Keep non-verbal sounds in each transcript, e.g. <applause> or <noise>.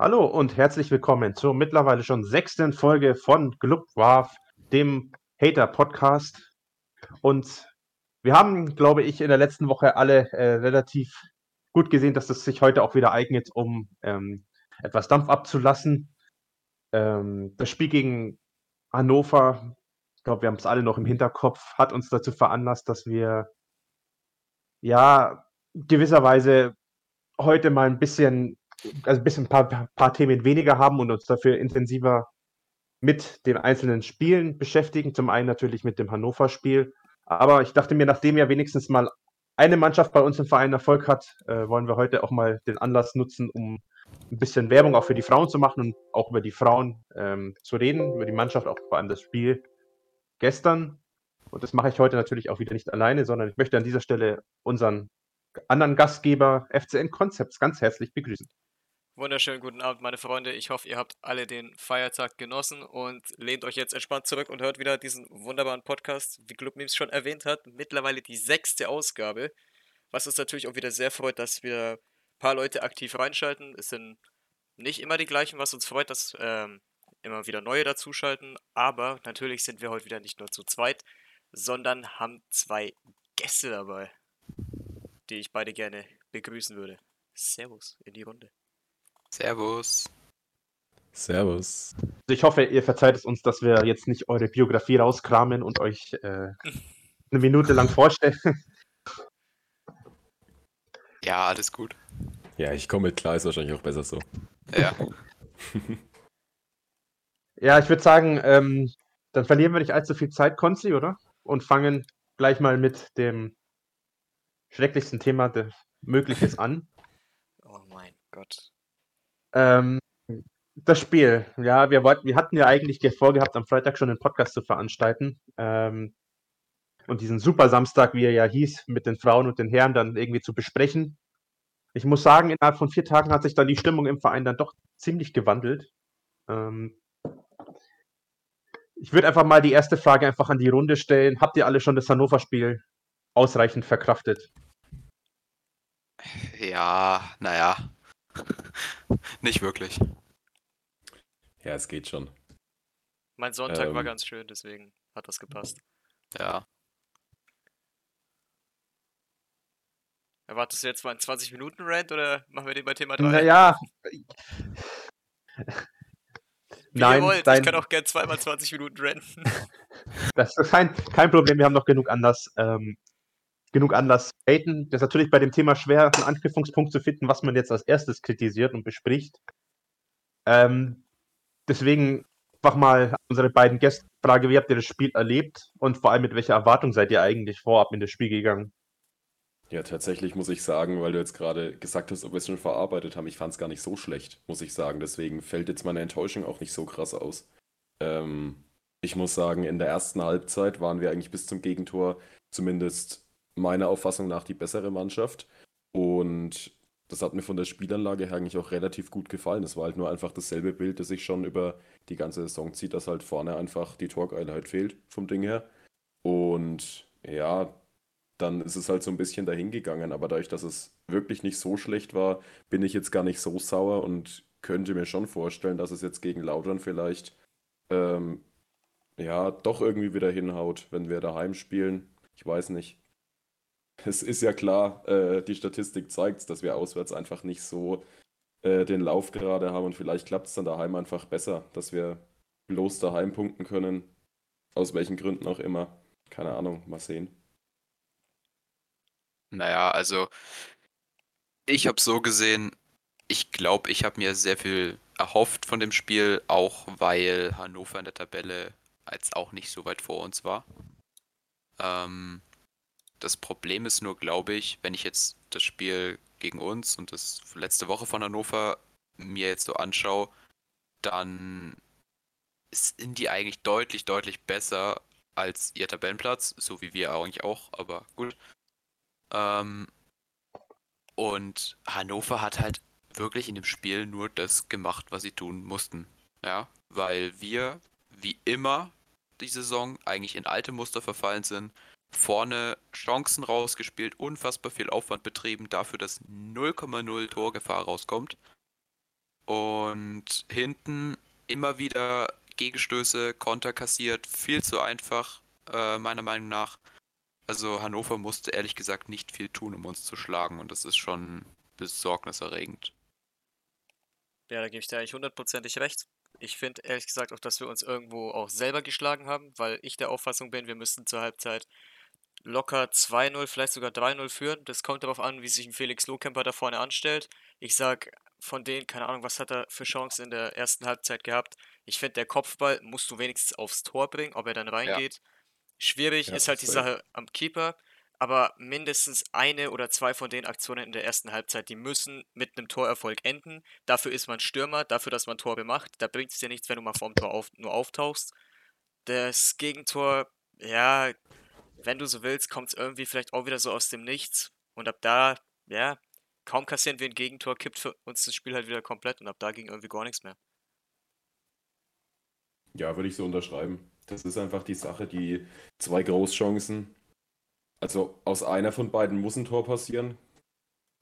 Hallo und herzlich willkommen zur mittlerweile schon sechsten Folge von Glubwarf, dem Hater-Podcast. Und wir haben, glaube ich, in der letzten Woche alle äh, relativ gut gesehen, dass es sich heute auch wieder eignet, um ähm, etwas Dampf abzulassen. Ähm, das Spiel gegen Hannover, ich glaube, wir haben es alle noch im Hinterkopf, hat uns dazu veranlasst, dass wir ja gewisserweise heute mal ein bisschen, also ein bisschen ein paar, paar Themen weniger haben und uns dafür intensiver mit den einzelnen Spielen beschäftigen. Zum einen natürlich mit dem Hannover-Spiel. Aber ich dachte mir, nachdem ja wenigstens mal eine Mannschaft bei uns im Verein Erfolg hat, äh, wollen wir heute auch mal den Anlass nutzen, um ein bisschen Werbung auch für die Frauen zu machen und auch über die Frauen ähm, zu reden, über die Mannschaft, auch vor allem das Spiel gestern. Und das mache ich heute natürlich auch wieder nicht alleine, sondern ich möchte an dieser Stelle unseren anderen Gastgeber FCN Concepts ganz herzlich begrüßen. Wunderschönen guten Abend, meine Freunde. Ich hoffe, ihr habt alle den Feiertag genossen und lehnt euch jetzt entspannt zurück und hört wieder diesen wunderbaren Podcast, wie Club Memes schon erwähnt hat. Mittlerweile die sechste Ausgabe, was uns natürlich auch wieder sehr freut, dass wir ein paar Leute aktiv reinschalten. Es sind nicht immer die gleichen, was uns freut, dass ähm, immer wieder neue dazuschalten. Aber natürlich sind wir heute wieder nicht nur zu zweit, sondern haben zwei Gäste dabei die ich beide gerne begrüßen würde. Servus in die Runde. Servus. Servus. Also ich hoffe, ihr verzeiht es uns, dass wir jetzt nicht eure Biografie rauskramen und euch äh, <laughs> eine Minute lang vorstellen. Ja, alles gut. Ja, ich komme mit klar, ist wahrscheinlich auch besser so. Ja. <laughs> ja, ich würde sagen, ähm, dann verlieren wir nicht allzu viel Zeit, Konzi, oder? Und fangen gleich mal mit dem schrecklichsten Thema des Mögliches an. <laughs> Oh mein Gott. Ähm, das Spiel, ja, wir wollten, wir hatten ja eigentlich vorgehabt, am Freitag schon einen Podcast zu veranstalten. Ähm, und diesen Super Samstag, wie er ja hieß, mit den Frauen und den Herren dann irgendwie zu besprechen. Ich muss sagen, innerhalb von vier Tagen hat sich dann die Stimmung im Verein dann doch ziemlich gewandelt. Ähm, ich würde einfach mal die erste Frage einfach an die Runde stellen. Habt ihr alle schon das Hannover-Spiel ausreichend verkraftet? Ja, naja. <laughs> Nicht wirklich. Ja, es geht schon. Mein Sonntag war Ähm. ganz schön, deswegen hat das gepasst. Ja. Erwartest du jetzt mal einen 20-Minuten-Rant oder machen wir den bei Thema 3? Naja. Wie Nein, ihr wollt, dein, ich kann auch gern zweimal 20 Minuten ranten. das ist kein, kein Problem, wir haben noch genug Anlass, ähm, genug Anlass haten. Das ist natürlich bei dem Thema schwer, einen Anknüpfungspunkt zu finden, was man jetzt als erstes kritisiert und bespricht. Ähm, deswegen einfach mal unsere beiden Gäste Frage, wie habt ihr das Spiel erlebt und vor allem mit welcher Erwartung seid ihr eigentlich vorab in das Spiel gegangen? Ja, tatsächlich muss ich sagen, weil du jetzt gerade gesagt hast, ob wir es schon verarbeitet haben, ich fand es gar nicht so schlecht, muss ich sagen. Deswegen fällt jetzt meine Enttäuschung auch nicht so krass aus. Ähm, ich muss sagen, in der ersten Halbzeit waren wir eigentlich bis zum Gegentor zumindest meiner Auffassung nach die bessere Mannschaft. Und das hat mir von der Spielanlage her eigentlich auch relativ gut gefallen. Es war halt nur einfach dasselbe Bild, das sich schon über die ganze Saison zieht, dass halt vorne einfach die Torgeilheit fehlt vom Ding her. Und ja, dann ist es halt so ein bisschen dahingegangen. Aber dadurch, dass es wirklich nicht so schlecht war, bin ich jetzt gar nicht so sauer und könnte mir schon vorstellen, dass es jetzt gegen Lautern vielleicht ähm, ja doch irgendwie wieder hinhaut, wenn wir daheim spielen. Ich weiß nicht. Es ist ja klar, äh, die Statistik zeigt, dass wir auswärts einfach nicht so äh, den Lauf gerade haben und vielleicht klappt es dann daheim einfach besser, dass wir bloß daheim punkten können. Aus welchen Gründen auch immer. Keine Ahnung, mal sehen. Naja, also ich habe so gesehen, ich glaube, ich habe mir sehr viel erhofft von dem Spiel, auch weil Hannover in der Tabelle als auch nicht so weit vor uns war. Ähm, das Problem ist nur, glaube ich, wenn ich jetzt das Spiel gegen uns und das letzte Woche von Hannover mir jetzt so anschaue, dann sind die eigentlich deutlich, deutlich besser als ihr Tabellenplatz, so wie wir eigentlich auch, aber gut. Ähm, und Hannover hat halt wirklich in dem Spiel nur das gemacht, was sie tun mussten. Ja, weil wir, wie immer, die Saison eigentlich in alte Muster verfallen sind. Vorne Chancen rausgespielt, unfassbar viel Aufwand betrieben dafür, dass 0,0 Torgefahr rauskommt. Und hinten immer wieder Gegenstöße, Konter kassiert, viel zu einfach, äh, meiner Meinung nach. Also Hannover musste ehrlich gesagt nicht viel tun, um uns zu schlagen und das ist schon besorgniserregend. Ja, da gebe ich dir eigentlich hundertprozentig recht. Ich finde ehrlich gesagt auch, dass wir uns irgendwo auch selber geschlagen haben, weil ich der Auffassung bin, wir müssten zur Halbzeit locker 2-0, vielleicht sogar 3-0 führen. Das kommt darauf an, wie sich ein Felix Lohkemper da vorne anstellt. Ich sag von denen, keine Ahnung, was hat er für Chancen in der ersten Halbzeit gehabt. Ich finde, der Kopfball musst du wenigstens aufs Tor bringen, ob er dann reingeht. Ja. Schwierig ja, ist halt die Sache am Keeper aber mindestens eine oder zwei von den Aktionen in der ersten Halbzeit, die müssen mit einem Torerfolg enden. Dafür ist man Stürmer, dafür, dass man Tore macht. Da bringt es dir nichts, wenn du mal vorm Tor auf, nur auftauchst. Das Gegentor, ja, wenn du so willst, kommt es irgendwie vielleicht auch wieder so aus dem Nichts. Und ab da, ja, kaum kassieren wir ein Gegentor, kippt für uns das Spiel halt wieder komplett und ab da ging irgendwie gar nichts mehr. Ja, würde ich so unterschreiben. Das ist einfach die Sache, die zwei Großchancen, also aus einer von beiden muss ein Tor passieren.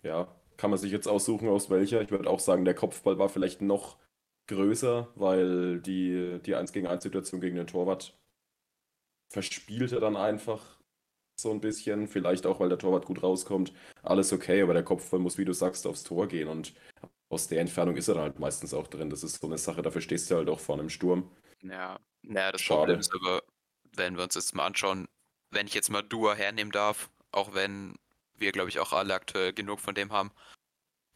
Ja, kann man sich jetzt aussuchen, aus welcher. Ich würde auch sagen, der Kopfball war vielleicht noch größer, weil die, die 1 gegen 1 Situation gegen den Torwart verspielte dann einfach so ein bisschen. Vielleicht auch, weil der Torwart gut rauskommt. Alles okay, aber der Kopfball muss, wie du sagst, aufs Tor gehen. Und aus der Entfernung ist er dann halt meistens auch drin. Das ist so eine Sache, dafür stehst du halt auch vor einem Sturm. Ja, naja, das Schade. Problem ist aber, wenn wir uns jetzt mal anschauen, wenn ich jetzt mal Dua hernehmen darf, auch wenn wir, glaube ich, auch alle aktuell genug von dem haben.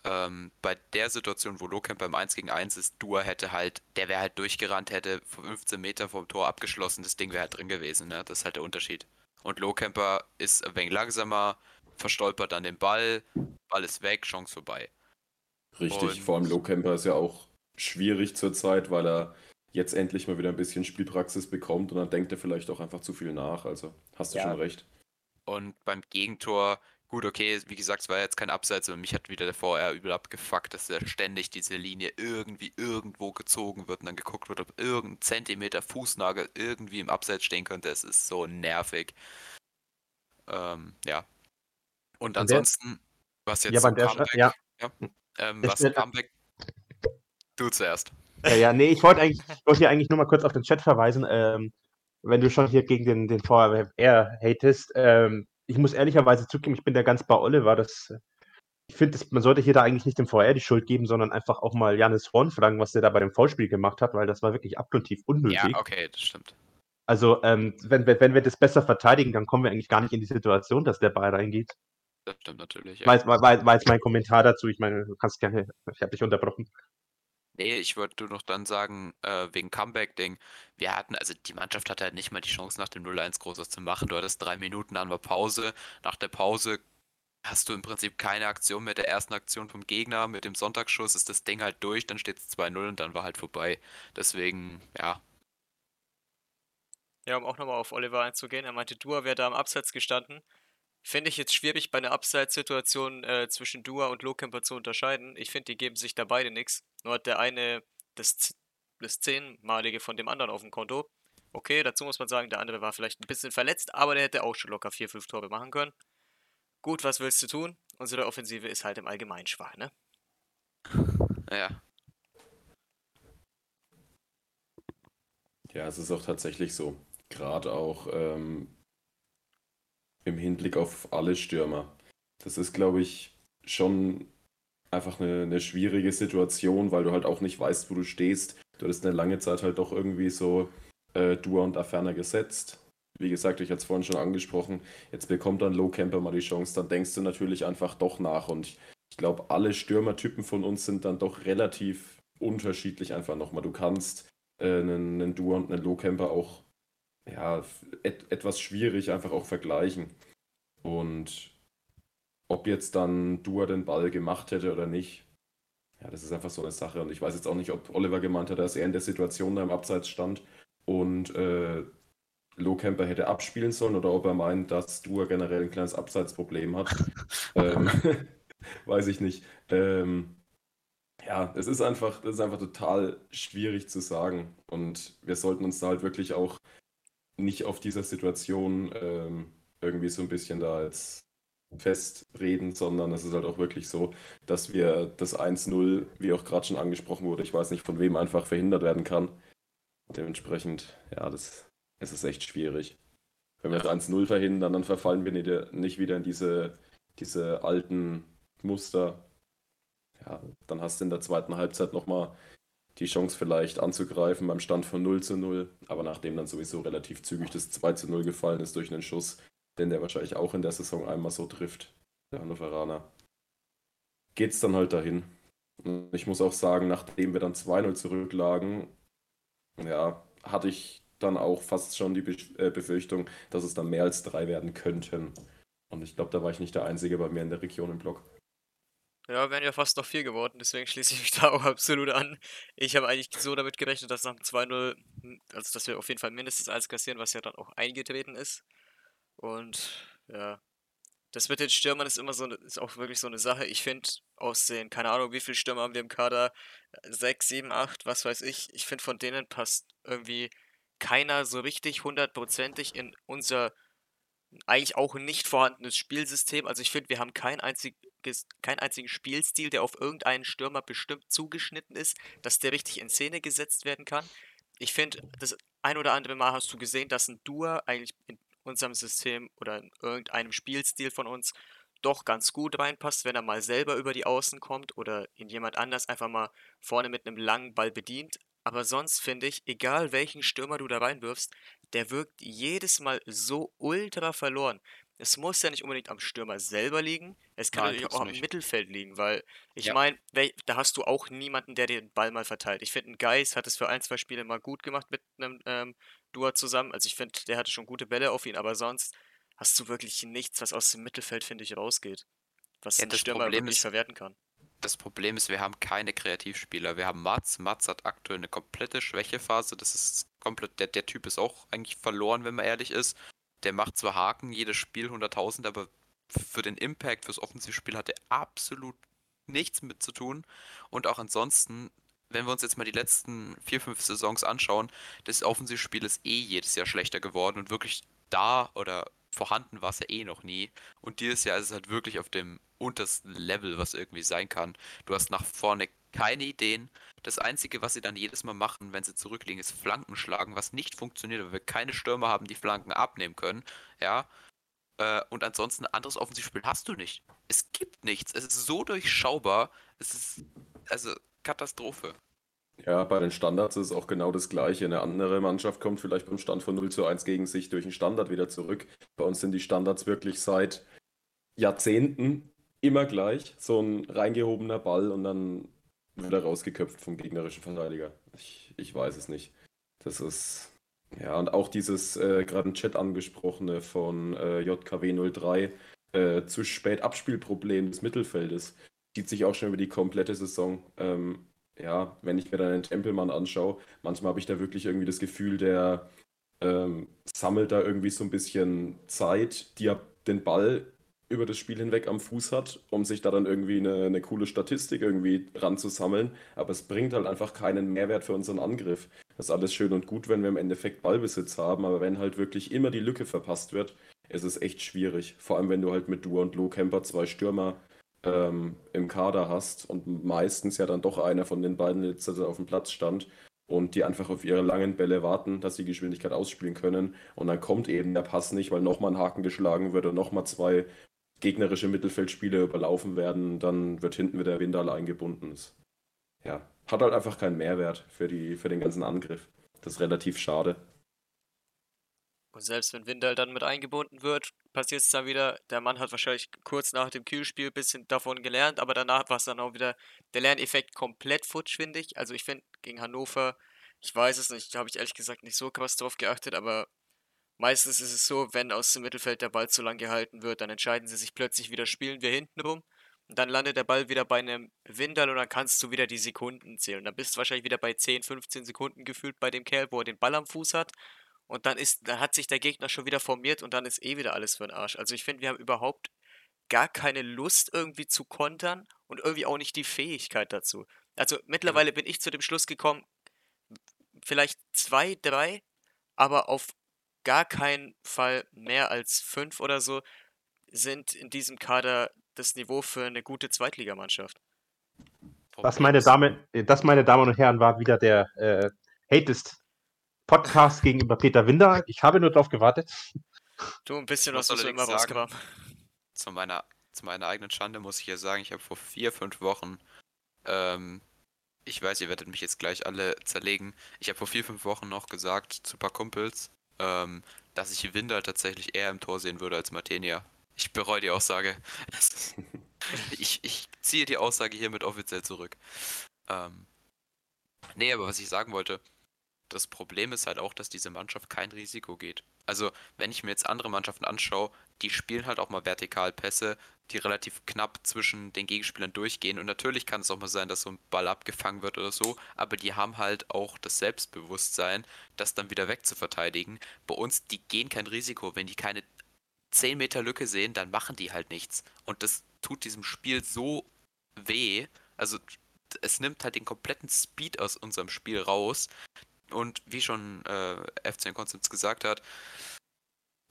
Ähm, bei der Situation, wo Lohkamp beim 1 gegen 1 ist, Dua hätte halt, der wäre halt durchgerannt, hätte 15 Meter vom Tor abgeschlossen, das Ding wäre halt drin gewesen, ne? Das ist halt der Unterschied. Und Lohkemper ist ein wenig langsamer, verstolpert dann den Ball, Ball ist weg, Chance vorbei. Richtig, Und vor allem Lohkemper ist ja auch schwierig zurzeit, weil er jetzt endlich mal wieder ein bisschen Spielpraxis bekommt und dann denkt er vielleicht auch einfach zu viel nach. Also hast du ja. schon recht. Und beim Gegentor, gut, okay, wie gesagt, es war jetzt kein Abseits, aber mich hat wieder der VR übel abgefuckt, dass er ständig diese Linie irgendwie irgendwo gezogen wird und dann geguckt wird, ob irgendein Zentimeter Fußnagel irgendwie im Abseits stehen könnte. Es ist so nervig. Ähm, ja. Und ansonsten, was jetzt ja, so Comeback, ja. ja ähm, was Comeback, du zuerst. Ja, ja, nee, ich wollte eigentlich, ich wollte hier eigentlich nur mal kurz auf den Chat verweisen. Ähm, wenn du schon hier gegen den, den VR hatest, ähm, ich muss ehrlicherweise zugeben, ich bin da ganz bei Oliver. Das, ich finde, man sollte hier da eigentlich nicht dem VR die Schuld geben, sondern einfach auch mal Janis Horn fragen, was der da bei dem Vollspiel gemacht hat, weil das war wirklich abgrundtief unnötig. Ja, okay, das stimmt. Also, ähm, wenn, wenn wir das besser verteidigen, dann kommen wir eigentlich gar nicht in die Situation, dass der Ball reingeht. Das stimmt natürlich. Ja. War, war, war jetzt mein Kommentar dazu. Ich meine, du kannst gerne, ich habe dich unterbrochen. Nee, ich wollte nur noch dann sagen, äh, wegen Comeback-Ding, wir hatten, also die Mannschaft hatte halt nicht mal die Chance, nach dem 0-1 großes zu machen. Du hattest drei Minuten, dann war Pause. Nach der Pause hast du im Prinzip keine Aktion mit der ersten Aktion vom Gegner. Mit dem Sonntagsschuss ist das Ding halt durch, dann steht es 2-0 und dann war halt vorbei. Deswegen, ja. Ja, um auch nochmal auf Oliver einzugehen, er meinte, Dua wäre da am Abseits gestanden. Finde ich jetzt schwierig bei einer Abseitssituation äh, zwischen Dua und Lohkemper zu unterscheiden. Ich finde, die geben sich da beide nichts. Nur hat der eine das, das zehnmalige von dem anderen auf dem Konto. Okay, dazu muss man sagen, der andere war vielleicht ein bisschen verletzt, aber der hätte auch schon locker 4, 5 Tore machen können. Gut, was willst du tun? Unsere Offensive ist halt im Allgemeinen schwach, ne? Ja. Ja, es ist auch tatsächlich so. Gerade auch ähm, im Hinblick auf alle Stürmer. Das ist, glaube ich, schon einfach eine, eine schwierige Situation, weil du halt auch nicht weißt, wo du stehst. Du hattest eine lange Zeit halt doch irgendwie so äh, Dua und Aferner gesetzt. Wie gesagt, ich hatte es vorhin schon angesprochen, jetzt bekommt dann Low Camper mal die Chance, dann denkst du natürlich einfach doch nach und ich glaube, alle Stürmertypen von uns sind dann doch relativ unterschiedlich einfach nochmal. Du kannst äh, einen, einen Dua und einen Low Camper auch ja, et etwas schwierig einfach auch vergleichen. Und ob jetzt dann Dua den Ball gemacht hätte oder nicht, ja, das ist einfach so eine Sache. Und ich weiß jetzt auch nicht, ob Oliver gemeint hat, dass er in der Situation da im Abseits stand und äh, Camper hätte abspielen sollen oder ob er meint, dass Dua generell ein kleines Abseitsproblem hat. <laughs> ähm, <laughs> weiß ich nicht. Ähm, ja, es ist einfach, das ist einfach total schwierig zu sagen. Und wir sollten uns da halt wirklich auch nicht auf dieser Situation ähm, irgendwie so ein bisschen da als festreden, sondern es ist halt auch wirklich so, dass wir das 1-0, wie auch gerade schon angesprochen wurde, ich weiß nicht von wem einfach verhindert werden kann. Dementsprechend, ja, das, es ist echt schwierig. Wenn wir das 1-0 verhindern, dann verfallen wir nicht, nicht wieder in diese, diese alten Muster. Ja, dann hast du in der zweiten Halbzeit nochmal die Chance vielleicht anzugreifen beim Stand von 0 zu 0, aber nachdem dann sowieso relativ zügig das 2 zu 0 gefallen ist durch einen Schuss, den der wahrscheinlich auch in der Saison einmal so trifft, der Hannoveraner, geht's dann halt dahin. Und ich muss auch sagen, nachdem wir dann 2-0 zurücklagen, ja, hatte ich dann auch fast schon die äh, Befürchtung, dass es dann mehr als drei werden könnten. Und ich glaube, da war ich nicht der Einzige bei mir in der Region im Block. Ja, wären ja fast noch vier geworden, deswegen schließe ich mich <laughs> da auch absolut an. Ich habe eigentlich so damit gerechnet, dass nach dem 2-0, hm, also dass wir auf jeden Fall mindestens eins kassieren, was ja dann auch eingetreten ist. Und ja, das mit den Stürmern ist immer so, ne- ist auch wirklich so eine Sache. Ich finde aus den, keine Ahnung, wie viele Stürmer haben wir im Kader, sechs, sieben, acht, was weiß ich. Ich finde von denen passt irgendwie keiner so richtig hundertprozentig in unser eigentlich auch nicht vorhandenes Spielsystem. Also ich finde, wir haben kein einziges, keinen einzigen Spielstil, der auf irgendeinen Stürmer bestimmt zugeschnitten ist, dass der richtig in Szene gesetzt werden kann. Ich finde, das ein oder andere Mal hast du gesehen, dass ein Dua eigentlich in unserem System oder in irgendeinem Spielstil von uns doch ganz gut reinpasst, wenn er mal selber über die Außen kommt oder ihn jemand anders einfach mal vorne mit einem langen Ball bedient. Aber sonst finde ich, egal welchen Stürmer du da reinwirfst, der wirkt jedes Mal so ultra verloren. Es muss ja nicht unbedingt am Stürmer selber liegen, es kann Nein, natürlich auch am nicht. Mittelfeld liegen, weil ich Ja. meine, da hast du auch niemanden, der dir den Ball mal verteilt. Ich finde, ein Geis hat es für ein, zwei Spiele mal gut gemacht mit einem ähm, Dua zusammen. Also ich finde, der hatte schon gute Bälle auf ihn, aber sonst hast du wirklich nichts, was aus dem Mittelfeld, finde ich, rausgeht. Was Ja, ein Stürmer Problem wirklich ist- verwerten kann. Das Problem ist, wir haben keine Kreativspieler. Wir haben Mats. Mats hat aktuell eine komplette Schwächephase. Das ist komplett, der, der Typ ist auch eigentlich verloren, wenn man ehrlich ist. Der macht zwar Haken, jedes Spiel 100.000, aber für den Impact, fürs Offensivspiel hat er absolut nichts mit zu tun. Und auch ansonsten, wenn wir uns jetzt mal die letzten vier, fünf Saisons anschauen, das Offensivspiel ist eh jedes Jahr schlechter geworden und wirklich da oder vorhanden war es ja eh noch nie. Und dieses Jahr ist es halt wirklich auf dem untersten Level, was irgendwie sein kann. Du hast nach vorne keine Ideen. Das Einzige, was sie dann jedes Mal machen, wenn sie zurückliegen, ist Flanken schlagen, was nicht funktioniert, weil wir keine Stürmer haben, die Flanken abnehmen können. Ja. Äh, Und ansonsten ein anderes Offensivspiel hast du nicht. Es gibt nichts. Es ist so durchschaubar. Es ist also Katastrophe. Ja, bei den Standards ist es auch genau das Gleiche. Eine andere Mannschaft kommt vielleicht beim Stand von 0 zu 1 gegen sich durch einen Standard wieder zurück. Bei uns sind die Standards wirklich seit Jahrzehnten immer gleich. So ein reingehobener Ball und dann wird er rausgeköpft vom gegnerischen Verteidiger. Ich, ich weiß es nicht. Das ist. Ja, und auch dieses äh, gerade im Chat angesprochene von äh, JKW03 äh, zu spät Abspielproblem des Mittelfeldes zieht sich auch schon über die komplette Saison. Ähm, ja, wenn ich mir dann den Tempelmann anschaue, manchmal habe ich da wirklich irgendwie das Gefühl, der ähm, sammelt da irgendwie so ein bisschen Zeit, die er den Ball über das Spiel hinweg am Fuß hat, um sich da dann irgendwie eine, eine coole Statistik irgendwie ranzusammeln. Aber es bringt halt einfach keinen Mehrwert für unseren Angriff. Das ist alles schön und gut, wenn wir im Endeffekt Ballbesitz haben, aber wenn halt wirklich immer die Lücke verpasst wird, ist es echt schwierig. Vor allem, wenn du halt mit Dua und Lo Kemper zwei Stürmer ähm, im Kader hast und meistens ja dann doch einer von den beiden jetzt also auf dem Platz stand und die einfach auf ihre langen Bälle warten, dass sie Geschwindigkeit ausspielen können und dann kommt eben der Pass nicht, weil nochmal ein Haken geschlagen wird und nochmal zwei gegnerische Mittelfeldspieler überlaufen werden, dann wird hinten wieder Windal eingebunden. Das, ja, hat halt einfach keinen Mehrwert für, die, für den ganzen Angriff. Das ist relativ schade. Und selbst wenn Windel dann mit eingebunden wird, passiert es dann wieder, der Mann hat wahrscheinlich kurz nach dem Kühlspiel ein bisschen davon gelernt, aber danach war es dann auch wieder der Lerneffekt komplett futsch, finde ich. Also ich finde, gegen Hannover, ich weiß es nicht, habe ich ehrlich gesagt nicht so krass drauf geachtet, aber meistens ist es so, wenn aus dem Mittelfeld der Ball zu lang gehalten wird, dann entscheiden sie sich plötzlich wieder, spielen wir hinten rum. Und dann landet der Ball wieder bei einem Windal und dann kannst du wieder die Sekunden zählen. Dann bist du wahrscheinlich wieder bei 10, 15 Sekunden gefühlt bei dem Kerl, wo er den Ball am Fuß hat. Und dann ist, dann hat sich der Gegner schon wieder formiert und dann ist eh wieder alles für den Arsch. Also ich finde, wir haben überhaupt gar keine Lust irgendwie zu kontern und irgendwie auch nicht die Fähigkeit dazu. Also mittlerweile bin ich zu dem Schluss gekommen, vielleicht zwei, drei, aber auf gar keinen Fall mehr als fünf oder so sind in diesem Kader das Niveau für eine gute Zweitligamannschaft. Das, meine, Dame, das, meine Damen und Herren, war wieder der äh, Hatest Podcast gegenüber Peter Winder. Ich habe nur darauf gewartet. Du, ein bisschen was musst du immer rausgebracht. Zu meiner, zu meiner eigenen Schande muss ich ja sagen, ich habe vor vier, fünf Wochen, ähm, ich weiß, ihr werdet mich jetzt gleich alle zerlegen, ich habe vor vier, fünf Wochen noch gesagt zu ein paar Kumpels, ähm, dass ich Winder tatsächlich eher im Tor sehen würde als Martenia. Ich bereue die Aussage. <laughs> ich, ich ziehe die Aussage hiermit offiziell zurück. Ähm, nee, aber was ich sagen wollte, das Problem ist halt auch, dass diese Mannschaft kein Risiko geht. Also, wenn ich mir jetzt andere Mannschaften anschaue, die spielen halt auch mal Vertikalpässe, die relativ knapp zwischen den Gegenspielern durchgehen. Und natürlich kann es auch mal sein, dass so ein Ball abgefangen wird oder so, aber die haben halt auch das Selbstbewusstsein, das dann wieder wegzuverteidigen. Bei uns, die gehen kein Risiko. Wenn die keine 10 Meter Lücke sehen, dann machen die halt nichts. Und das tut diesem Spiel so weh. Also, es nimmt halt den kompletten Speed aus unserem Spiel raus, und wie schon äh, FC Konstanz gesagt hat,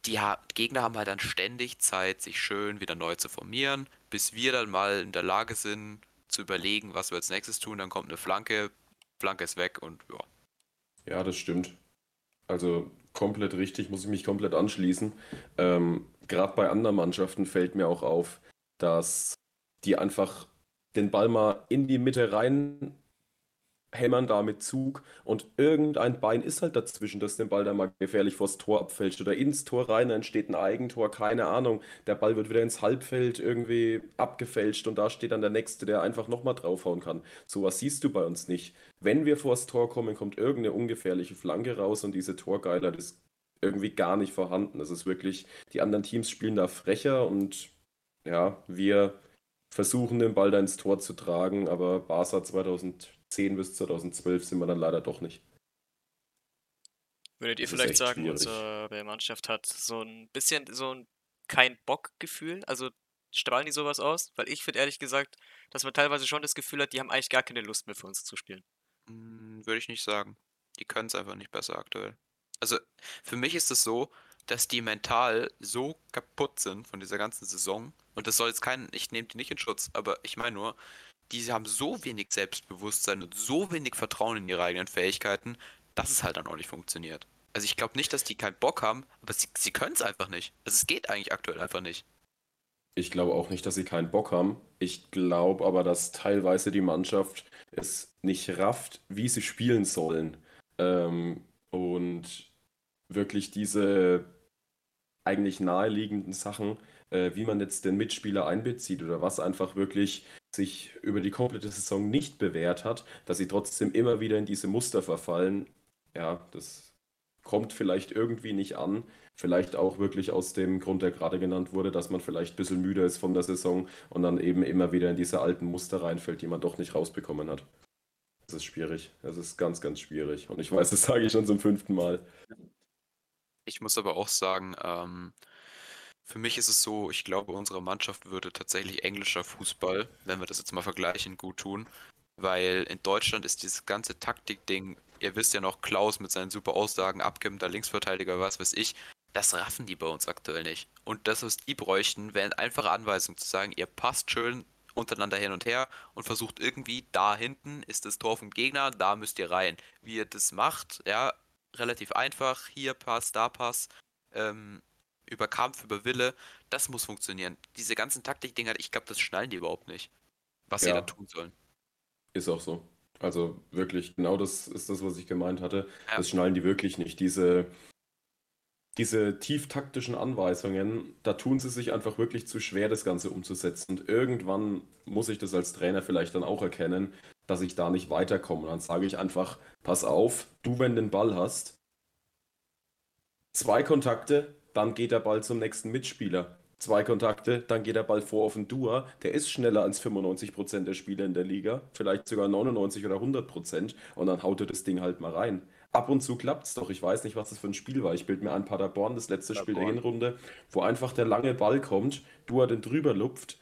die ha Gegner haben halt dann ständig Zeit, sich schön wieder neu zu formieren, bis wir dann mal in der Lage sind, zu überlegen, was wir als nächstes tun. Dann kommt eine Flanke, Flanke ist weg und ja. Ja, das stimmt. Also komplett richtig, muss ich mich komplett anschließen. Ähm, Gerade bei anderen Mannschaften fällt mir auch auf, dass die einfach den Ball mal in die Mitte rein hämmern da mit Zug und irgendein Bein ist halt dazwischen, dass den Ball dann mal gefährlich vors Tor abfälscht oder ins Tor rein, dann entsteht ein Eigentor, keine Ahnung. Der Ball wird wieder ins Halbfeld irgendwie abgefälscht und da steht dann der Nächste, der einfach nochmal draufhauen kann. Sowas siehst du bei uns nicht. Wenn wir vors Tor kommen, kommt irgendeine ungefährliche Flanke raus und diese Torgeiler, ist irgendwie gar nicht vorhanden. Das ist wirklich, die anderen Teams spielen da frecher und ja, wir versuchen den Ball da ins Tor zu tragen, aber Barca 2000 2010 bis 2012 sind wir dann leider doch nicht. Würdet ihr das vielleicht sagen, schwierig. unsere Mannschaft hat so ein bisschen so ein kein Bock-Gefühl? Also strahlen die sowas aus? Weil ich finde ehrlich gesagt, dass man teilweise schon das Gefühl hat, die haben eigentlich gar keine Lust mehr für uns zu spielen. Hm, würde ich nicht sagen. Die können es einfach nicht besser aktuell. Also für mich ist es so, dass die mental so kaputt sind von dieser ganzen Saison. Und das soll jetzt kein, ich nehme die nicht in Schutz, aber ich meine nur, die haben so wenig Selbstbewusstsein und so wenig Vertrauen in ihre eigenen Fähigkeiten, dass es halt dann auch nicht funktioniert. Also ich glaube nicht, dass die keinen Bock haben, aber sie, sie können es einfach nicht. Also es geht eigentlich aktuell einfach nicht. Ich glaube auch nicht, dass sie keinen Bock haben. Ich glaube aber, dass teilweise die Mannschaft es nicht rafft, wie sie spielen sollen. Ähm, und wirklich diese eigentlich naheliegenden Sachen, äh, wie man jetzt den Mitspieler einbezieht oder was einfach wirklich sich über die komplette Saison nicht bewährt hat, dass sie trotzdem immer wieder in diese Muster verfallen. Ja, das kommt vielleicht irgendwie nicht an. Vielleicht auch wirklich aus dem Grund, der gerade genannt wurde, dass man vielleicht ein bisschen müde ist von der Saison und dann eben immer wieder in diese alten Muster reinfällt, die man doch nicht rausbekommen hat. Das ist schwierig. Das ist ganz, ganz schwierig. Und ich weiß, das sage ich schon zum fünften Mal. Ich muss aber auch sagen, ähm, für mich ist es so, ich glaube, unsere Mannschaft würde tatsächlich englischer Fußball, wenn wir das jetzt mal vergleichen, gut tun. Weil in Deutschland ist dieses ganze Taktik-Ding, ihr wisst ja noch, Klaus mit seinen super Aussagen, abgibender Linksverteidiger, was weiß ich, das raffen die bei uns aktuell nicht. Und das, was die bräuchten, wäre eine einfache Anweisung zu sagen, ihr passt schön untereinander hin und her und versucht irgendwie, da hinten ist das Tor vom Gegner, da müsst ihr rein. Wie ihr das macht, ja, relativ einfach, hier Pass, da Pass. Ähm, über Kampf, über Wille, das muss funktionieren. Diese ganzen Taktikdinger, ich glaube, das schnallen die überhaupt nicht, was ja. sie da tun sollen. Ist auch so. Also wirklich, genau das ist das, was ich gemeint hatte. Ja. Das schnallen die wirklich nicht. Diese, diese tieftaktischen Anweisungen, da tun sie sich einfach wirklich zu schwer, das Ganze umzusetzen. Und irgendwann muss ich das als Trainer vielleicht dann auch erkennen, dass ich da nicht weiterkomme. Und dann sage ich einfach, pass auf, du, wenn den Ball hast, zwei Kontakte, dann geht der Ball zum nächsten Mitspieler. Zwei Kontakte, dann geht der Ball vor auf den Dua. Der ist schneller als 95% der Spieler in der Liga, vielleicht sogar 99 oder 100% und dann haut er das Ding halt mal rein. Ab und zu klappt es doch. Ich weiß nicht, was das für ein Spiel war. Ich bilde mir ein Paderborn, das letzte Paderborn. Spiel der Hinrunde, wo einfach der lange Ball kommt, Dua den drüber lupft.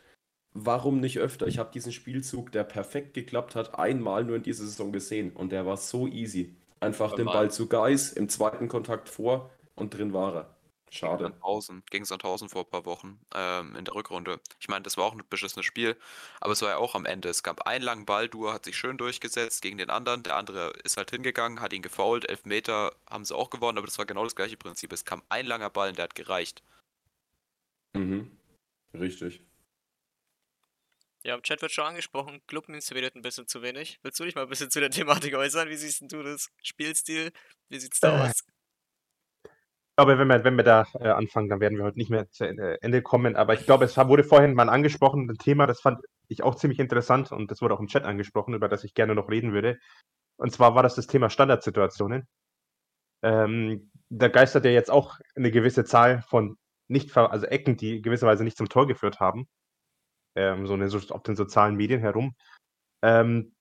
Warum nicht öfter? Ich habe diesen Spielzug, der perfekt geklappt hat, einmal nur in dieser Saison gesehen und der war so easy. Einfach den Ball zu Geis, im zweiten Kontakt vor und drin war er. Schade. Sandhausen, gegen Sandhausen vor ein paar Wochen ähm, in der Rückrunde. Ich meine, das war auch ein beschissenes Spiel, aber es war ja auch am Ende. Es gab einen langen Ball, Dur hat sich schön durchgesetzt gegen den anderen. Der andere ist halt hingegangen, hat ihn gefoult. Elf Meter haben sie auch gewonnen, aber das war genau das gleiche Prinzip. Es kam ein langer Ball und der hat gereicht. Mhm. Richtig. Ja, im Chat wird schon angesprochen, Clubmemes redet ein bisschen zu wenig. Willst du dich mal ein bisschen zu der Thematik äußern? Wie siehst denn du das? Spielstil? Wie sieht's da Äh, aus? Ich glaube, wenn wir, wenn wir da äh, anfangen, dann werden wir heute nicht mehr zu Ende, kommen. Aber ich glaube, es wurde vorhin mal angesprochen, ein Thema, das fand ich auch ziemlich interessant und das wurde auch im Chat angesprochen, über das ich gerne noch reden würde. Und zwar war das das Thema Standardsituationen. Ähm, da geistert ja jetzt auch eine gewisse Zahl von nicht, also Ecken, die gewisserweise nicht zum Tor geführt haben. Ähm, so eine, auf den sozialen Medien herum. Ähm,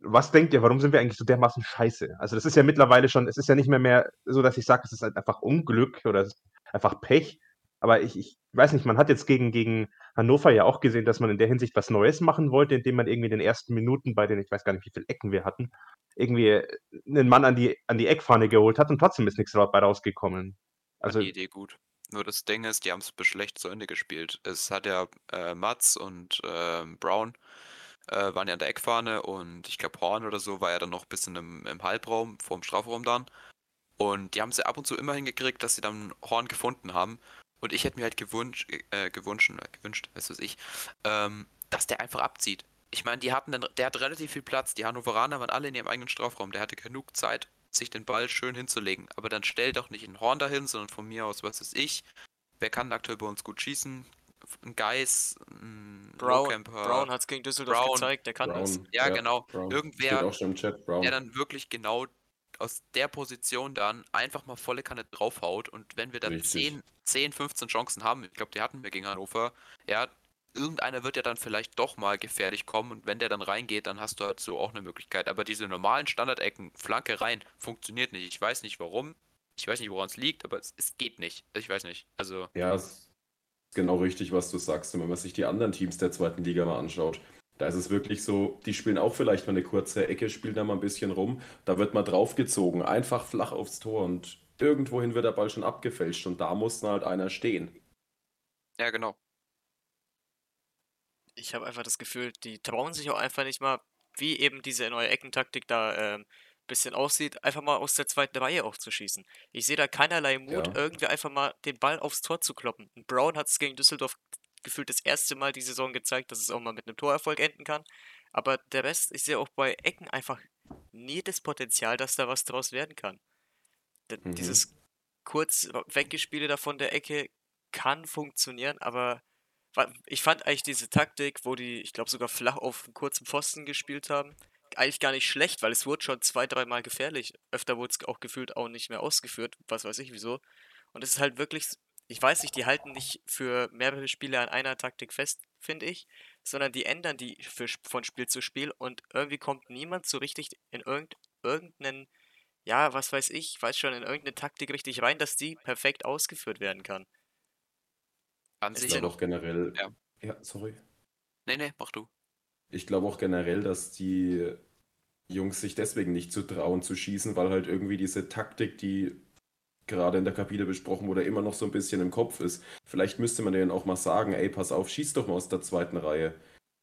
was denkt ihr, warum sind wir eigentlich so dermaßen scheiße? Also das ist ja mittlerweile schon, es ist ja nicht mehr mehr so, dass ich sage, es ist halt einfach Unglück oder es ist einfach Pech. Aber ich, ich weiß nicht, man hat jetzt gegen, gegen Hannover ja auch gesehen, dass man in der Hinsicht was Neues machen wollte, indem man irgendwie in den ersten Minuten bei den, ich weiß gar nicht, wie viele Ecken wir hatten, irgendwie einen Mann an die, an die Eckfahne geholt hat und trotzdem ist nichts dabei rausgekommen. Also die Idee gut. Nur das Ding ist, die haben es schlecht zu Ende gespielt. Es hat ja äh, Mats und ähm, Brown äh, waren ja an der Eckfahne und ich glaube Horn oder so war ja dann noch ein bisschen im, im Halbraum, vorm Strafraum dann. Und die haben sie ab und zu immer hingekriegt, dass sie dann Horn gefunden haben. Und ich hätte mir halt gewünscht, äh, gewünscht, äh, gewünscht, weißt du ich, ähm, dass der einfach abzieht. Ich meine, die hatten dann, der hat relativ viel Platz. Die Hannoveraner waren alle in ihrem eigenen Strafraum. Der hatte genug Zeit, sich den Ball schön hinzulegen. Aber dann stell doch nicht ein Horn dahin, sondern von mir aus, was ist ich? Wer kann aktuell bei uns gut schießen? Ein Geis, ein Brown, Brown hat es gegen Düsseldorf Brown. gezeigt, der kann das. Brown. Ja, genau. Brown. Irgendwer- Steht auch schon im Chat, Brown. der dann wirklich genau aus der Position dann einfach mal volle Kanne draufhaut. Und wenn wir dann Richtig. 10, 10, 15 Chancen haben, ich glaube, die hatten wir gegen Hannover, ja, irgendeiner wird ja dann vielleicht doch mal gefährlich kommen. Und wenn der dann reingeht, dann hast du halt so auch eine Möglichkeit. Aber diese normalen Standardecken, Flanke rein, funktioniert nicht. Ich weiß nicht warum. Ich weiß nicht, woran es liegt, aber es, es geht nicht. Ich weiß nicht. Also, Ja, es genau richtig, was du sagst. Und wenn man sich die anderen Teams der zweiten Liga mal anschaut, da ist es wirklich so, die spielen auch vielleicht mal eine kurze Ecke, spielen da mal ein bisschen rum, da wird mal draufgezogen, einfach flach aufs Tor und irgendwohin wird der Ball schon abgefälscht und da muss dann halt einer stehen. ja, genau. Ich habe einfach das Gefühl, die trauen sich auch einfach nicht mal, wie eben diese neue Eckentaktik da ähm, bisschen aussieht, einfach mal aus der zweiten Reihe auch zu schießen. Ich sehe da keinerlei Mut, Ja. irgendwie einfach mal den Ball aufs Tor zu kloppen. Und Brown hat es gegen Düsseldorf gefühlt das erste Mal die Saison gezeigt, dass es auch mal mit einem Torerfolg enden kann. Aber der Rest, ich sehe auch bei Ecken einfach nie das Potenzial, dass da was draus werden kann. D- Mhm. Dieses kurz Weggespiele da von der Ecke kann funktionieren, aber ich fand eigentlich diese Taktik, wo die, ich glaube, sogar flach auf einen kurzen Pfosten gespielt haben, eigentlich gar nicht schlecht, weil es wurde schon zwei, dreimal gefährlich. Öfter wurde es auch gefühlt auch nicht mehr ausgeführt, was weiß ich wieso. Und es ist halt wirklich, ich weiß nicht, die halten nicht für mehrere Spiele an einer Taktik fest, finde ich, sondern die ändern die für, von Spiel zu Spiel und irgendwie kommt niemand so richtig in irgend, irgendeinen, ja, was weiß ich, weiß schon, in irgendeine Taktik richtig rein, dass die perfekt ausgeführt werden kann. An Ich Ich sich. glaube auch generell. Ja. ja, sorry. Nee, nee, mach du. Ich glaube auch generell, dass die Jungs sich deswegen nicht zu trauen zu schießen, weil halt irgendwie diese Taktik, die gerade in der Kabine besprochen wurde, immer noch so ein bisschen im Kopf ist. Vielleicht müsste man denen auch mal sagen, ey, pass auf, schieß doch mal aus der zweiten Reihe.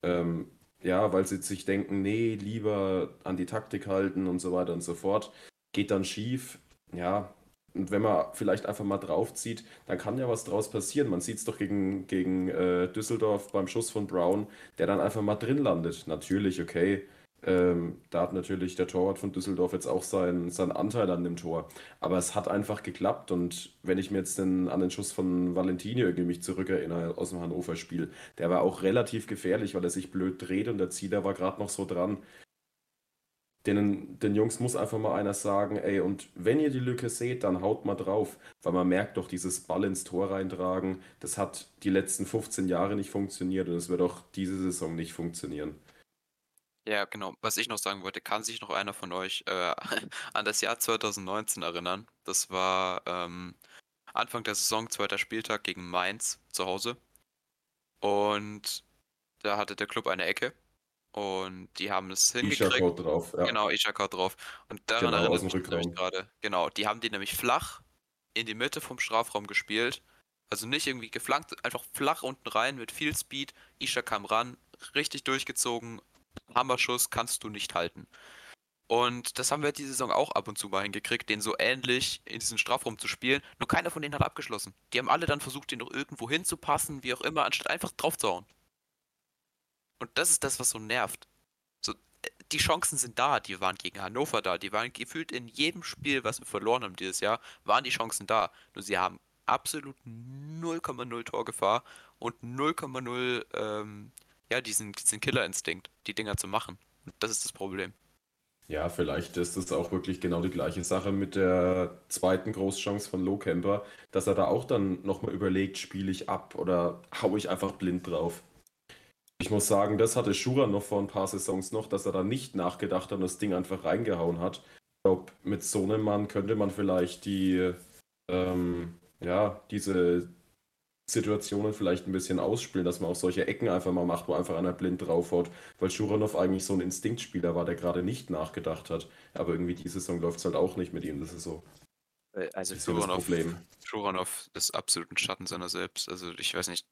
Ähm, ja, weil sie sich denken, nee, lieber an die Taktik halten und so weiter und so fort. Geht dann schief. Ja, und wenn man vielleicht einfach mal draufzieht, dann kann ja was draus passieren. Man sieht es doch gegen, gegen äh, Düsseldorf beim Schuss von Brown, der dann einfach mal drin landet. Natürlich, okay. Ähm, da hat natürlich der Torwart von Düsseldorf jetzt auch seinen, seinen Anteil an dem Tor. Aber es hat einfach geklappt. Und wenn ich mir jetzt den, an den Schuss von Valentini irgendwie mich zurückerinnere aus dem Hannover-Spiel, der war auch relativ gefährlich, weil er sich blöd dreht und der Zieler war gerade noch so dran. Den, den Jungs muss einfach mal einer sagen, ey, und wenn ihr die Lücke seht, dann haut mal drauf. Weil man merkt doch, dieses Ball ins Tor reintragen, das hat die letzten 15 Jahre nicht funktioniert und es wird auch diese Saison nicht funktionieren. Ja, genau. Was ich noch sagen wollte, kann sich noch einer von euch äh, <laughs> an das Jahr 2019 erinnern? Das war ähm, Anfang der Saison, zweiter Spieltag gegen Mainz zu Hause. Und da hatte der Club eine Ecke. Und die haben es hingekriegt. Isha-Code drauf, ja. Genau, Ishaka drauf. Und daran Genau, aus erinnert dem mich gerade. Genau, die haben die nämlich flach in die Mitte vom Strafraum gespielt. Also nicht irgendwie geflankt, einfach flach unten rein mit viel Speed. Isha kam ran, richtig durchgezogen. Hammerschuss kannst du nicht halten. Und das haben wir diese Saison auch ab und zu mal hingekriegt, den so ähnlich in diesen Strafraum zu spielen. Nur keiner von denen hat abgeschlossen. Die haben alle dann versucht, den noch irgendwo hinzupassen, wie auch immer, anstatt einfach drauf zu hauen. Und das ist das, was so nervt. So, äh, die Chancen sind da, die waren gegen Hannover da, die waren gefühlt in jedem Spiel, was wir verloren haben dieses Jahr, waren die Chancen da. Nur sie haben absolut 0,0 Torgefahr und 0,0 ähm, ja, diesen, diesen Killerinstinkt, die Dinger zu machen. Und das ist das Problem. Ja, vielleicht ist es auch wirklich genau die gleiche Sache mit der zweiten Großchance von Lowcamper, dass er da auch dann nochmal überlegt, spiele ich ab oder haue ich einfach blind drauf. Ich muss sagen, das hatte Schura noch vor ein paar Saisons noch, dass er da nicht nachgedacht hat und das Ding einfach reingehauen hat. Ich glaube, mit so einem Mann könnte man vielleicht die, ähm, ja, diese Situationen vielleicht ein bisschen ausspielen, dass man auch solche Ecken einfach mal macht, wo einfach einer blind draufhaut, weil Schuranov eigentlich so ein Instinktspieler war, der gerade nicht nachgedacht hat. Aber irgendwie diese Saison läuft es halt auch nicht mit ihm, das ist so. Äh, also Schuranov, Schuranov ist absolut ein Schatten seiner selbst. Also ich weiß nicht,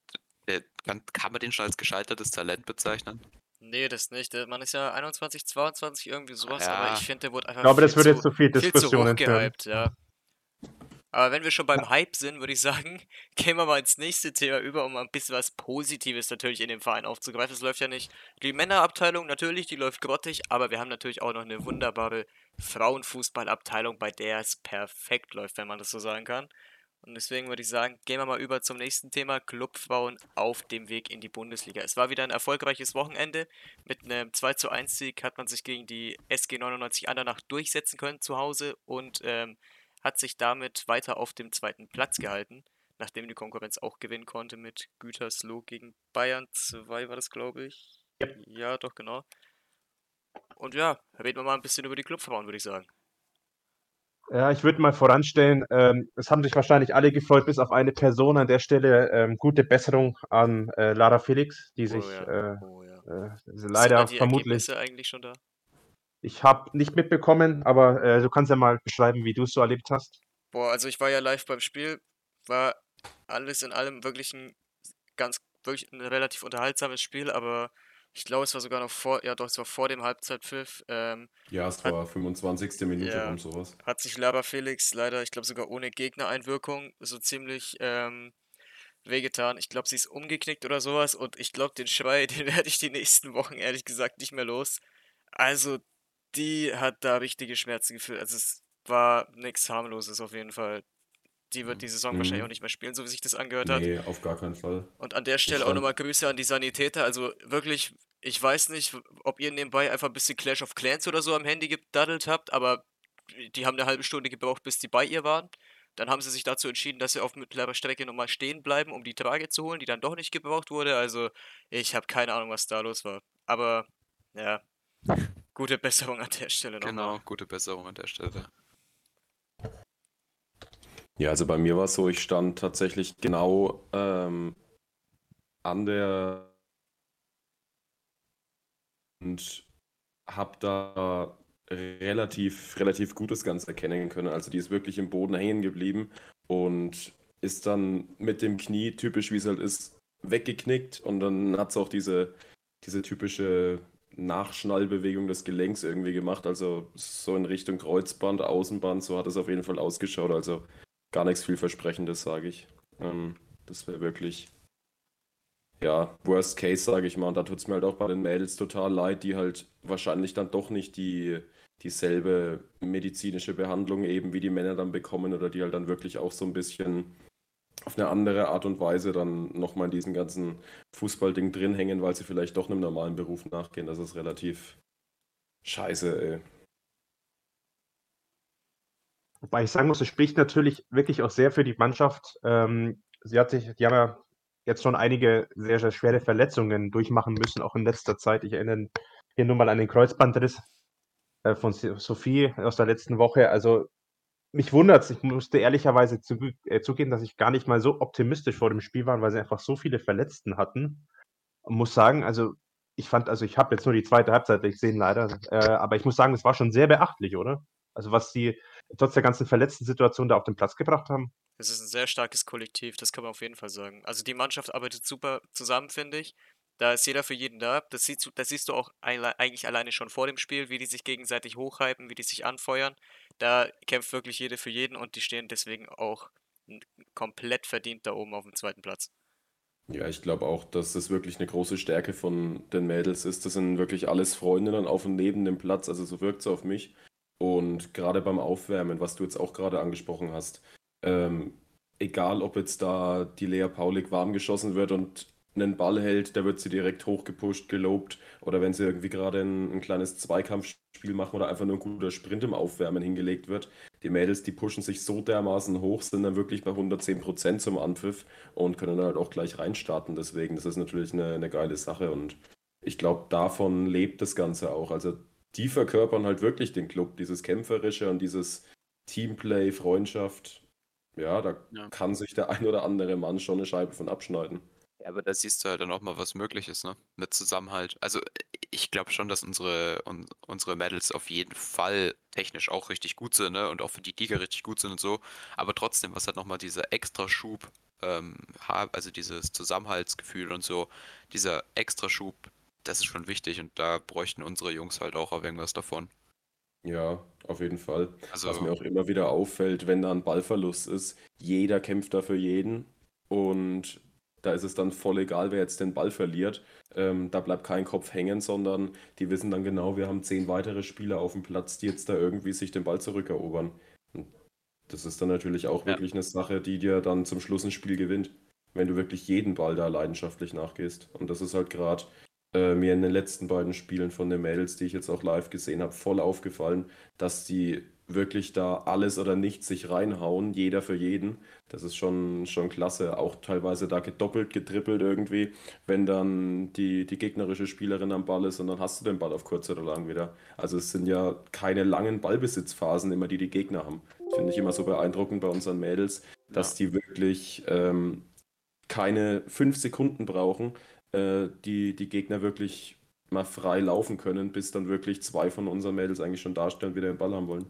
kann, kann man den schon als gescheitertes Talent bezeichnen? Nee, das nicht. Man ist ja 21, 22, irgendwie sowas, ja. aber ich finde, der wurde einfach. Ich glaube, das würde jetzt zu viel Diskussionen viel zu hoch gehypt, ja. Aber wenn wir schon beim Hype sind, würde ich sagen, <laughs> gehen wir mal ins nächste Thema über, um ein bisschen was Positives natürlich in dem Verein aufzugreifen. Es läuft ja nicht die Männerabteilung, natürlich, die läuft grottig, aber wir haben natürlich auch noch eine wunderbare Frauenfußballabteilung, bei der es perfekt läuft, wenn man das so sagen kann. Und deswegen würde ich sagen, gehen wir mal über zum nächsten Thema: Clubfrauen auf dem Weg in die Bundesliga. Es war wieder ein erfolgreiches Wochenende. Mit einem 2 zu 1 Sieg hat man sich gegen die SG 99 Andernach durchsetzen können zu Hause und ähm, hat sich damit weiter auf dem zweiten Platz gehalten, nachdem die Konkurrenz auch gewinnen konnte mit Gütersloh gegen Bayern 2 war das, glaube ich. Ja. ja, doch, genau. Und ja, reden wir mal ein bisschen über die Clubfrauen, würde ich sagen. Ja, ich würde mal voranstellen, ähm, es haben sich wahrscheinlich alle gefreut, bis auf eine Person an der Stelle. Ähm, gute Besserung an äh, Lara Felix, die oh sich ja. Äh, oh, ja. äh, leider Sind vermutlich. Ergebnisse eigentlich schon da? Ich habe nicht mitbekommen, aber äh, du kannst ja mal beschreiben, wie du es so erlebt hast. Boah, also ich war ja live beim Spiel, war alles in allem wirklich ein ganz, wirklich ein relativ unterhaltsames Spiel, aber ich glaube, es war sogar noch vor, ja doch, es war vor dem Halbzeitpfiff. Ähm, ja, es war 25. Minute ja, um sowas. Hat sich Lara Felix leider, ich glaube sogar ohne Gegnereinwirkung, so ziemlich ähm, wehgetan. Ich glaube, sie ist umgeknickt oder sowas und ich glaube, den Schrei, <laughs> den werde ich die nächsten Wochen ehrlich gesagt nicht mehr los. Also, die hat da richtige Schmerzen gefühlt. Also es war nichts harmloses auf jeden Fall. Die wird die Saison mhm. wahrscheinlich auch nicht mehr spielen, so wie sich das angehört hat. Nee, auf gar keinen Fall. Und an der Stelle auch nochmal Grüße an die Sanitäter. Also wirklich, ich weiß nicht, ob ihr nebenbei einfach ein bisschen Clash of Clans oder so am Handy gedaddelt habt, aber die haben eine halbe Stunde gebraucht, bis die bei ihr waren. Dann haben sie sich dazu entschieden, dass sie auf mittlerer Strecke nochmal stehen bleiben, um die Trage zu holen, die dann doch nicht gebraucht wurde. Also ich habe keine Ahnung, was da los war. Aber ja, Gute Besserung an der Stelle nochmal. Genau, gute Besserung an der Stelle. Ja, also bei mir war es so, ich stand tatsächlich genau ähm, an der und habe da relativ, relativ gut das Ganze erkennen können. Also die ist wirklich im Boden hängen geblieben und ist dann mit dem Knie, typisch wie es halt ist, weggeknickt und dann hat es auch diese, diese typische Nachschnallbewegung des Gelenks irgendwie gemacht. Also so in Richtung Kreuzband, Außenband, so hat es auf jeden Fall ausgeschaut. Also gar nichts vielversprechendes, sage ich. Ähm, das wäre wirklich, ja, Worst Case, sage ich mal. Und da tut es mir halt auch bei den Mädels total leid, die halt wahrscheinlich dann doch nicht die, dieselbe medizinische Behandlung eben wie die Männer dann bekommen oder die halt dann wirklich auch so ein bisschen auf eine andere Art und Weise dann nochmal in diesem ganzen Fußballding drin hängen, weil sie vielleicht doch einem normalen Beruf nachgehen. Das ist relativ scheiße, ey. Wobei ich sagen muss, es spricht natürlich wirklich auch sehr für die Mannschaft. Ähm, sie hat sich, die haben ja jetzt schon einige sehr, sehr schwere Verletzungen durchmachen müssen, auch in letzter Zeit. Ich erinnere hier nur mal an den Kreuzbandriss äh, von Sophie aus der letzten Woche. Also mich wundert es, ich musste ehrlicherweise zu, äh, zugeben, dass ich gar nicht mal so optimistisch vor dem Spiel war, weil sie einfach so viele Verletzten hatten. Und muss sagen, also ich fand, also ich habe jetzt nur die zweite Halbzeit gesehen leider, äh, aber ich muss sagen, es war schon sehr beachtlich, oder? Also was sie trotz der ganzen verletzten Situation da auf den Platz gebracht haben. Es ist ein sehr starkes Kollektiv, das kann man auf jeden Fall sagen. Also die Mannschaft arbeitet super zusammen, finde ich. Da ist jeder für jeden da. Das, siehst du, das siehst du auch eigentlich alleine schon vor dem Spiel, wie die sich gegenseitig hochhypen, wie die sich anfeuern. Da kämpft wirklich jeder für jeden und die stehen deswegen auch komplett verdient da oben auf dem zweiten Platz. Ja, ich glaube auch, dass das wirklich eine große Stärke von den Mädels ist. Das sind wirklich alles Freundinnen auf und neben dem Platz, also so wirkt es auf mich. Und gerade beim Aufwärmen, was du jetzt auch gerade angesprochen hast, ähm, egal ob jetzt da die Lea Paulik warm geschossen wird und einen Ball hält, der wird sie direkt hochgepusht, gelobt. Oder wenn sie irgendwie gerade ein, ein kleines Zweikampfspiel machen oder einfach nur ein guter Sprint im Aufwärmen hingelegt wird. Die Mädels, die pushen sich so dermaßen hoch, sind dann wirklich bei 110% zum Anpfiff und können dann halt auch gleich reinstarten. Deswegen, das ist natürlich eine, eine geile Sache und ich glaube, davon lebt das Ganze auch. Also die verkörpern halt wirklich den Club, dieses Kämpferische und dieses Teamplay, Freundschaft. Ja, da ja. kann sich der ein oder andere Mann schon eine Scheibe von abschneiden. Ja, aber da siehst du halt dann auch mal, was möglich ist, ne? Mit Zusammenhalt. Also ich glaube schon, dass unsere, un, unsere Medals auf jeden Fall technisch auch richtig gut sind, ne? Und auch für die Liga richtig gut sind und so. Aber trotzdem, was halt nochmal dieser extra Schub, ähm, also dieses Zusammenhaltsgefühl und so, dieser extra Schub, das ist schon wichtig und da bräuchten unsere Jungs halt auch auf irgendwas davon. Ja, auf jeden Fall. Also, Was mir auch immer wieder auffällt, wenn da ein Ballverlust ist, jeder kämpft da für jeden und da ist es dann voll egal, wer jetzt den Ball verliert. Ähm, da bleibt kein Kopf hängen, sondern die wissen dann genau, wir haben zehn weitere Spieler auf dem Platz, die jetzt da irgendwie sich den Ball zurückerobern. Und das ist dann natürlich auch ja. wirklich eine Sache, die dir dann zum Schluss ein Spiel gewinnt, wenn du wirklich jeden Ball da leidenschaftlich nachgehst. Und das ist halt gerade äh, mir in den letzten beiden Spielen von den Mädels, die ich jetzt auch live gesehen habe, voll aufgefallen, dass die wirklich da alles oder nichts sich reinhauen, jeder für jeden. Das ist schon, schon klasse. Auch teilweise da gedoppelt, getrippelt irgendwie, wenn dann die, die gegnerische Spielerin am Ball ist und dann hast du den Ball auf kurz oder lang wieder. Also es sind ja keine langen Ballbesitzphasen immer, die die Gegner haben. Finde ich immer so beeindruckend bei unseren Mädels, dass ja. die wirklich ähm, keine fünf Sekunden brauchen, äh, die die Gegner wirklich mal frei laufen können, bis dann wirklich zwei von unseren Mädels eigentlich schon darstellen und wieder den Ball haben wollen.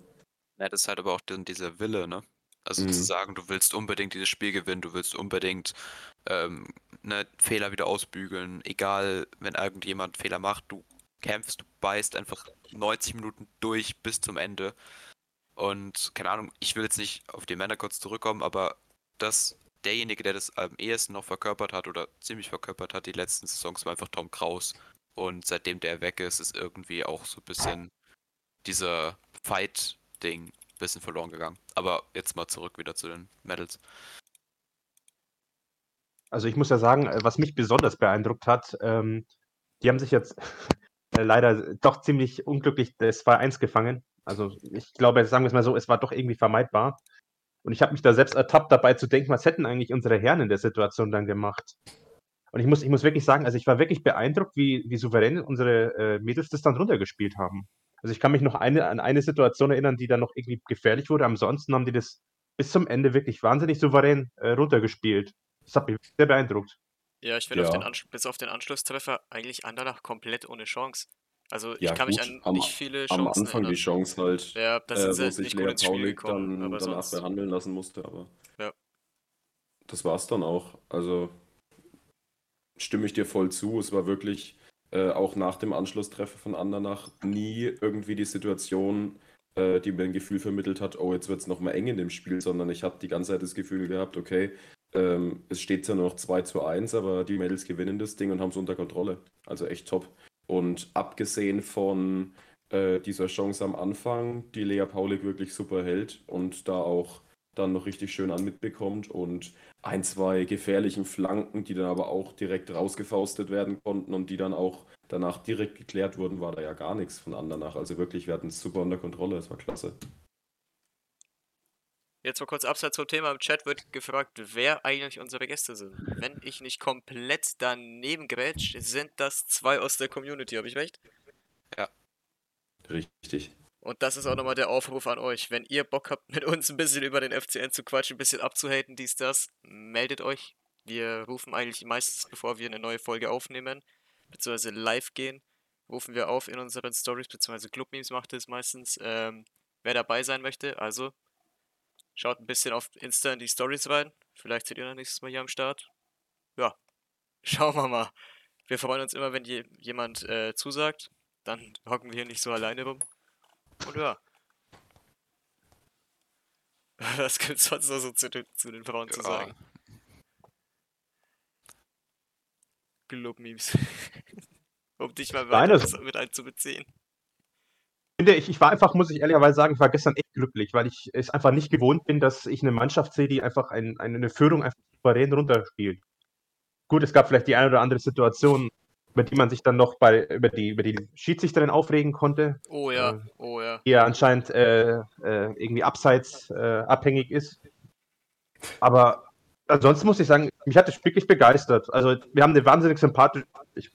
Ja, das ist halt aber auch dann dieser Wille, ne? Also zu mhm. sagen, du willst unbedingt dieses Spiel gewinnen, du willst unbedingt ähm, ne, Fehler wieder ausbügeln, egal, wenn irgendjemand Fehler macht, du kämpfst, du beißt einfach 90 Minuten durch bis zum Ende. Und keine Ahnung, ich will jetzt nicht auf die Männer kurz zurückkommen, aber das, derjenige, der das am ehesten noch verkörpert hat oder ziemlich verkörpert hat, die letzten Saisons, war einfach Tom Kraus. Und seitdem der weg ist, ist irgendwie auch so ein bisschen dieser Fight Ding ein bisschen verloren gegangen. Aber jetzt mal zurück wieder zu den Medals. Also ich muss ja sagen, äh, was mich besonders beeindruckt hat, ähm, die haben sich jetzt <laughs> äh, leider doch ziemlich unglücklich das 2-1 gefangen. Also ich glaube, sagen wir es mal so, es war doch irgendwie vermeidbar. Und ich habe mich da selbst ertappt dabei zu denken, was hätten eigentlich unsere Herren in der Situation dann gemacht. Und ich muss, ich muss wirklich sagen, also ich war wirklich beeindruckt, wie, wie souverän unsere äh, Mädels das dann runtergespielt haben. Also ich kann mich noch eine, an eine Situation erinnern, die dann noch irgendwie gefährlich wurde. Ansonsten haben die das bis zum Ende wirklich wahnsinnig souverän äh, runtergespielt. Das hat mich sehr beeindruckt. Ja, ich finde ja. bis auf den Anschlusstreffer eigentlich Anderlach komplett ohne Chance. Also ich ja, kann gut, mich an am, nicht viele Chancen Am Anfang erinnern. die Chance halt, ja, das äh, wo sich Lea Paulik dann danach sonst... behandeln lassen musste, aber ja. das war's dann auch. Also stimme ich dir voll zu. Es war wirklich äh, auch nach dem Anschlusstreffer von Andernach nie irgendwie die Situation, äh, die mir ein Gefühl vermittelt hat, oh, jetzt wird es nochmal eng in dem Spiel, sondern ich habe die ganze Zeit das Gefühl gehabt, okay, ähm, es steht ja nur noch 2 zu 1, aber die Mädels gewinnen das Ding und haben es unter Kontrolle. Also echt top. Und abgesehen von äh, dieser Chance am Anfang, die Lea Paulik wirklich super hält und da auch dann noch richtig schön an mitbekommt und ein, zwei gefährlichen Flanken, die dann aber auch direkt rausgefaustet werden konnten und die dann auch danach direkt geklärt wurden, war da ja gar nichts von Andernach. Also wirklich, wir hatten es super unter Kontrolle, es war klasse. Jetzt mal kurz abseits vom Thema. Im Chat wird gefragt, wer eigentlich unsere Gäste sind. Wenn ich nicht komplett daneben grätsch, sind das zwei aus der Community, habe ich recht? Ja. Richtig. Und das ist auch nochmal der Aufruf an euch. Wenn ihr Bock habt, mit uns ein bisschen über den FCN zu quatschen, ein bisschen abzuhaten, dies, das, meldet euch. Wir rufen eigentlich meistens, bevor wir eine neue Folge aufnehmen, beziehungsweise live gehen, rufen wir auf in unseren Stories, beziehungsweise Club Memes macht es meistens. Ähm, wer dabei sein möchte. Also schaut ein bisschen auf Insta in die Stories rein. Vielleicht seht ihr dann nächstes Mal hier am Start. Ja, <laughs> schauen wir mal. Wir freuen uns immer, wenn je, jemand äh, zusagt. Dann hocken wir hier nicht so alleine rum. Und ja. <laughs> Was gibt es sonst noch so zu, den- zu den Frauen zu Ja. sagen? Glob-Memes. <laughs> um dich mal Nein, weiter das- mit einzubeziehen. Finde, ich, ich war einfach, muss ich ehrlicherweise sagen, ich war gestern echt glücklich, weil ich es einfach nicht gewohnt bin, dass ich eine Mannschaft sehe, die einfach ein, eine Führung einfach souverän runterspielt. Gut, es gab vielleicht die eine oder andere Situation, über die man sich dann noch bei, über die, über die Schiedsrichterin aufregen konnte, Oh ja, Äh, oh ja. die ja anscheinend äh, äh, irgendwie abseits äh, abhängig ist. Aber ansonsten muss ich sagen, mich hat es wirklich begeistert. Also wir haben eine wahnsinnig sympathische. Ich,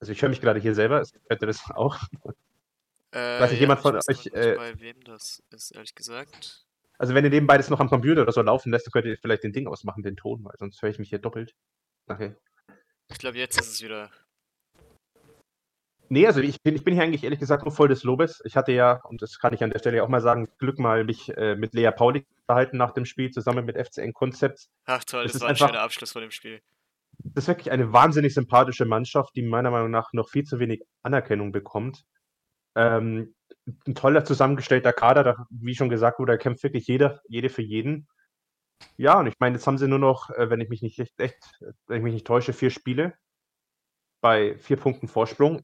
also ich höre mich gerade hier selber, ich hätte das auch. Äh, weiß nicht, jemand ich von euch, nicht, äh, bei wem das ist, ehrlich gesagt. Also wenn ihr nebenbei das noch am Computer oder so laufen lässt, dann könnt ihr vielleicht den Ding ausmachen, den Ton, weil sonst höre ich mich hier doppelt. Okay. Ich glaube, jetzt ist es wieder. Nee, also ich bin, ich bin hier eigentlich ehrlich gesagt nur voll des Lobes. Ich hatte ja, und das kann ich an der Stelle auch mal sagen, Glück mal mich äh, mit Lea Pauli unterhalten nach dem Spiel zusammen mit FCN Concepts. Ach toll, das ist war ein einfach- schöner Abschluss von dem Spiel. Das ist wirklich eine wahnsinnig sympathische Mannschaft, die meiner Meinung nach noch viel zu wenig Anerkennung bekommt. Ähm, ein toller zusammengestellter Kader, da, wie schon gesagt wurde, da kämpft wirklich jeder, jede für jeden. Ja, und ich meine, jetzt haben sie nur noch, äh, wenn ich mich nicht echt, echt, wenn ich mich nicht täusche, vier Spiele bei vier Punkten Vorsprung.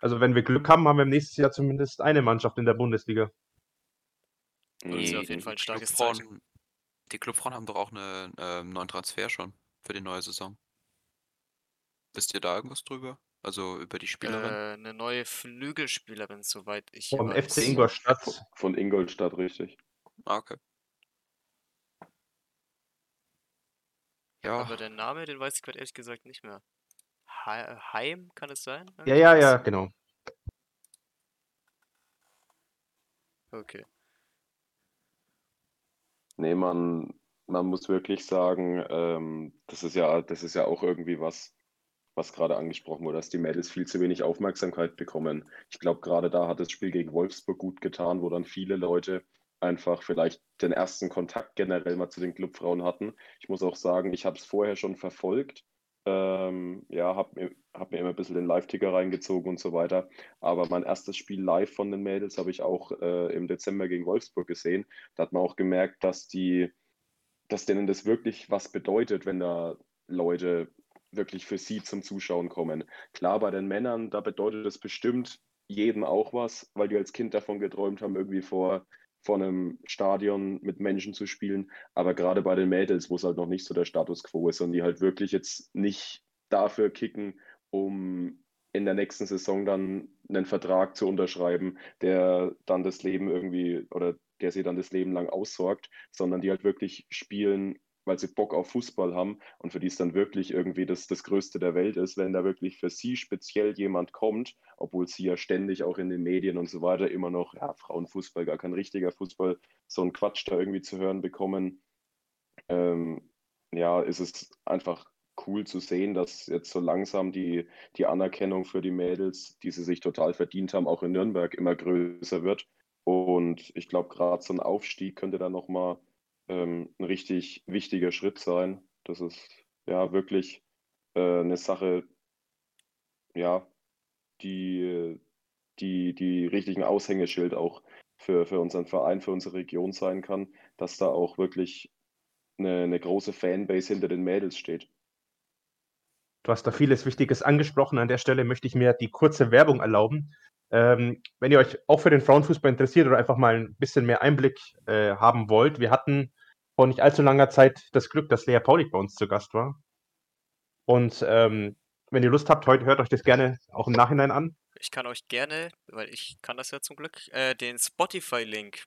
Also wenn wir Glück haben, haben wir im nächsten Jahr zumindest eine Mannschaft in der Bundesliga. Das ist ja auf Die jeden Fall ein starkes Zeichen. Clubfrauen, die Clubfrauen haben doch auch einen ähm, neuen Transfer schon für die neue Saison. Wisst ihr da irgendwas drüber? Also über die Spielerin? Äh, eine neue Flügelspielerin, soweit ich Vom weiß. FC Ingolstadt. Von, Ingolstadt, richtig. Ah, okay. Ja, Aber der Name, den weiß ich gerade ehrlich gesagt nicht mehr. Hei- Heim, kann es sein? Ja, ja, ja, genau. Okay. Nee, man, man muss wirklich sagen, ähm, das ist ja, das ist ja auch irgendwie was, was gerade angesprochen wurde, dass die Mädels viel zu wenig Aufmerksamkeit bekommen. Ich glaube, gerade da hat das Spiel gegen Wolfsburg gut getan, wo dann viele Leute einfach vielleicht den ersten Kontakt generell mal zu den Clubfrauen hatten. Ich muss auch sagen, ich habe es vorher schon verfolgt. Ähm, ja, habe mir, hab mir immer ein bisschen den Live-Ticker reingezogen und so weiter. Aber mein erstes Spiel live von den Mädels habe ich auch äh, im Dezember gegen Wolfsburg gesehen. Da hat man auch gemerkt, dass die, dass denen das wirklich was bedeutet, wenn da Leute wirklich für sie zum Zuschauen kommen. Klar, bei den Männern, da bedeutet es bestimmt jedem auch was, weil die als Kind davon geträumt haben, irgendwie vor, vor einem Stadion mit Menschen zu spielen. Aber gerade bei den Mädels, wo es halt noch nicht so der Status quo ist und die halt wirklich jetzt nicht dafür kicken, um in der nächsten Saison dann einen Vertrag zu unterschreiben, der dann das Leben irgendwie oder der sie dann das Leben lang aussorgt, sondern die halt wirklich spielen, weil sie Bock auf Fußball haben und für die es dann wirklich irgendwie das, das Größte der Welt ist, wenn da wirklich für sie speziell jemand kommt, obwohl sie ja ständig auch in den Medien und so weiter immer noch, ja, Frauenfußball, gar kein richtiger Fußball, so einen Quatsch da irgendwie zu hören bekommen. Ähm, ja, ist es einfach cool zu sehen, dass jetzt so langsam die, die Anerkennung für die Mädels, die sie sich total verdient haben, auch in Nürnberg immer größer wird. Und ich glaube, gerade so ein Aufstieg könnte da nochmal ähm, ein richtig wichtiger Schritt sein. Das ist ja wirklich äh, eine Sache, ja, die, die, die richtigen Aushängeschild auch für, für unseren Verein, für unsere Region sein kann, dass da auch wirklich eine, eine große Fanbase hinter den Mädels steht. Du hast da vieles Wichtiges angesprochen. An der Stelle möchte ich mir die kurze Werbung erlauben. Ähm, wenn ihr euch auch für den Frauenfußball interessiert oder einfach mal ein bisschen mehr Einblick äh, haben wollt, wir hatten vor nicht allzu langer Zeit das Glück, dass Lea Paulik bei uns zu Gast war. Und ähm, wenn ihr Lust habt, heute hört euch das gerne auch im Nachhinein an. Ich kann euch gerne, weil ich kann das ja zum Glück, äh, den Spotify-Link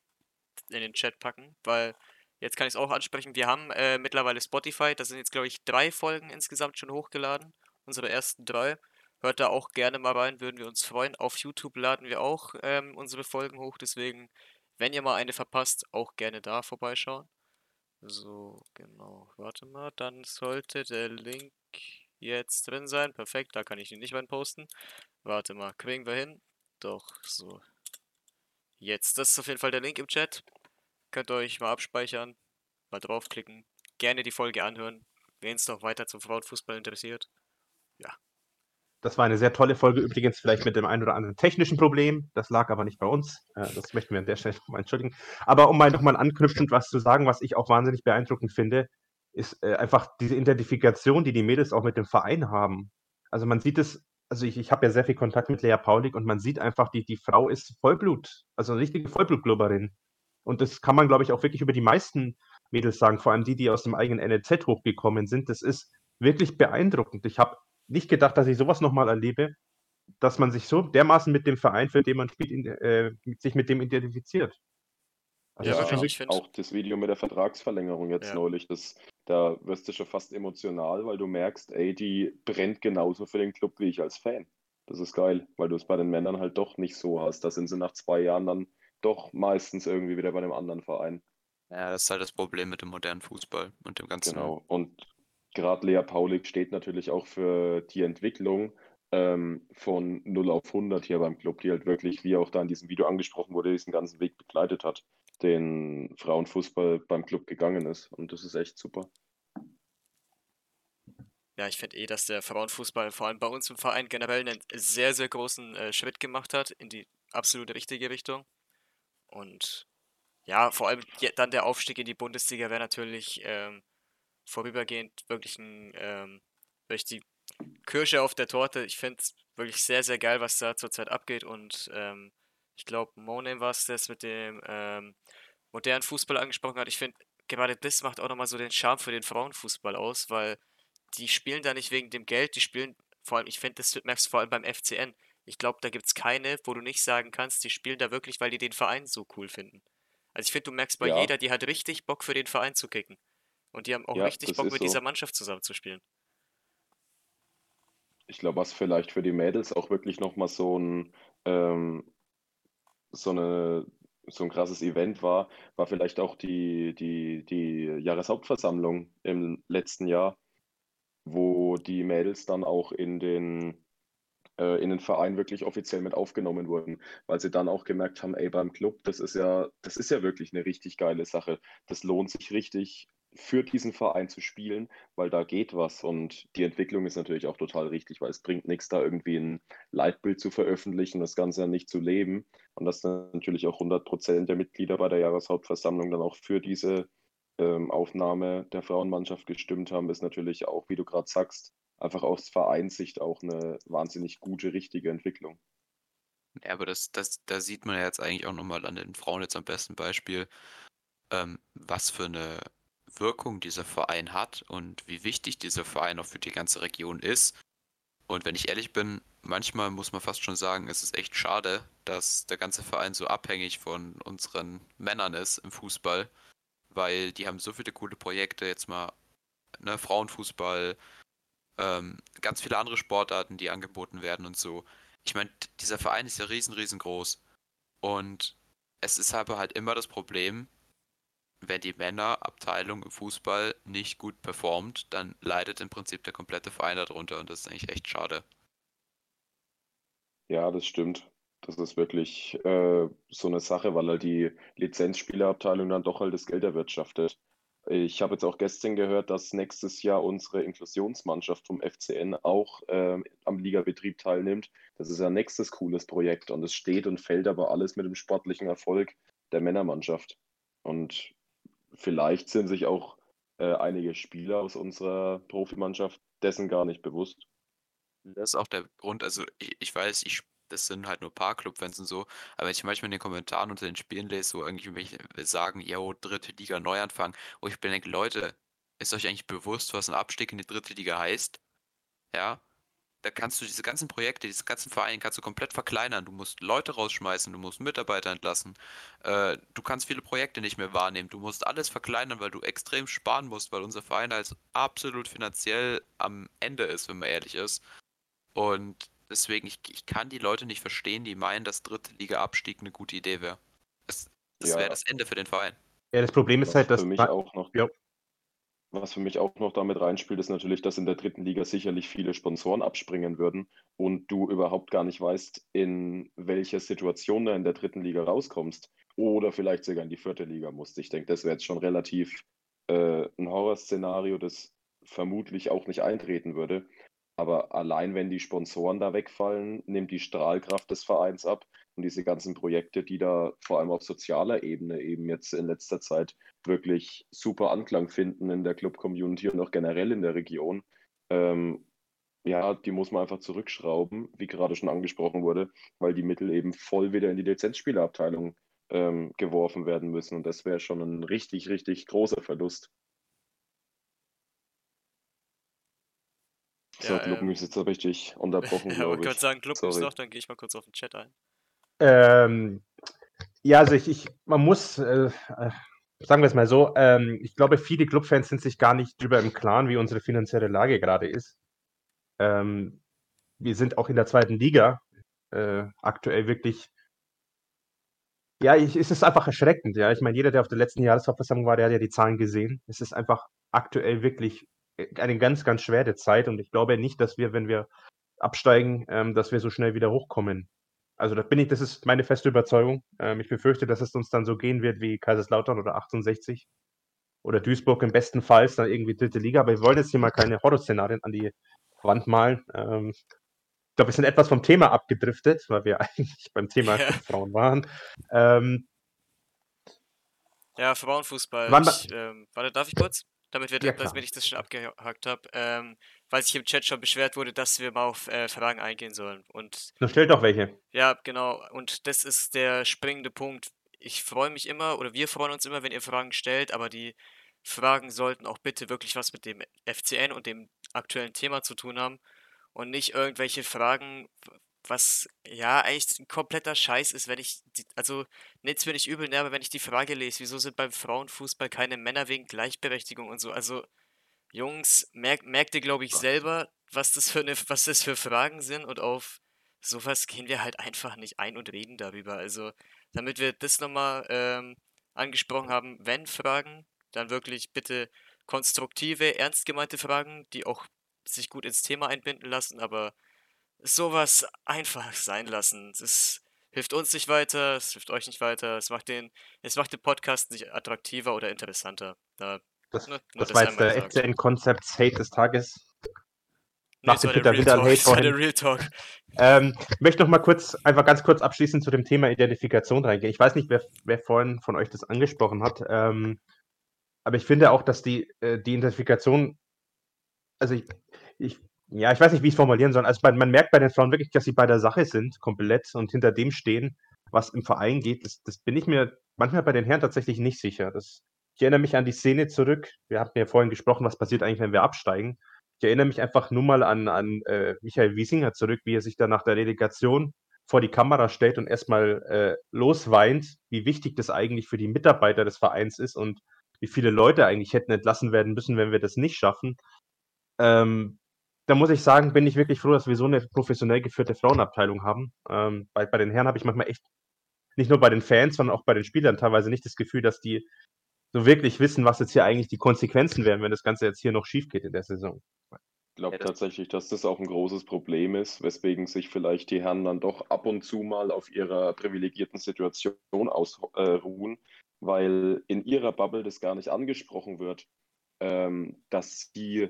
in den Chat packen, weil jetzt kann ich es auch ansprechen. Wir haben äh, mittlerweile Spotify, da sind jetzt, glaube ich, drei Folgen insgesamt schon hochgeladen. Unsere ersten drei. Hört da auch gerne mal rein, würden wir uns freuen. Auf YouTube laden wir auch ähm, unsere Folgen hoch, deswegen, wenn ihr mal eine verpasst, auch gerne da vorbeischauen. So, genau. Warte mal, dann sollte der Link jetzt drin sein. Perfekt, da kann ich ihn nicht rein posten. Warte mal, kriegen wir hin? Doch, so. jetzt. Das ist auf jeden Fall der Link im Chat. Könnt ihr euch mal abspeichern, mal draufklicken. Gerne die Folge anhören, wen es noch weiter zum Frauenfußball interessiert. Das war eine sehr tolle Folge, übrigens vielleicht mit dem einen oder anderen technischen Problem. Das lag aber nicht bei uns. Äh, Das möchten wir an der Stelle <laughs> nochmal entschuldigen. Aber um mal nochmal anknüpfend was zu sagen, was ich auch wahnsinnig beeindruckend finde, ist äh, einfach diese Identifikation, die die Mädels auch mit dem Verein haben. Also man sieht es, also ich, ich habe ja sehr viel Kontakt mit Lea Paulik und man sieht einfach, die, die Frau ist Vollblut, also eine richtige Vollblutglubberin. Und das kann man, glaube ich, auch wirklich über die meisten Mädels sagen, vor allem die, die aus dem eigenen NLZ hochgekommen sind. Das ist wirklich beeindruckend. Ich habe nicht gedacht, dass ich sowas nochmal erlebe, dass man sich so dermaßen mit dem Verein, für den man spielt, in, äh, sich mit dem identifiziert. Also Ja, das find- auch das Video mit der Vertragsverlängerung jetzt Ja. neulich, das, da wirst du schon fast emotional, weil du merkst, ey, die brennt genauso für den Club wie ich als Fan. Das ist geil, weil du es bei den Männern halt doch nicht so hast. Da sind sie nach zwei Jahren dann doch meistens irgendwie wieder bei einem anderen Verein. Ja, das ist halt das Problem mit dem modernen Fußball und dem ganzen. Genau. Und gerade Lea Paulik steht natürlich auch für die Entwicklung ähm, von 0 auf 100 hier beim Club, die halt wirklich, wie auch da in diesem Video angesprochen wurde, diesen ganzen Weg begleitet hat, den Frauenfußball beim Club gegangen ist. Und das ist echt super. Ja, ich finde eh, dass der Frauenfußball vor allem bei uns im Verein generell einen sehr, sehr großen äh, Schritt gemacht hat in die absolut richtige Richtung. Und ja, vor allem dann der Aufstieg in die Bundesliga wäre natürlich ähm, vorübergehend wirklich ein, ähm, wirklich die Kirsche auf der Torte. Ich finde es wirklich sehr, sehr geil, was da zurzeit abgeht. Und ähm, ich glaube, Monem war es, das mit dem ähm, modernen Fußball angesprochen hat. Ich finde, gerade das macht auch nochmal so den Charme für den Frauenfußball aus, weil die spielen da nicht wegen dem Geld, die spielen, vor allem, ich finde, das merkst du vor allem beim FCN. Ich glaube, da gibt es keine, wo du nicht sagen kannst, die spielen da wirklich, weil die den Verein so cool finden. Also ich finde, du merkst bei Ja. jeder, die hat richtig Bock für den Verein zu kicken. Und die haben auch Ja, richtig Bock mit so. dieser Mannschaft zusammenzuspielen. Ich glaube, was vielleicht für die Mädels auch wirklich nochmal so ein, ähm, so eine, so ein krasses Event war, war vielleicht auch die, die, die Jahreshauptversammlung im letzten Jahr, wo die Mädels dann auch in den, äh, in den Verein wirklich offiziell mit aufgenommen wurden, weil sie dann auch gemerkt haben, ey, beim Club, das ist ja, das ist ja wirklich eine richtig geile Sache. Das lohnt sich richtig für diesen Verein zu spielen, weil da geht was und die Entwicklung ist natürlich auch total richtig, weil es bringt nichts, da irgendwie ein Leitbild zu veröffentlichen, das Ganze dann nicht zu leben und dass dann natürlich auch 100 Prozent der Mitglieder bei der Jahreshauptversammlung dann auch für diese ähm, Aufnahme der Frauenmannschaft gestimmt haben, ist natürlich auch, wie du gerade sagst, einfach aus Vereinssicht auch eine wahnsinnig gute, richtige Entwicklung. Ja, aber das, das, da sieht man ja jetzt eigentlich auch nochmal an den Frauen jetzt am besten Beispiel, ähm, was für eine Wirkung dieser Verein hat und wie wichtig dieser Verein auch für die ganze Region ist. Und wenn ich ehrlich bin, manchmal muss man fast schon sagen, es ist echt schade, dass der ganze Verein so abhängig von unseren Männern ist im Fußball, weil die haben so viele coole Projekte, jetzt mal ne, Frauenfußball, ähm, ganz viele andere Sportarten, die angeboten werden und so. Ich meine, dieser Verein ist ja riesen, riesengroß. Und es ist aber halt immer das Problem, wenn die Männerabteilung im Fußball nicht gut performt, dann leidet im Prinzip der komplette Verein darunter und das ist eigentlich echt schade. Ja, das stimmt. Das ist wirklich äh, so eine Sache, weil halt die Lizenzspielerabteilung dann doch halt das Geld erwirtschaftet. Ich habe jetzt auch gestern gehört, dass nächstes Jahr unsere Inklusionsmannschaft vom FCN auch ähm, am Ligabetrieb teilnimmt. Das ist ja nächstes cooles Projekt und es steht und fällt aber alles mit dem sportlichen Erfolg der Männermannschaft. Und vielleicht sind sich auch äh, einige Spieler aus unserer Profimannschaft dessen gar nicht bewusst. Das ist auch der Grund, also ich, ich weiß, ich, das sind halt nur paar Clubfans und so, aber wenn ich manchmal in den Kommentaren unter den Spielen lese, wo irgendwelche sagen, yo, dritte Liga Neuanfang, wo ich mir denke, Leute, ist euch eigentlich bewusst, was ein Abstieg in die dritte Liga heißt? Ja, da kannst du diese ganzen Projekte, diese ganzen Vereine kannst du komplett verkleinern. Du musst Leute rausschmeißen, du musst Mitarbeiter entlassen, äh, du kannst viele Projekte nicht mehr wahrnehmen, du musst alles verkleinern, weil du extrem sparen musst, weil unser Verein halt absolut finanziell am Ende ist, wenn man ehrlich ist. Und deswegen, ich, ich kann die Leute nicht verstehen, die meinen, dass dritte Liga-Abstieg eine gute Idee wäre. Das, das Ja. wäre das Ende für den Verein. ja, das Problem ist halt, dass für mich auch noch, Ja. Was für mich auch noch damit reinspielt, ist natürlich, dass in der dritten Liga sicherlich viele Sponsoren abspringen würden und du überhaupt gar nicht weißt, in welcher Situation du in der dritten Liga rauskommst oder vielleicht sogar in die vierte Liga musst. Ich denke, das wäre jetzt schon relativ äh, ein Horrorszenario, das vermutlich auch nicht eintreten würde. Aber allein wenn die Sponsoren da wegfallen, nimmt die Strahlkraft des Vereins ab und diese ganzen Projekte, die da vor allem auf sozialer Ebene eben jetzt in letzter Zeit wirklich super Anklang finden in der Club-Community und auch generell in der Region, ähm, ja, die muss man einfach zurückschrauben, wie gerade schon angesprochen wurde, weil die Mittel eben voll wieder in die Lizenzspielerabteilung ähm, geworfen werden müssen. Und das wäre schon ein richtig, richtig großer Verlust. So, Ja, Club ähm, ist jetzt richtig <laughs> unterbrochen, Ja, ich wollte ich. sagen, Club ist Sorry. noch, dann gehe ich mal kurz auf den Chat ein. Ähm, ja, also ich, ich man muss, äh, äh, sagen wir es mal so, ähm, ich glaube, viele Clubfans sind sich gar nicht darüber im Klaren, wie unsere finanzielle Lage gerade ist. Ähm, wir sind auch in der zweiten Liga äh, aktuell wirklich. Ja, ich, es ist einfach erschreckend. Ja, ich meine, jeder, der auf der letzten Jahresversammlung war, der hat ja die Zahlen gesehen. Es ist einfach aktuell wirklich äh, eine ganz, ganz schwere Zeit und ich glaube nicht, dass wir, wenn wir absteigen, ähm, dass wir so schnell wieder hochkommen. Also da bin ich, das ist meine feste Überzeugung. Ähm, ich befürchte, dass es uns dann so gehen wird wie Kaiserslautern oder 1860 oder Duisburg im besten Fall, dann irgendwie dritte Liga. Aber wir wollen jetzt hier mal keine Horrorszenarien an die Wand malen. Ähm, ich glaube, wir sind etwas vom Thema abgedriftet, weil wir <laughs> eigentlich beim Thema Ja. Frauen waren. Ähm, Ja, Frauenfußball. Wann Ich, ähm, warte, darf ich kurz? Damit, wir, Ja, damit ich das schon abgehakt habe. Ähm, weil sich im Chat schon beschwert wurde, dass wir mal auf äh, Fragen eingehen sollen. Und dann stellt doch welche. ja, genau. Und das ist der springende Punkt. Ich freue mich immer, oder wir freuen uns immer, wenn ihr Fragen stellt, aber die Fragen sollten auch bitte wirklich was mit dem FCN und dem aktuellen Thema zu tun haben und nicht irgendwelche Fragen, was ja eigentlich ein kompletter Scheiß ist, wenn ich, die, also nichts mir nicht übel, ne, aber wenn ich die Frage lese, wieso sind beim Frauenfußball keine Männer wegen Gleichberechtigung und so, also Jungs, merk, merkt ihr, glaube ich, selber, was das für eine, was das für Fragen sind und auf sowas gehen wir halt einfach nicht ein und reden darüber. Also, damit wir das nochmal ähm, angesprochen haben, wenn Fragen, dann wirklich bitte konstruktive, ernst gemeinte Fragen, die auch sich gut ins Thema einbinden lassen, aber sowas einfach sein lassen. Das hilft uns nicht weiter, es hilft euch nicht weiter, es macht den, es macht den Podcast nicht attraktiver oder interessanter. Da, Das, nur, nur das war jetzt der gesagt. FCN-Konzepts-Hate des Tages. Nee, nach das dem Peter Real Hate das vorhin. Real Talk. Ähm, ich möchte noch mal kurz, einfach ganz kurz abschließend zu dem Thema Identifikation reingehen. Ich weiß nicht, wer, wer vorhin von euch das angesprochen hat, ähm, aber ich finde auch, dass die, äh, die Identifikation, also ich, ich, ja, ich weiß nicht, wie ich es formulieren soll. Also man, man merkt bei den Frauen wirklich, dass sie bei der Sache sind, komplett und hinter dem stehen, was im Verein geht. Das, das bin ich mir manchmal bei den Herren tatsächlich nicht sicher. Das, ich erinnere mich an die Szene zurück. Wir hatten ja vorhin gesprochen, was passiert eigentlich, wenn wir absteigen. Ich erinnere mich einfach nur mal an, an äh, Michael Wiesinger zurück, wie er sich dann nach der Relegation vor die Kamera stellt und erstmal äh, losweint, wie wichtig das eigentlich für die Mitarbeiter des Vereins ist und wie viele Leute eigentlich hätten entlassen werden müssen, wenn wir das nicht schaffen. Ähm, da muss ich sagen, bin ich wirklich froh, dass wir so eine professionell geführte Frauenabteilung haben. Ähm, bei, bei den Herren habe ich manchmal echt, nicht nur bei den Fans, sondern auch bei den Spielern teilweise nicht das Gefühl, dass die so wirklich wissen, was jetzt hier eigentlich die Konsequenzen wären, wenn das Ganze jetzt hier noch schief geht in der Saison. Ich glaube tatsächlich, dass das auch ein großes Problem ist, weswegen sich vielleicht die Herren dann doch ab und zu mal auf ihrer privilegierten Situation ausruhen, weil in ihrer Bubble das gar nicht angesprochen wird, ähm, dass sie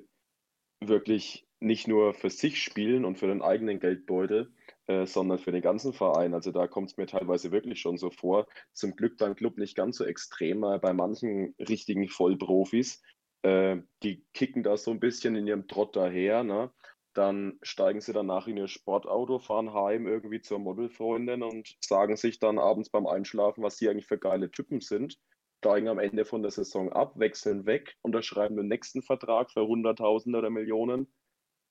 wirklich nicht nur für sich spielen und für den eigenen Geldbeutel, äh, sondern für den ganzen Verein. Also da kommt es mir teilweise wirklich schon so vor. Zum Glück beim Club nicht ganz so extrem, aber bei manchen richtigen Vollprofis, äh, die kicken da so ein bisschen in ihrem Trott daher, ne? Dann steigen sie danach in ihr Sportauto, fahren heim irgendwie zur Modelfreundin und sagen sich dann abends beim Einschlafen, was sie eigentlich für geile Typen sind, steigen am Ende von der Saison ab, wechseln weg, unterschreiben den nächsten Vertrag für Hunderttausende oder Millionen.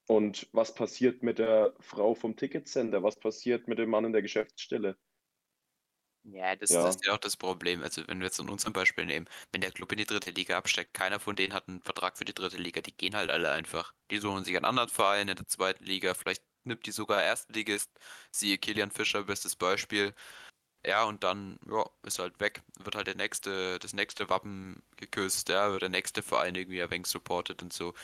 Und was passiert mit der Frau vom Ticketsender? Was passiert mit dem Mann in der Geschäftsstelle? Ja, das, Ja. ist ja auch das Problem. Also, wenn wir jetzt in unserem Beispiel nehmen, wenn der Club in die dritte Liga absteigt, keiner von denen hat einen Vertrag für die dritte Liga, die gehen halt alle einfach. Die suchen sich einen anderen Verein in der zweiten Liga, vielleicht nimmt die sogar Erstligist, siehe Kilian Fischer, bestes Beispiel. Ja, und dann, ja, ist halt weg. Wird halt der nächste, das nächste Wappen geküsst, ja, wird der nächste Verein irgendwie ein wenig supportet und so.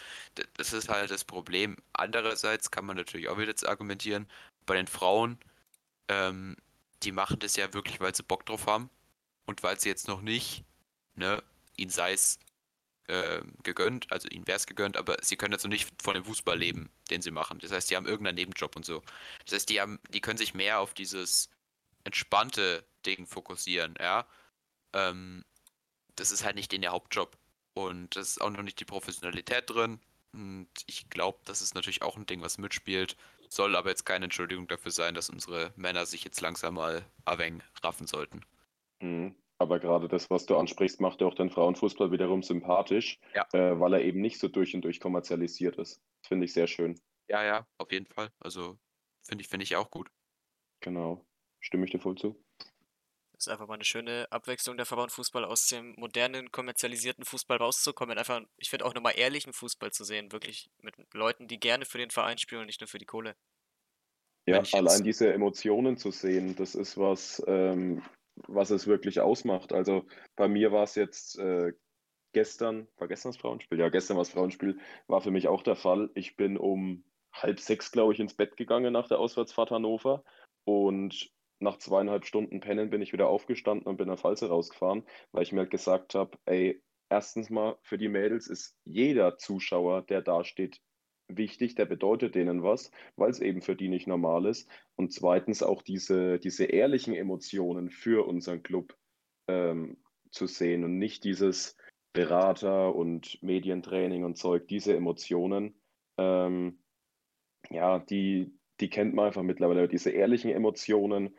Das ist halt das Problem. Andererseits kann man natürlich auch wieder jetzt argumentieren, bei den Frauen, ähm, die machen das ja wirklich, weil sie Bock drauf haben und weil sie jetzt noch nicht, ne, ihnen sei es äh, gegönnt, also ihnen wäre es gegönnt, aber sie können jetzt noch nicht von dem Fußball leben, den sie machen. Das heißt, die haben irgendeinen Nebenjob und so. Das heißt, die haben, die können sich mehr auf dieses entspannte Ding fokussieren, ja. Ähm, das ist halt nicht in der Hauptjob. Und das ist auch noch nicht die Professionalität drin. Und ich glaube, das ist natürlich auch ein Ding, was mitspielt. Soll aber jetzt keine Entschuldigung dafür sein, dass unsere Männer sich jetzt langsam mal Aveng raffen sollten. Mhm. Aber gerade das, was du ansprichst, macht ja auch den Frauenfußball wiederum sympathisch, Ja. äh, weil er eben nicht so durch und durch kommerzialisiert ist. Das finde ich sehr schön. Ja, ja, auf jeden Fall. Also finde ich, finde ich auch gut. Genau. Stimme ich dir voll zu. Das ist einfach mal eine schöne Abwechslung der Frauenfußball aus dem modernen, kommerzialisierten Fußball rauszukommen. Einfach, ich finde auch nochmal ehrlichen Fußball zu sehen, wirklich mit Leuten, die gerne für den Verein spielen und nicht nur für die Kohle. Ja, allein diese Emotionen zu sehen, das ist was, ähm, was es wirklich ausmacht. Also bei mir war es jetzt äh, gestern, war gestern das Frauenspiel? Ja, gestern war das Frauenspiel, war für mich auch der Fall. Ich bin um halb sechs, glaube ich, ins Bett gegangen nach der Auswärtsfahrt Hannover und nach zweieinhalb Stunden Pennen bin ich wieder aufgestanden und bin nach Pfalze rausgefahren, weil ich mir halt gesagt habe, ey, erstens mal für die Mädels ist jeder Zuschauer, der da steht, wichtig, der bedeutet denen was, weil es eben für die nicht normal ist. Und zweitens auch diese, diese ehrlichen Emotionen für unseren Club ähm, zu sehen und nicht dieses Berater und Medientraining und Zeug, diese Emotionen, ähm, ja, die, die kennt man einfach mittlerweile, diese ehrlichen Emotionen,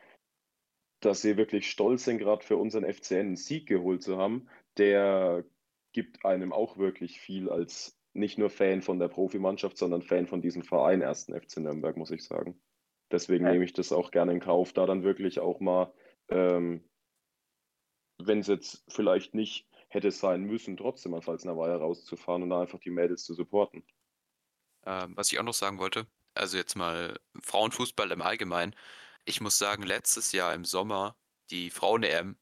dass sie wirklich stolz sind, gerade für unseren FCN einen Sieg geholt zu haben, der gibt einem auch wirklich viel als nicht nur Fan von der Profimannschaft, sondern Fan von diesem Verein, ersten FC Nürnberg, muss ich sagen. Deswegen Ja. nehme ich das auch gerne in Kauf, da dann wirklich auch mal, ähm, wenn es jetzt vielleicht nicht hätte sein müssen, trotzdem mal Pfalznerweiher rauszufahren und da einfach die Mädels zu supporten. Ähm, was ich auch noch sagen wollte, also jetzt mal Frauenfußball im Allgemeinen. Ich muss sagen, letztes Jahr im Sommer, die Frauen-EM,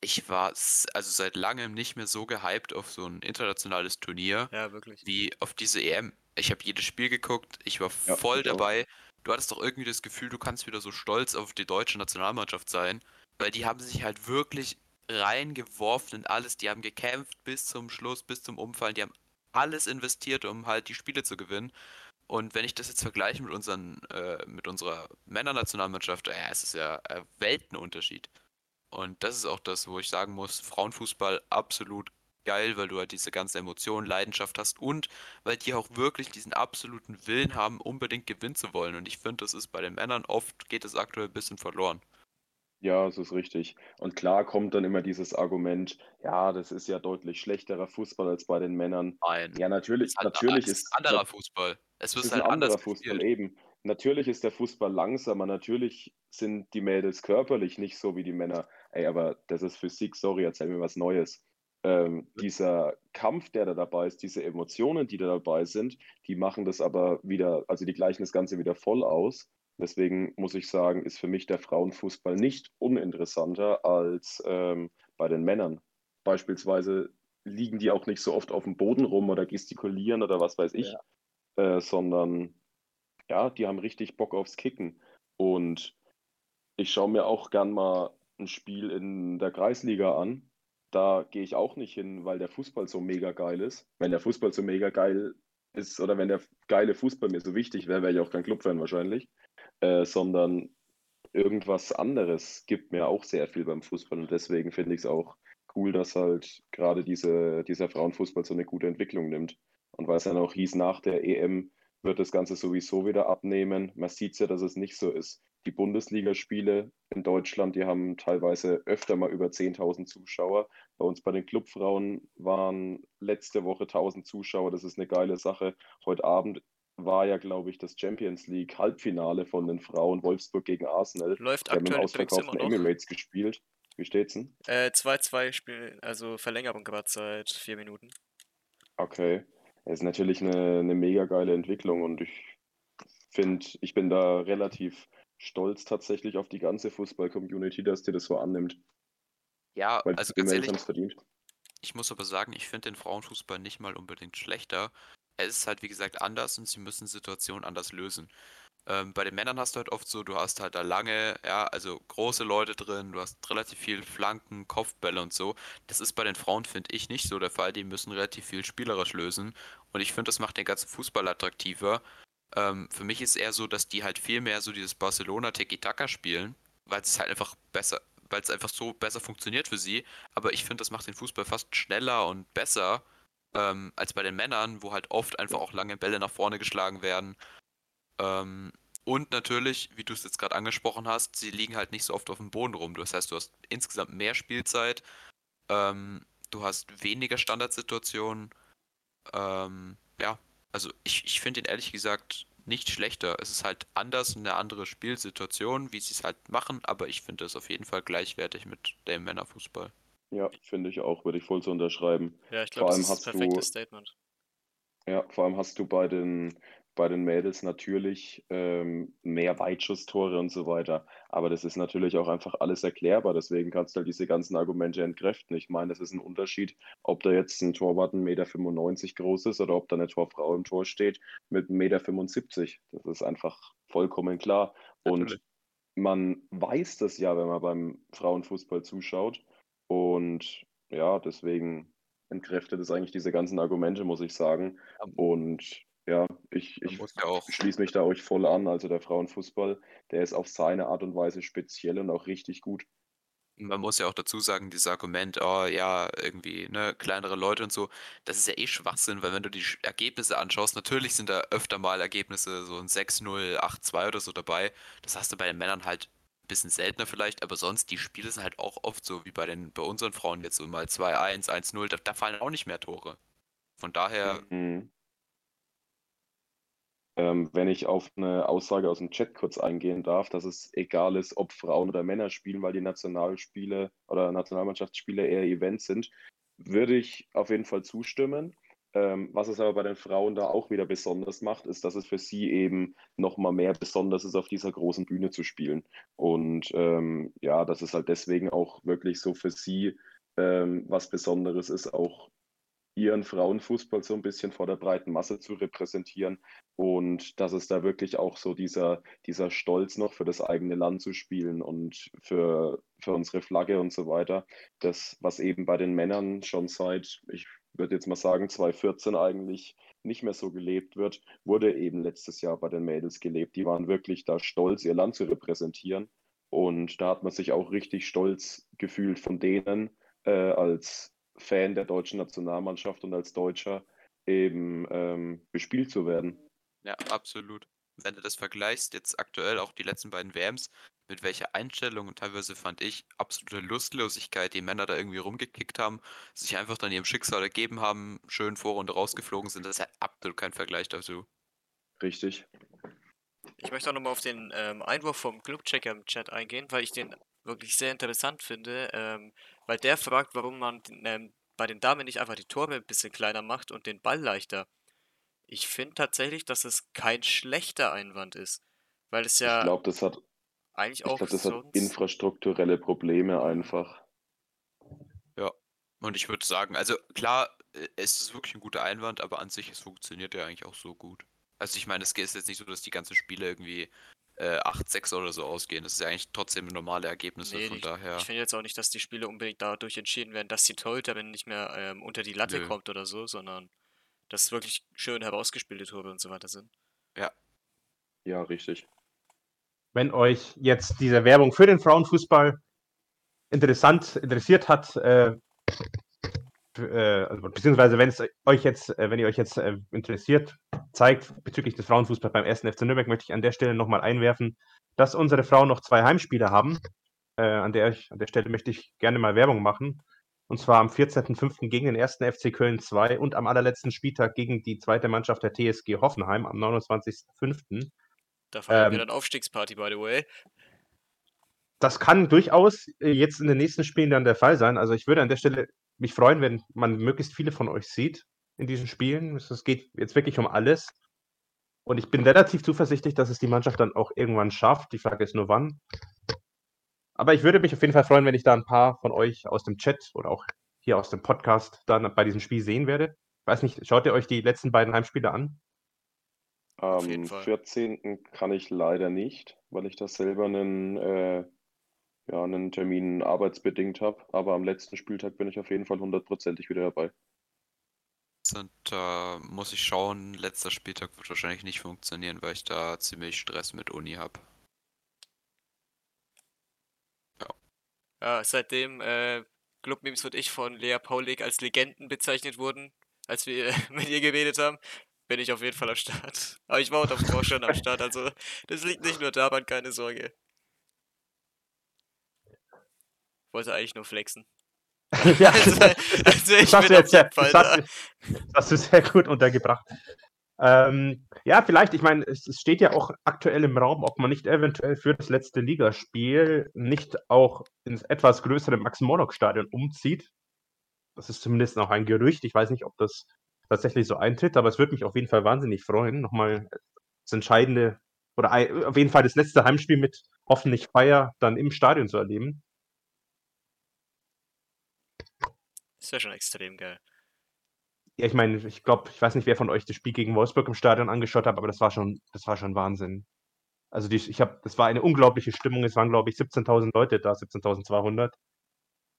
ich war s- also seit langem nicht mehr so gehypt auf so ein internationales Turnier Ja, wirklich. wie auf diese EM. Ich habe jedes Spiel geguckt, ich war Ja, voll ich auch. dabei. Du hattest doch irgendwie das Gefühl, du kannst wieder so stolz auf die deutsche Nationalmannschaft sein, weil die haben sich halt wirklich reingeworfen in alles. Die haben gekämpft bis zum Schluss, bis zum Umfallen. Die haben alles investiert, um halt die Spiele zu gewinnen. Und wenn ich das jetzt vergleiche mit unseren, äh, mit unserer Männernationalmannschaft, ja, es ist ja ein Weltenunterschied. Und das ist auch das, wo ich sagen muss, Frauenfußball absolut geil, weil du halt diese ganze Emotion, Leidenschaft hast und weil die auch wirklich diesen absoluten Willen haben, unbedingt gewinnen zu wollen. Und ich finde, das ist bei den Männern oft, geht es aktuell ein bisschen verloren. Ja, das ist richtig. Und klar kommt dann immer dieses Argument, ja, das ist ja deutlich schlechterer Fußball als bei den Männern. Nein. Ja, natürlich, Es ist halt- natürlich es ist, ein anderer Fußball. Es es ist halt ein anderer Fußball gespielt. eben. Natürlich ist der Fußball langsamer, natürlich sind die Mädels körperlich nicht so wie die Männer. Ey, aber das ist Physik, sorry, erzähl mir was Neues. Ähm, dieser Kampf, der da dabei ist, diese Emotionen, die da dabei sind, die machen das aber wieder, also die gleichen das Ganze wieder voll aus. Deswegen muss ich sagen, ist für mich der Frauenfußball nicht uninteressanter als ähm, bei den Männern. Beispielsweise liegen die auch nicht so oft auf dem Boden rum oder gestikulieren oder was weiß ich, äh, sondern ja, die haben richtig Bock aufs Kicken. Und ich schaue mir auch gern mal ein Spiel in der Kreisliga an. Da gehe ich auch nicht hin, weil der Fußball so mega geil ist. Wenn der Fußball so mega geil ist oder wenn der geile Fußball mir so wichtig wäre, wäre ich auch kein Clubfan wahrscheinlich. Äh, sondern irgendwas anderes gibt mir auch sehr viel beim Fußball. Und deswegen finde ich es auch cool, dass halt gerade diese, dieser Frauenfußball so eine gute Entwicklung nimmt. Und weil es dann auch hieß, nach der EM wird das Ganze sowieso wieder abnehmen. Man sieht ja, dass es nicht so ist. Die Bundesligaspiele in Deutschland, die haben teilweise öfter mal über 10.000 Zuschauer. Bei uns bei den Clubfrauen waren letzte Woche 1.000 Zuschauer. Das ist eine geile Sache. Heute Abend war ja, glaube ich, das Champions League Halbfinale von den Frauen Wolfsburg gegen Arsenal. Läuft Die haben im aktuell immer ausverkauften. Emirates gespielt. Wie steht's denn? Äh, 2-2 Spiel, also Verlängerung gerade seit vier Minuten. Okay. Es ist natürlich eine, eine mega geile Entwicklung und ich finde, ich bin da relativ stolz tatsächlich auf die ganze Fußball-Community, dass die das so annimmt, Ja, weil also die ganz ehrlich, haben es verdient. Ich muss aber sagen, ich finde den Frauenfußball nicht mal unbedingt schlechter. Es ist halt, wie gesagt, anders und sie müssen Situationen anders lösen. Ähm, bei den Männern hast du halt oft so, du hast halt da lange, ja, also große Leute drin, du hast relativ viel Flanken, Kopfbälle und so. Das ist bei den Frauen, finde ich, nicht so der Fall. Die müssen relativ viel spielerisch lösen. Und ich finde, das macht den ganzen Fußball attraktiver. Ähm, für mich ist es eher so, dass die halt viel mehr so dieses Barcelona Tiki-Taka spielen, weil es halt einfach besser, weil es einfach so besser funktioniert für sie. Aber ich finde, das macht den Fußball fast schneller und besser ähm, als bei den Männern, wo halt oft einfach auch lange Bälle nach vorne geschlagen werden. Ähm, und natürlich, wie du es jetzt gerade angesprochen hast, sie liegen halt nicht so oft auf dem Boden rum. Das heißt, du hast insgesamt mehr Spielzeit, ähm, du hast weniger Standardsituationen. Ähm, ja, also ich, ich finde ihn ehrlich gesagt nicht schlechter. Es ist halt anders, eine andere Spielsituation, wie sie es halt machen, aber ich finde es auf jeden Fall gleichwertig mit dem Männerfußball. Ja, finde ich auch, würde ich voll so unterschreiben. Ja, ich glaube, das ist das hast du, Statement. ja, vor allem hast du bei den, bei den Mädels natürlich ähm, mehr Weitschusstore und so weiter. Aber das ist natürlich auch einfach alles erklärbar. Deswegen kannst du halt diese ganzen Argumente entkräften. Ich meine, das ist ein Unterschied, ob da jetzt ein Torwart 1,95 Meter groß ist oder ob da eine Torfrau im Tor steht mit 1,75 Meter. Das ist einfach vollkommen klar. Und Natürlich. man weiß das ja, wenn man beim Frauenfußball zuschaut. Und ja, deswegen entkräftet es eigentlich diese ganzen Argumente, muss ich sagen. Und ja, ich, ich ja schließe mich da euch voll an. Also der Frauenfußball, der ist auf seine Art und Weise speziell und auch richtig gut. man muss ja auch dazu sagen, dieses Argument, oh ja, irgendwie, ne, kleinere Leute und so, das ist ja eh Schwachsinn, weil wenn du die Ergebnisse anschaust, natürlich sind da öfter mal Ergebnisse, so ein 6-0, 8-2 oder so dabei. Das hast du bei den Männern halt bisschen seltener vielleicht, aber sonst, die Spiele sind halt auch oft so wie bei den, bei unseren Frauen jetzt so mal 2-1, 1-0, da, da fallen auch nicht mehr Tore. Von daher, Mhm. Ähm, wenn ich auf eine Aussage aus dem Chat kurz eingehen darf, dass es egal ist, ob Frauen oder Männer spielen, weil die Nationalspiele oder Nationalmannschaftsspiele eher Events sind, würde ich auf jeden Fall zustimmen. Ähm, was es aber bei den Frauen da auch wieder besonders macht, ist, dass es für sie eben nochmal mehr besonders ist, auf dieser großen Bühne zu spielen. Und ähm, ja, dass es halt deswegen auch wirklich so für sie ähm, was Besonderes ist, auch ihren Frauenfußball so ein bisschen vor der breiten Masse zu repräsentieren und dass es da wirklich auch so dieser, dieser Stolz noch für das eigene Land zu spielen und für, für unsere Flagge und so weiter. Das, was eben bei den Männern schon seit, ich würde jetzt mal sagen, 2014 eigentlich nicht mehr so gelebt wird, wurde eben letztes Jahr bei den Mädels gelebt. Die waren wirklich da stolz, ihr Land zu repräsentieren. Und da hat man sich auch richtig stolz gefühlt von denen äh, als Fan der deutschen Nationalmannschaft und als Deutscher eben ähm, bespielt zu werden. ja, absolut. Wenn du das vergleichst, jetzt aktuell auch die letzten beiden WMs, mit welcher Einstellung und teilweise fand ich absolute Lustlosigkeit, die Männer da irgendwie rumgekickt haben, sich einfach dann ihrem Schicksal ergeben haben, schön Vorrunde rausgeflogen sind, das ist ja absolut kein Vergleich dazu. Richtig. Ich möchte auch nochmal auf den ähm, Einwurf vom Clubchecker im Chat eingehen, weil ich den wirklich sehr interessant finde, ähm, weil der fragt, warum man den, ähm, bei den Damen nicht einfach die Tore ein bisschen kleiner macht und den Ball leichter. Ich finde tatsächlich, dass es kein schlechter Einwand ist, weil es Ich ja glaube, das hat, eigentlich ich auch glaube, das hat infrastrukturelle Probleme einfach. Ja. Und ich würde sagen, also klar, äh, es ist wirklich ein guter Einwand, aber an sich, es funktioniert ja eigentlich auch so gut. Also ich meine, es ist jetzt nicht so, dass die ganzen Spiele irgendwie äh, 8-6 oder so ausgehen. Das ist ja eigentlich trotzdem normale Ergebnisse, Nee, von ich, daher. ich finde jetzt auch nicht, dass die Spiele unbedingt dadurch entschieden werden, dass die Torhüterin nicht mehr ähm, unter die Latte Nö. kommt oder so, sondern dass wirklich schön herausgespielte Tore und so weiter sind. Ja, Ja, richtig. Wenn euch jetzt diese Werbung für den Frauenfußball interessant interessiert hat, äh, äh, also, beziehungsweise wenn es euch jetzt, äh, wenn ihr euch jetzt äh, interessiert, zeigt bezüglich des Frauenfußballs beim 1. FC Nürnberg, möchte ich an der Stelle nochmal einwerfen, dass unsere Frauen noch zwei Heimspiele haben. Äh, an, der, ich- an der Stelle möchte ich gerne mal Werbung machen. Und zwar am 14.05. gegen den 1. FC Köln 2 und am allerletzten Spieltag gegen die zweite Mannschaft der TSG Hoffenheim am 29.05. Da feiern Ähm, wir dann Aufstiegsparty, by the way. Das kann durchaus äh, jetzt in den nächsten Spielen dann der Fall sein. Also ich würde an der Stelle mich freuen, wenn man möglichst viele von euch sieht in diesen Spielen. Es es geht jetzt wirklich um alles. Und ich bin relativ zuversichtlich, dass es die Mannschaft dann auch irgendwann schafft. Die Frage ist nur wann. Aber ich würde mich auf jeden Fall freuen, wenn ich da ein paar von euch aus dem Chat oder auch hier aus dem Podcast dann bei diesem Spiel sehen werde. Ich weiß nicht, schaut ihr euch die letzten beiden Heimspiele an? Am Fall. 14. kann ich leider nicht, weil ich da selber einen, äh, ja, einen Termin arbeitsbedingt habe. Aber am letzten Spieltag bin ich auf jeden Fall hundertprozentig wieder dabei. Und da muss ich schauen, letzter Spieltag wird wahrscheinlich nicht funktionieren, weil ich da ziemlich Stress mit Uni habe. Ja, seitdem äh, Clubmemes und ich von Lea Paulik als Legenden bezeichnet wurden, als wir <laughs> mit ihr geredet haben, bin ich auf jeden Fall am Start. Aber ich war auch davor schon am Start, also das liegt nicht nur daran, keine Sorge. Wollte eigentlich nur flexen. <laughs> ja, Also, also ich das hast jetzt das hast, das hast du sehr gut untergebracht. Ähm, ja, vielleicht, ich meine, es, es steht ja auch aktuell im Raum, ob man nicht eventuell für das letzte Ligaspiel nicht auch ins etwas größere Max-Morlock-Stadion umzieht. Das ist zumindest noch ein Gerücht. Ich weiß nicht, ob das tatsächlich so eintritt, aber es würde mich auf jeden Fall wahnsinnig freuen, nochmal das entscheidende oder auf jeden Fall das letzte Heimspiel mit hoffentlich Feier dann im Stadion zu erleben. Das wäre schon extrem geil. Ja, ich meine, ich glaube, ich weiß nicht, wer von euch das Spiel gegen Wolfsburg im Stadion angeschaut hat, aber das war schon, das war schon Wahnsinn. Also die, ich habe, das war eine unglaubliche Stimmung. Es waren, glaube ich, 17.000 Leute da, 17.200.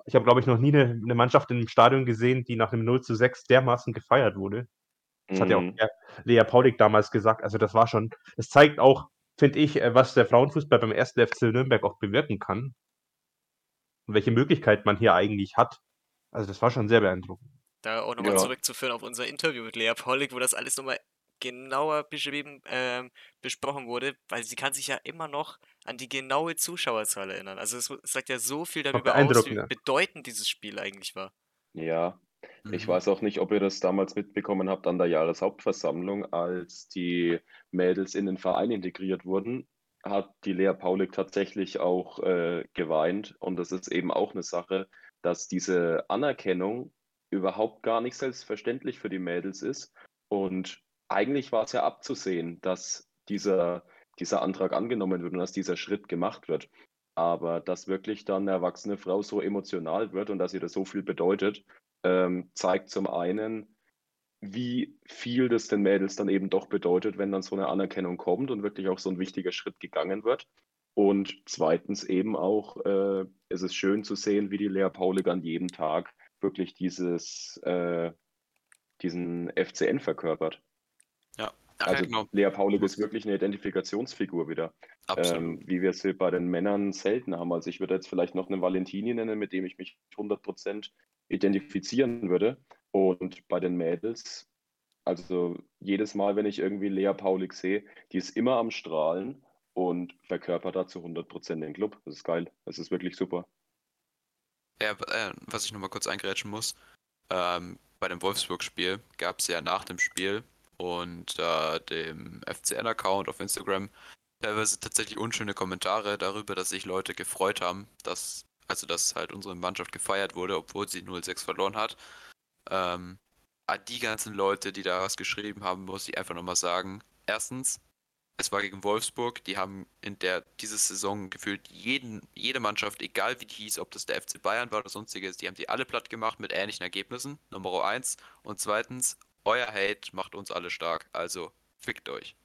Ich habe, glaube ich, noch nie eine, eine Mannschaft im Stadion gesehen, die nach einem 0 zu 6 dermaßen gefeiert wurde. Das hat ja auch Mhm. Lea, Lea Paulik damals gesagt. Also das war schon, das zeigt auch, finde ich, äh, was der Frauenfußball beim ersten FC Nürnberg auch bewirken kann. Und welche Möglichkeit man hier eigentlich hat. Also das war schon sehr beeindruckend. Da auch nochmal Ja. zurückzuführen auf unser Interview mit Lea Paulik, wo das alles nochmal genauer beschrieben, ähm, besprochen wurde, weil sie kann sich ja immer noch an die genaue Zuschauerzahl erinnern. Also es, sagt ja so viel darüber aus, wie bedeutend dieses Spiel eigentlich war. Ja, ich Mhm. weiß auch nicht, ob ihr das damals mitbekommen habt an der Jahreshauptversammlung, als die Mädels in den Verein integriert wurden, hat die Lea Paulik tatsächlich auch äh, geweint. Und das ist eben auch eine Sache, dass diese Anerkennung überhaupt gar nicht selbstverständlich für die Mädels ist. Und eigentlich war es ja abzusehen, dass dieser, dieser Antrag angenommen wird und dass dieser Schritt gemacht wird. Aber dass wirklich dann eine erwachsene Frau so emotional wird und dass ihr das so viel bedeutet, ähm, zeigt zum einen, wie viel das den Mädels dann eben doch bedeutet, wenn dann so eine Anerkennung kommt und wirklich auch so ein wichtiger Schritt gegangen wird. Und zweitens eben auch, äh, es ist schön zu sehen, wie die Lea Paulik an jedem Tag wirklich dieses, äh, diesen FCN verkörpert. Ach, Also ja, genau. Lea Paulik ist wirklich eine Identifikationsfigur wieder Absolut. ähm, wie wir es hier bei den Männern selten haben. Also ich würde jetzt vielleicht noch einen Valentini nennen, mit dem ich mich 100% identifizieren würde. Und bei den Mädels, also jedes Mal, wenn ich irgendwie Lea Paulik sehe, die ist immer am Strahlen und verkörpert da zu 100% den Club. Das ist geil. Das ist wirklich super. Ja, äh, was ich nochmal kurz eingrätschen muss, ähm, bei dem Wolfsburg-Spiel gab es ja nach dem Spiel und äh, dem FCN-Account auf Instagram teilweise tatsächlich unschöne Kommentare darüber, dass sich Leute gefreut haben, dass, also dass halt unsere Mannschaft gefeiert wurde, obwohl sie 0-6 verloren hat. Ähm, die ganzen Leute, die da was geschrieben haben, muss ich einfach nochmal sagen. Erstens, es war gegen Wolfsburg, die haben in der diese Saison gefühlt jeden, jede Mannschaft, egal wie die hieß, ob das der FC Bayern war oder sonstiges, die haben die alle platt gemacht mit ähnlichen Ergebnissen. Nummer eins. Und zweitens, euer Hate macht uns alle stark. Also fickt euch.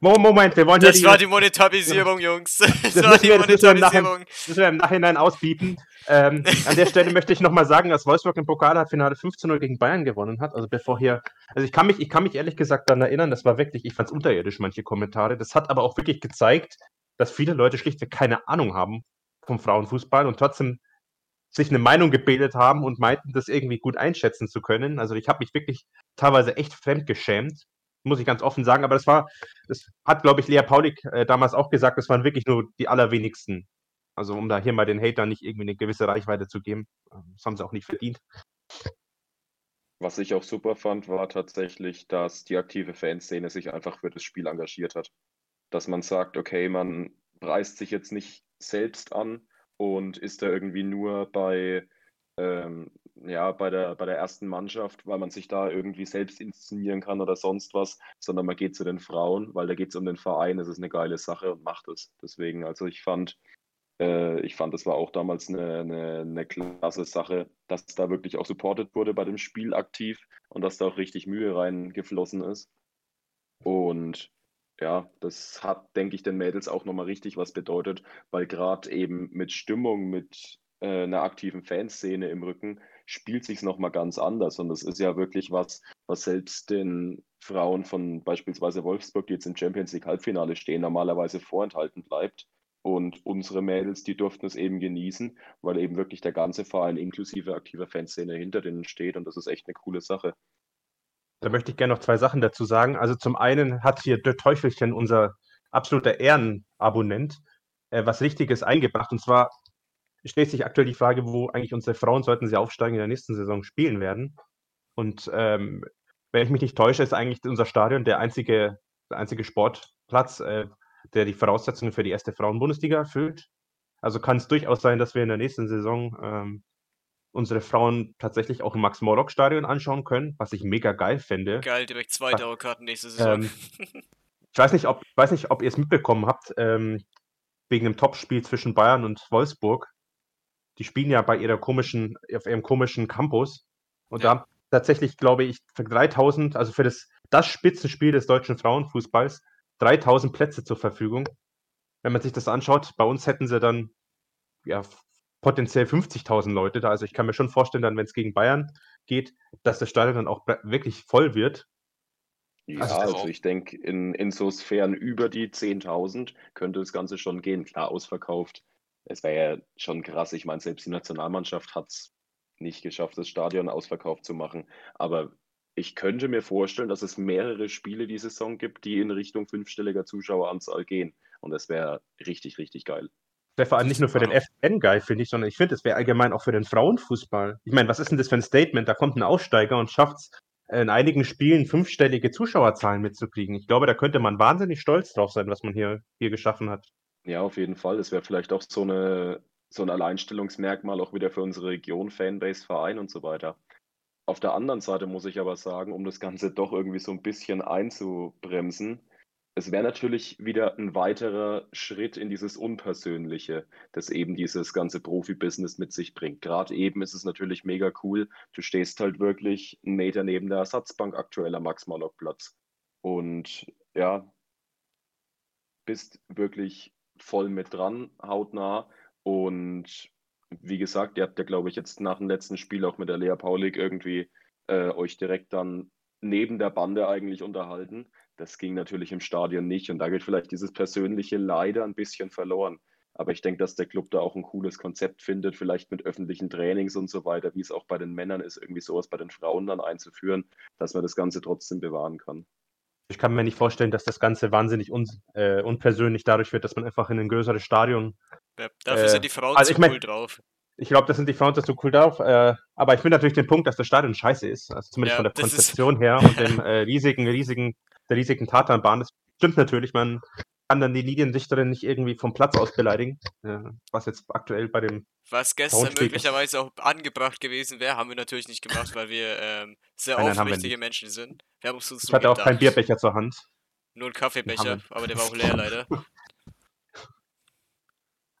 Mo- Moment, wir wollen ja Das war die Monetarisierung, Jungs. Das Das war müssen die wir- das müssen wir im Nachhinein- Monetarisierung. ausbieten. Ähm, an der Stelle möchte ich nochmal sagen, dass Wolfsburg im Pokalfinale 15-0 gegen Bayern gewonnen hat. Also bevor hier, also ich kann mich, ich kann mich ehrlich gesagt daran erinnern, das war wirklich, ich fand es unterirdisch, manche Kommentare. Das hat aber auch wirklich gezeigt, dass viele Leute schlichtweg keine Ahnung haben vom Frauenfußball und trotzdem sich eine Meinung gebildet haben und meinten, das irgendwie gut einschätzen zu können. Also ich habe mich wirklich teilweise echt fremdgeschämt, muss ich ganz offen sagen. Aber das war, das hat, glaube ich, Lea Paulik äh, damals auch gesagt, das waren wirklich nur die allerwenigsten. Also um da hier mal den Hatern nicht irgendwie eine gewisse Reichweite zu geben. Ähm, Das haben sie auch nicht verdient. Was ich auch super fand, war tatsächlich, dass die aktive Fanszene sich einfach für das Spiel engagiert hat. Dass man sagt, okay, man preist sich jetzt nicht selbst an und ist da irgendwie nur bei, ähm, ja, bei der, bei der ersten Mannschaft, weil man sich da irgendwie selbst inszenieren kann oder sonst was, sondern man geht zu den Frauen, weil da geht es um den Verein, es ist eine geile Sache und macht es. Deswegen, also ich fand, Äh, ich fand, das war auch damals eine, eine, eine klasse Sache, dass da wirklich auch supported wurde bei dem Spiel aktiv und dass da auch richtig Mühe reingeflossen ist. Und ja, das hat, denke ich, den Mädels auch nochmal richtig was bedeutet, weil gerade eben mit Stimmung, mit äh, einer aktiven Fanszene im Rücken, spielt sich nochmal ganz anders. Und das ist ja wirklich was, was selbst den Frauen von beispielsweise Wolfsburg, die jetzt im Champions League Halbfinale stehen, normalerweise vorenthalten bleibt. Und unsere Mädels, die durften es eben genießen, weil eben wirklich der ganze Verein inklusive aktiver Fanszene hinter denen steht. Und das ist echt eine coole Sache. Da möchte ich gerne noch zwei Sachen dazu sagen. Also zum einen hat hier der Teufelchen, unser absoluter Ehrenabonnent, äh, was Richtiges eingebracht. Und zwar stellt sich aktuell die Frage, wo eigentlich unsere Frauen, sollten sie aufsteigen, in der nächsten Saison spielen werden. Und ähm, wenn ich mich nicht täusche, ist eigentlich unser Stadion der einzige, der einzige Sportplatz, äh, der die Voraussetzungen für die erste Frauenbundesliga erfüllt. Also kann es durchaus sein, dass wir in der nächsten Saison ähm, unsere Frauen tatsächlich auch im Max-Morlock-Stadion anschauen können, was ich mega geil finde. Geil, direkt zwei Dauerkarten nächste Saison. Ähm, ich weiß nicht, ob, ob ihr es mitbekommen habt, ähm, wegen dem Topspiel zwischen Bayern und Wolfsburg. Die spielen ja bei ihrer komischen, auf ihrem komischen Campus. Und ja. da tatsächlich, glaube ich, für 3000, also für das, das Spitzenspiel des deutschen Frauenfußballs, 3000 Plätze zur Verfügung. Wenn man sich das anschaut, bei uns hätten sie dann ja, potenziell 50.000 Leute da. Also ich kann mir schon vorstellen, dann, wenn es gegen Bayern geht, dass das Stadion dann auch wirklich voll wird. Ja, also, also ich denke, in, in so Sphären über die 10.000 könnte das Ganze schon gehen. Klar, ausverkauft. Es wäre ja schon krass. Ich meine, selbst die Nationalmannschaft hat es nicht geschafft, das Stadion ausverkauft zu machen. Aber ich könnte mir vorstellen, dass es mehrere Spiele die Saison gibt, die in Richtung fünfstelliger Zuschaueranzahl gehen. Und das wäre richtig, richtig geil wäre vor allem nicht nur für den FN geil, finde ich, sondern ich finde, es wäre allgemein auch für den Frauenfußball. Ich meine, was ist denn das für ein Statement? Da kommt ein Aussteiger und schafft es, in einigen Spielen fünfstellige Zuschauerzahlen mitzukriegen. Ich glaube, da könnte man wahnsinnig stolz drauf sein, was man hier, hier geschaffen hat. Ja, auf jeden Fall. Es wäre vielleicht auch so, eine, so ein Alleinstellungsmerkmal auch wieder für unsere Region, Fanbase, Verein und so weiter. Auf der anderen Seite muss ich aber sagen, um das Ganze <laughs> doch irgendwie so ein bisschen einzubremsen, es wäre natürlich wieder ein weiterer Schritt in dieses Unpersönliche, das eben dieses ganze Profibusiness mit sich bringt. Gerade eben ist es natürlich mega cool. Du stehst halt wirklich einen Meter neben der Ersatzbank aktueller Max-Morlock-Platz. Und ja, bist wirklich voll mit dran, hautnah. Und wie gesagt, ihr habt ja, glaube ich, jetzt nach dem letzten Spiel auch mit der Lea Paulik irgendwie äh, euch direkt dann neben der Bande eigentlich unterhalten. Das ging natürlich im Stadion nicht und da geht vielleicht dieses Persönliche leider ein bisschen verloren. Aber ich denke, dass der Club da auch ein cooles Konzept findet, vielleicht mit öffentlichen Trainings und so weiter, wie es auch bei den Männern ist, irgendwie sowas bei den Frauen dann einzuführen, dass man das Ganze trotzdem bewahren kann. Ich kann mir nicht vorstellen, dass das Ganze wahnsinnig un äh, unpersönlich dadurch wird, dass man einfach in ein größeres Stadion. Ja, dafür äh, sind die Frauen also zu mein, cool drauf. Ich glaube, das sind die Frauen zu cool drauf. Äh, aber ich finde natürlich den Punkt, dass das Stadion scheiße ist. Also zumindest ja, von der Konzeption her und dem <laughs> äh, riesigen, riesigen der riesigen Tatanbahn. Das stimmt natürlich, man kann dann die Liniendichterin nicht irgendwie vom Platz aus beleidigen, was jetzt aktuell bei dem. Was gestern möglicherweise auch angebracht gewesen wäre, haben wir natürlich nicht gemacht, weil wir ähm, sehr nein, aufrichtige Menschen sind. Wir haben uns ich hatte auch keinen Bierbecher zur Hand. Nur einen Kaffeebecher, aber der war auch leer leider. <laughs>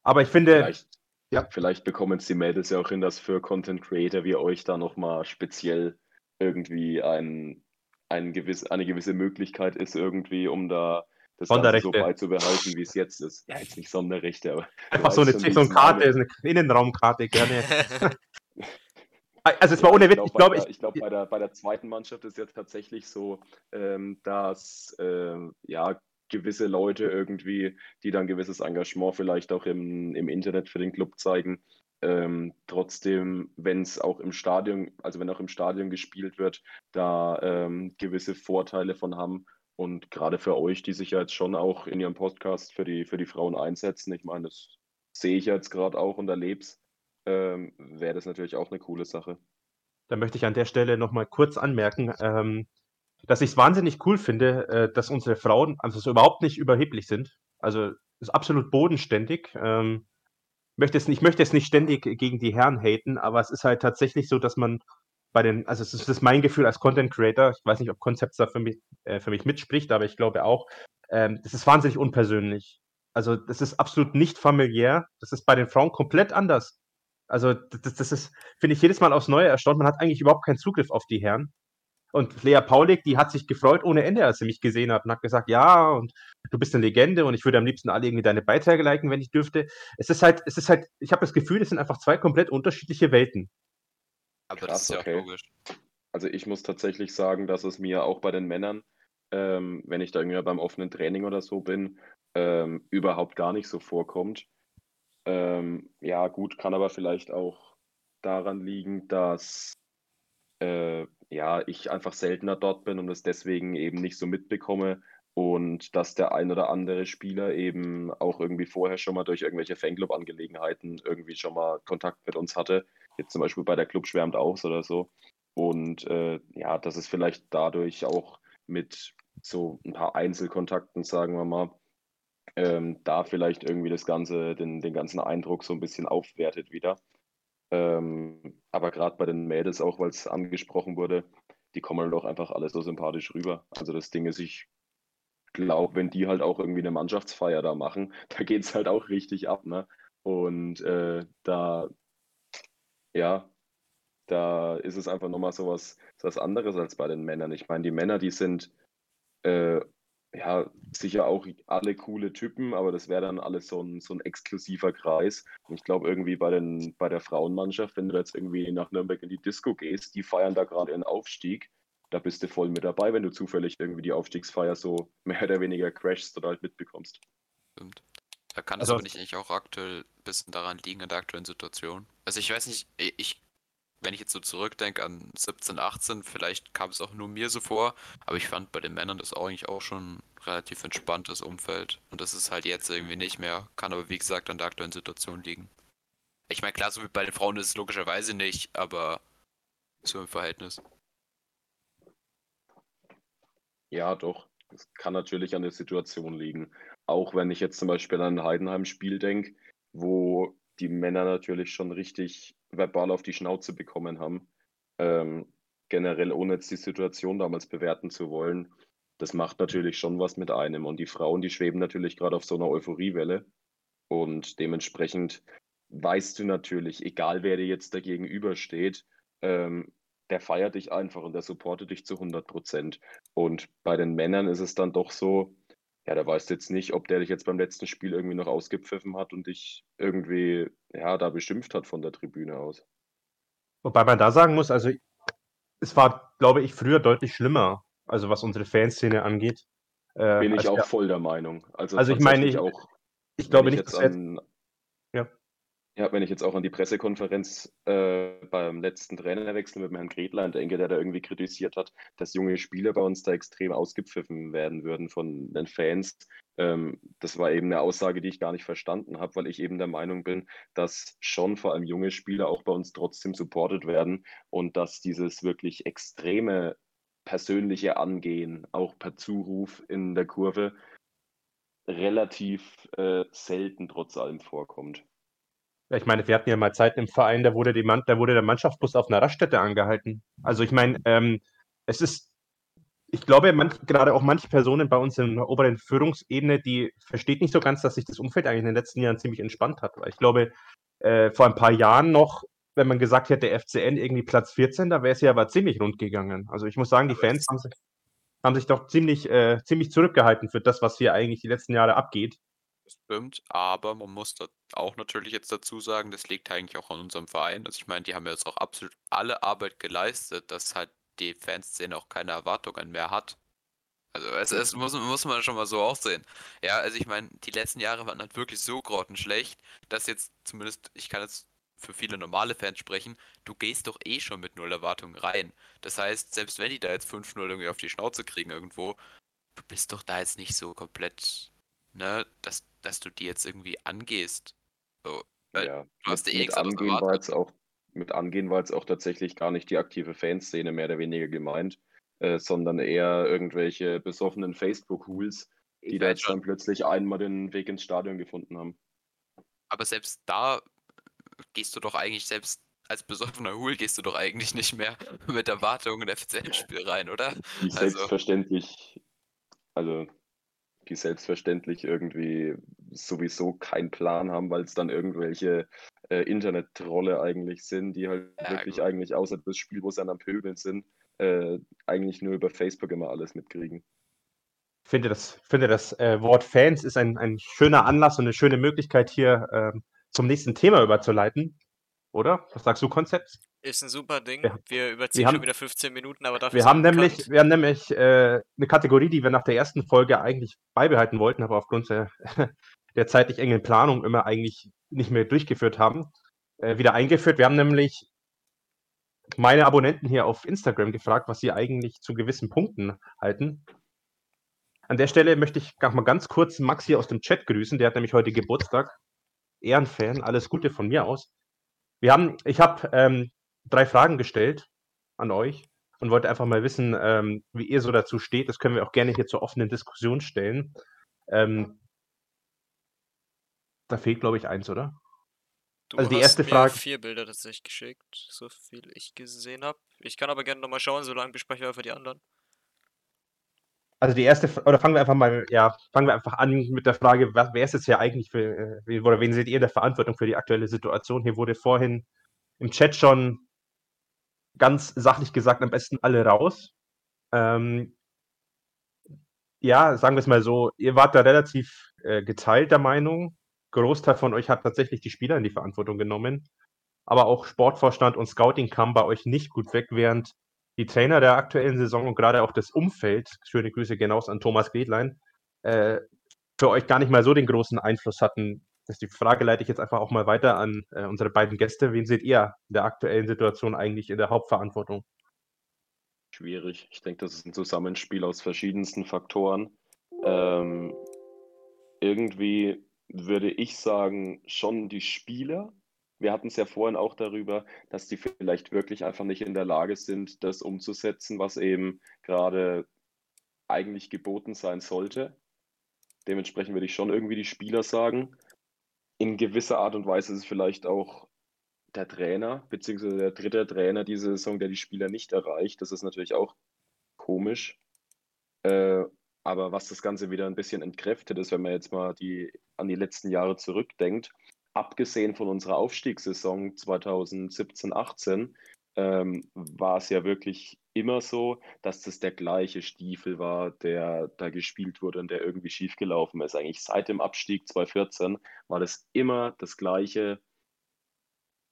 aber ich finde. Vielleicht, ja. vielleicht bekommen es die Mädels ja auch hin, dass für Content Creator wie euch da nochmal speziell irgendwie ein ein gewiss, eine gewisse Möglichkeit ist irgendwie, um da das Ganze so beizubehalten, wie es jetzt ist. Ja, jetzt nicht Sonderrechte, aber. <laughs> Einfach so eine, so eine Karte, eine Innenraumkarte, gerne. <laughs> also es war ohne Witz, ich glaube, ich, ich glaube, bei, der, bei der zweiten Mannschaft ist jetzt tatsächlich so, ähm, dass ähm, ja gewisse Leute irgendwie, die dann gewisses Engagement vielleicht auch im, im Internet für den Club zeigen, ähm, trotzdem, wenn es auch im Stadion, also wenn auch im Stadion gespielt wird, da ähm, gewisse Vorteile von haben. Und gerade für euch, die sich ja jetzt schon auch in ihrem Podcast für die, für die Frauen einsetzen, ich meine, das sehe ich jetzt gerade auch und erlebe es, ähm, wäre das natürlich auch eine coole Sache. Da möchte ich an der Stelle nochmal kurz anmerken, ähm, dass ich es wahnsinnig cool finde, äh, dass unsere Frauen also so überhaupt nicht überheblich sind. Also ist absolut bodenständig. Ähm, möchte es, ich möchte jetzt nicht ständig gegen die Herren haten, aber es ist halt tatsächlich so, dass man bei den, also es ist, mein Gefühl als Content Creator, ich weiß nicht, ob Konzept da für mich, äh, für mich mitspricht, aber ich glaube auch, ähm, das ist wahnsinnig unpersönlich. Also das ist absolut nicht familiär. Das ist bei den Frauen komplett anders. Also das, das ist, finde ich, jedes Mal aufs Neue erstaunt. Man hat eigentlich überhaupt keinen Zugriff auf die Herren. Und Lea Paulik, die hat sich gefreut ohne Ende, als sie mich gesehen hat und hat gesagt, ja, und du bist eine Legende und ich würde am liebsten alle irgendwie deine Beiträge liken, wenn ich dürfte. Es ist halt, es ist halt, ich habe das Gefühl, es sind einfach zwei komplett unterschiedliche Welten. Aber Krass, das ist ja okay. auch logisch. Also ich muss tatsächlich sagen, dass es mir auch bei den Männern, ähm, wenn ich da irgendwie beim offenen Training oder so bin, ähm, überhaupt gar nicht so vorkommt. Ähm, ja, gut, kann aber vielleicht auch daran liegen, dass äh, ja, ich einfach seltener dort bin und es deswegen eben nicht so mitbekomme und dass der ein oder andere Spieler eben auch irgendwie vorher schon mal durch irgendwelche Fanclub-Angelegenheiten irgendwie schon mal Kontakt mit uns hatte. Jetzt zum Beispiel bei der Club schwärmt aus oder so. Und äh, ja, dass es vielleicht dadurch auch mit so ein paar Einzelkontakten, sagen wir mal, ähm, da vielleicht irgendwie das Ganze, den, den ganzen Eindruck so ein bisschen aufwertet wieder. Ähm, aber gerade bei den Mädels auch, weil es angesprochen wurde, die kommen halt auch einfach alle so sympathisch rüber. Also das Ding ist, ich glaube, wenn die halt auch irgendwie eine Mannschaftsfeier da machen, <laughs> da geht es halt auch richtig ab, ne? Und äh, da, ja, da ist es einfach nochmal so was, so was anderes als bei den Männern. Ich meine, die Männer, die sind äh, ja sicher auch alle coole Typen, aber das wäre dann alles so ein, so ein exklusiver Kreis. Und ich glaube, irgendwie bei, den, bei der Frauenmannschaft, wenn du jetzt irgendwie nach Nürnberg in die Disco gehst, die feiern da gerade ihren Aufstieg. Da bist du voll mit dabei, wenn du zufällig irgendwie die Aufstiegsfeier so mehr oder weniger crashst oder halt mitbekommst. Stimmt. Da kann es Also- aber nicht eigentlich auch aktuell ein bisschen daran liegen, in der aktuellen Situation. Also ich weiß nicht, i- ich, wenn ich jetzt so zurückdenke an 17, 18, vielleicht kam es auch nur mir so vor, aber ich fand bei den Männern das auch eigentlich auch schon ein relativ entspanntes Umfeld. Und das ist halt jetzt irgendwie nicht mehr, kann aber wie gesagt an der aktuellen Situation liegen. Ich meine, klar, so wie bei den Frauen ist es logischerweise nicht, aber so im Verhältnis. Ja, doch. Das kann natürlich an der Situation liegen. Auch wenn ich jetzt zum Beispiel an ein Heidenheim-Spiel denke, wo die Männer natürlich schon richtig verbal auf die Schnauze bekommen haben. Ähm, generell, ohne jetzt die Situation damals bewerten zu wollen, das macht natürlich schon was mit einem. Und die Frauen, die schweben natürlich gerade auf so einer Euphoriewelle. Und dementsprechend weißt du natürlich, egal wer dir jetzt da gegenübersteht, ähm, der feiert dich einfach und der supportet dich zu 100 Prozent. Und bei den Männern ist es dann doch so, ja, da weißt du jetzt nicht, ob der dich jetzt beim letzten Spiel irgendwie noch ausgepfiffen hat und dich irgendwie, ja, da beschimpft hat von der Tribüne aus. Wobei man da sagen muss, also es war, glaube ich, früher deutlich schlimmer, also was unsere Fanszene angeht. Äh, Bin ich auch der- voll der Meinung. Also, Also ich meine, ich- auch, ich glaube ich nicht, jetzt dass an, Ja. Ja, wenn ich jetzt auch an die Pressekonferenz äh, beim letzten Trainerwechsel mit Herrn Gretlein denke, der da irgendwie kritisiert hat, dass junge Spieler bei uns da extrem ausgepfiffen werden würden von den Fans. Ähm, das war eben eine Aussage, die ich gar nicht verstanden habe, weil ich eben der Meinung bin, dass schon vor allem junge Spieler auch bei uns trotzdem supported werden und dass dieses wirklich extreme persönliche Angehen, auch per Zuruf in der Kurve, relativ äh, selten trotz allem vorkommt. Ich meine, wir hatten ja mal Zeiten im Verein, da wurde, die Mann, da wurde der Mannschaftsbus auf einer Raststätte angehalten. Also ich meine, ähm, es ist, ich glaube, manch, gerade auch manche Personen bei uns in der oberen Führungsebene, die versteht nicht so ganz, dass sich das Umfeld eigentlich in den letzten Jahren ziemlich entspannt hat. Weil ich glaube, äh, vor ein paar Jahren noch, wenn man gesagt hätte, der FCN irgendwie Platz 14, da wäre es ja aber ziemlich rund gegangen. Also ich muss sagen, die Fans haben sich, haben sich doch ziemlich, äh, ziemlich zurückgehalten für das, was hier eigentlich die letzten Jahre abgeht. Stimmt, aber man muss da auch natürlich jetzt dazu sagen, das liegt eigentlich auch an unserem Verein. Also ich meine, die haben jetzt auch absolut alle Arbeit geleistet, dass halt die Fanszene auch keine Erwartungen mehr hat. Also es, es muss, muss man schon mal so auch sehen. Ja, also ich meine, die letzten Jahre waren halt wirklich so grottenschlecht, dass jetzt zumindest, ich kann jetzt für viele normale Fans sprechen, du gehst doch eh schon mit null Erwartungen rein. Das heißt, selbst wenn die da jetzt 5-0 irgendwie auf die Schnauze kriegen irgendwo, du bist doch da jetzt nicht so komplett, ne, dass, dass du die jetzt irgendwie angehst. So, Ja, du hast mit, eh mit angehen war jetzt auch mit angehen war jetzt auch tatsächlich gar nicht die aktive Fanszene mehr oder weniger gemeint, äh, sondern eher irgendwelche besoffenen Facebook-Hools, die Ich da jetzt dann plötzlich einmal den Weg ins Stadion gefunden haben. Aber selbst da gehst du doch eigentlich selbst als besoffener Hul gehst du doch eigentlich nicht mehr <laughs> mit Erwartungen in FCL-Spiel rein, oder? Also- selbstverständlich, also die selbstverständlich irgendwie sowieso keinen Plan haben, weil es dann irgendwelche äh, Internet-Trolle eigentlich sind, die halt Ja, wirklich gut. eigentlich außer das Spiel, wo sie dann am Pöbeln sind, äh, eigentlich nur über Facebook immer alles mitkriegen. Ich finde das, finde das äh, Wort Fans ist ein, ein schöner Anlass und eine schöne Möglichkeit, hier ähm, zum nächsten Thema überzuleiten. Oder? Was sagst du, Konzept? Ist ein super Ding. Wir- Wir überziehen haben- schon wieder 15 Minuten, aber dafür Wir haben nämlich, wir haben nämlich äh, eine Kategorie, die wir nach der ersten Folge eigentlich beibehalten wollten, aber aufgrund der, <laughs> der zeitlich engen Planung immer eigentlich nicht mehr durchgeführt haben, äh, wieder eingeführt. Wir haben nämlich meine Abonnenten hier auf Instagram gefragt, was sie eigentlich zu gewissen Punkten halten. An der Stelle möchte ich mal ganz kurz Max hier aus dem Chat grüßen. Der hat nämlich heute Geburtstag. Ehrenfan, alles Gute von mir aus. Wir haben, ich habe ähm, drei Fragen gestellt an euch und wollte einfach mal wissen, ähm, wie ihr so dazu steht. Das können wir auch gerne hier zur offenen Diskussion stellen. Ähm, da fehlt, glaube ich, eins, oder? Du also die hast erste mir Frage- vier Bilder tatsächlich geschickt, so viel ich gesehen habe. Ich kann aber gerne nochmal schauen, solange besprechen wir für die anderen. Also die erste, oder fangen wir einfach mal, ja, fangen wir einfach an mit der Frage, wer, ist jetzt hier eigentlich für, äh, oder wen seht ihr der Verantwortung für die aktuelle Situation? Hier wurde vorhin im Chat schon ganz sachlich gesagt, am besten alle raus. Ähm, ja, sagen wir es mal so, ihr wart da relativ äh, geteilter Meinung. Großteil von euch hat tatsächlich die Spieler in die Verantwortung genommen. Aber auch Sportvorstand und Scouting kam bei euch nicht gut weg, während die Trainer der aktuellen Saison und gerade auch das Umfeld, schöne Grüße gehen aus an Thomas Gredlein, äh, für euch gar nicht mal so den großen Einfluss hatten. Das ist die Frage leite ich jetzt einfach auch mal weiter an äh, unsere beiden Gäste. Wen seht ihr in der aktuellen Situation eigentlich in der Hauptverantwortung? Schwierig. Ich denke, das ist ein Zusammenspiel aus verschiedensten Faktoren. Ähm, irgendwie würde ich sagen, schon die Spieler. Wir hatten es ja vorhin auch darüber, dass die vielleicht wirklich einfach nicht in der Lage sind, das umzusetzen, was eben gerade eigentlich geboten sein sollte. Dementsprechend würde ich schon irgendwie die Spieler sagen. In gewisser Art und Weise ist es vielleicht auch der Trainer, beziehungsweise der dritte Trainer diese Saison, der die Spieler nicht erreicht. Das ist natürlich auch komisch. Äh, aber was das Ganze wieder ein bisschen entkräftet ist, wenn man jetzt mal die, an die letzten Jahre zurückdenkt, abgesehen von unserer Aufstiegssaison 2017-18, ähm, war es ja wirklich immer so, dass das der gleiche Stiefel war, der da gespielt wurde und der irgendwie schiefgelaufen ist. Eigentlich seit dem Abstieg 2014 war das immer das gleiche,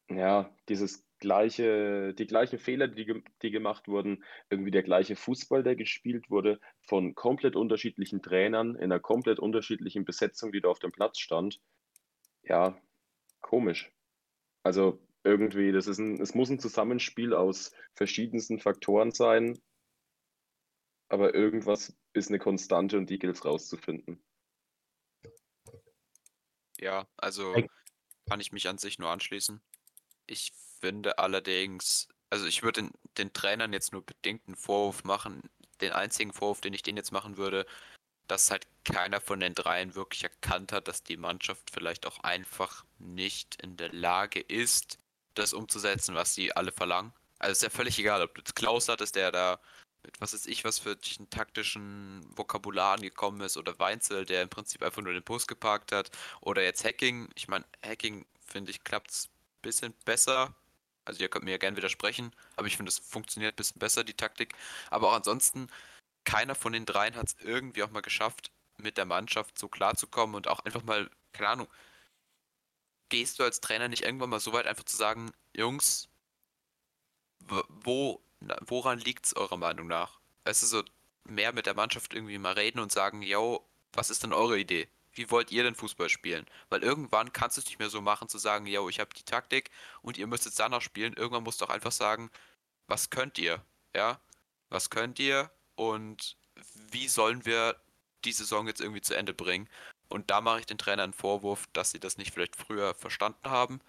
ja, dieses gleiche, die gleichen Fehler, die, die gemacht wurden, irgendwie der gleiche Fußball, der gespielt wurde, von komplett unterschiedlichen Trainern in einer komplett unterschiedlichen Besetzung, die da auf dem Platz stand. Ja, komisch. Also irgendwie, das ist ein, es muss ein Zusammenspiel aus verschiedensten Faktoren sein, aber irgendwas ist eine Konstante und die gilt es rauszufinden. Ja, also kann ich mich an sich nur anschließen. Ich finde allerdings, also ich würde den, den Trainern jetzt nur bedingt einen Vorwurf machen. Den einzigen Vorwurf, den ich denen jetzt machen würde, dass halt keiner von den dreien wirklich erkannt hat, dass die Mannschaft vielleicht auch einfach nicht in der Lage ist, das umzusetzen, was sie alle verlangen. Also ist ja völlig egal, ob du jetzt Klaus hattest, der da mit was weiß ich, was für einen taktischen Vokabular angekommen ist, oder Weinzel, der im Prinzip einfach nur den Bus geparkt hat, oder jetzt Hacking. Ich meine, Hacking, finde ich, klappt es ein bisschen besser. Also ihr könnt mir ja gerne widersprechen, aber ich finde, es funktioniert ein bisschen besser, die Taktik. Aber auch ansonsten, keiner von den dreien hat es irgendwie auch mal geschafft, mit der Mannschaft so klarzukommen und auch einfach mal, keine Ahnung, gehst du als Trainer nicht irgendwann mal so weit, einfach zu sagen, Jungs, wo, woran liegt es eurer Meinung nach? Es ist so, mehr mit der Mannschaft irgendwie mal reden und sagen, yo, was ist denn eure Idee? Wie wollt ihr denn Fußball spielen? Weil irgendwann kannst du es nicht mehr so machen, zu sagen, yo, ich habe die Taktik und ihr müsst jetzt danach spielen. Irgendwann musst du auch einfach sagen, was könnt ihr? Ja? Was könnt ihr und wie sollen wir die Saison jetzt irgendwie zu Ende bringen? Und da mache ich den Trainern einen Vorwurf, dass sie das nicht vielleicht früher verstanden haben.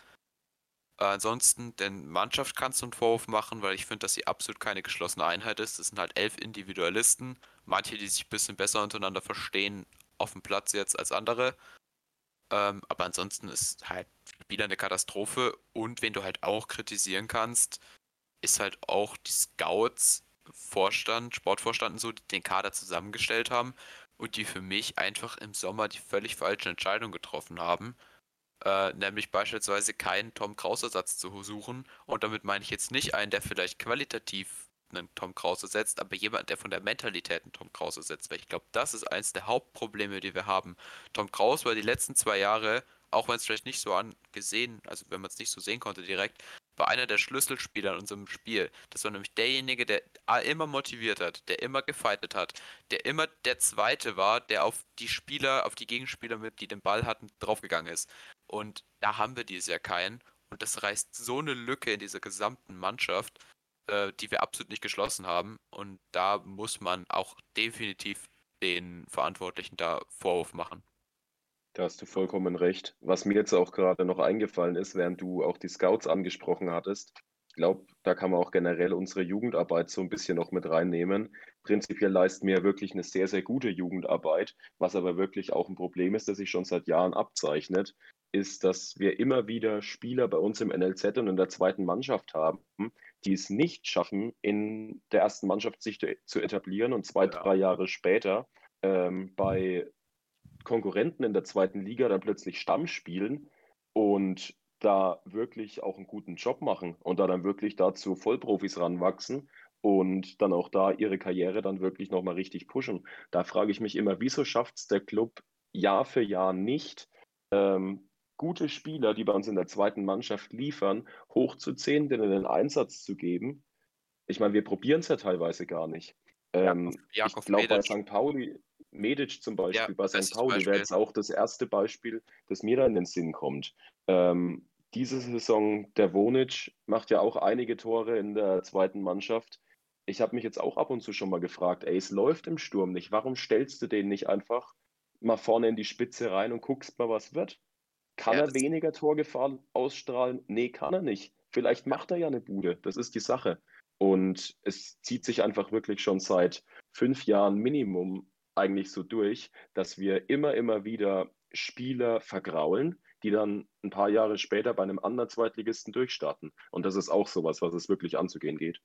Äh, ansonsten, den Mannschaft kannst du einen Vorwurf machen, weil ich finde, dass sie absolut keine geschlossene Einheit ist. Es sind halt elf Individualisten, manche, die sich ein bisschen besser untereinander verstehen auf dem Platz jetzt als andere. Ähm, aber ansonsten ist halt wieder eine Katastrophe. Und wen du halt auch kritisieren kannst, ist halt auch die Scouts, Vorstand, Sportvorstand und so, die den Kader zusammengestellt haben. und die für mich einfach im Sommer die völlig falsche Entscheidung getroffen haben. Äh, nämlich beispielsweise keinen Tom Kraus-Ersatz zu suchen. Und damit meine ich jetzt nicht einen, der vielleicht qualitativ einen Tom Krause setzt, aber jemand, der von der Mentalität einen Tom Krause setzt. Weil ich glaube, das ist eines der Hauptprobleme, die wir haben. Tom Krause war die letzten zwei Jahre, auch wenn es vielleicht nicht so angesehen, also wenn man es nicht so sehen konnte direkt, war einer der Schlüsselspieler in unserem Spiel. Das war nämlich derjenige, der immer motiviert hat, der immer gefightet hat, der immer der Zweite war, der auf die Spieler, auf die Gegenspieler mit, die den Ball hatten, draufgegangen ist. Und da haben wir dieses Jahr keinen. Und das reißt so eine Lücke in dieser gesamten Mannschaft, äh, die wir absolut nicht geschlossen haben. Und da muss man auch definitiv den Verantwortlichen da Vorwurf machen. Da hast du vollkommen recht. Was mir jetzt auch gerade noch eingefallen ist, während du auch die Scouts angesprochen hattest, ich glaube, da kann man auch generell unsere Jugendarbeit so ein bisschen noch mit reinnehmen. Prinzipiell leisten wir wirklich eine sehr, sehr gute Jugendarbeit. Was aber wirklich auch ein Problem ist, das sich schon seit Jahren abzeichnet, ist, dass wir immer wieder Spieler bei uns im NLZ und in der zweiten Mannschaft haben, die es nicht schaffen, in der ersten Mannschaft sich zu etablieren und zwei, ja. drei Jahre später ähm, bei Konkurrenten in der zweiten Liga dann plötzlich Stamm spielen und da wirklich auch einen guten Job machen und da dann wirklich dazu Vollprofis ranwachsen und dann auch da ihre Karriere dann wirklich nochmal richtig pushen. Da frage ich mich immer, wieso schafft es der Club Jahr für Jahr nicht, ähm, gute Spieler, die bei uns in der zweiten Mannschaft liefern, hochzuziehen, denen einen Einsatz zu geben? Ich meine, wir probieren es ja teilweise gar nicht. Ähm, Jakob, ich glaube, bei St. Pauli, Medic zum Beispiel ja, bei St. Pauli wäre jetzt auch das erste Beispiel, das mir da in den Sinn kommt. Ähm, diese Saison, der Wonic macht ja auch einige Tore in der zweiten Mannschaft. Ich habe mich jetzt auch ab und zu schon mal gefragt, ey, es läuft im Sturm nicht. Warum stellst du den nicht einfach mal vorne in die Spitze rein und guckst mal, was wird? Kann ja, er weniger Torgefahr ausstrahlen? Nee, kann er nicht. Vielleicht macht er ja eine Bude. Das ist die Sache. Und es zieht sich einfach wirklich schon seit fünf Jahren Minimum eigentlich so durch, dass wir immer, immer wieder Spieler vergraulen, die dann ein paar Jahre später bei einem anderen Zweitligisten durchstarten. Und das ist auch sowas, was es wirklich anzugehen geht.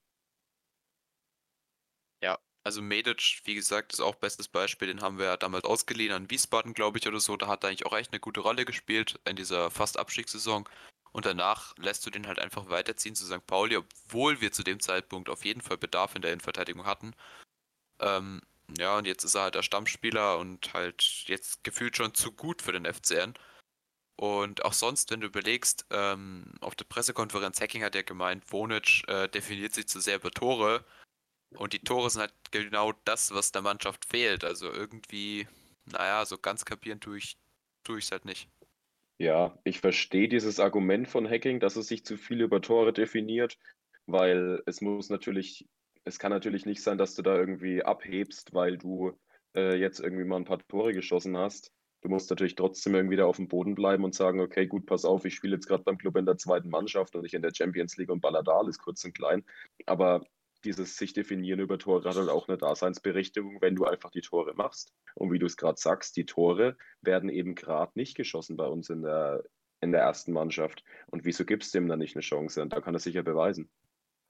Ja, also Medic, wie gesagt, ist auch bestes Beispiel. Den haben wir ja damals ausgeliehen an Wiesbaden, glaube ich, oder so. Da hat er eigentlich auch echt eine gute Rolle gespielt in dieser fast Abstiegssaison. Und danach lässt du den halt einfach weiterziehen zu St. Pauli, obwohl wir zu dem Zeitpunkt auf jeden Fall Bedarf in der Innenverteidigung hatten. Ähm, ja, und jetzt ist er halt der Stammspieler und halt jetzt gefühlt schon zu gut für den FCN. Und auch sonst, wenn du überlegst, ähm, auf der Pressekonferenz Hacking hat ja gemeint, Wonic äh, definiert sich zu sehr über Tore. Und die Tore sind halt genau das, was der Mannschaft fehlt. Also irgendwie, naja, so ganz kapieren tue ich es halt nicht. Ja, ich verstehe dieses Argument von Hacking, dass es sich zu viel über Tore definiert, weil es muss natürlich es kann natürlich nicht sein, dass du da irgendwie abhebst, weil du äh, jetzt irgendwie mal ein paar Tore geschossen hast. Du musst natürlich trotzdem irgendwie da auf dem Boden bleiben und sagen, okay, gut, pass auf, ich spiele jetzt gerade beim Club in der zweiten Mannschaft und nicht in der Champions League und baller da alles kurz und klein. Aber dieses sich definieren über Tore hat halt auch eine Daseinsberechtigung, wenn du einfach die Tore machst. Und wie du es gerade sagst, die Tore werden eben gerade nicht geschossen bei uns in der, in der ersten Mannschaft. Und wieso gibt es dem dann nicht eine Chance? Und da kann er sich ja beweisen.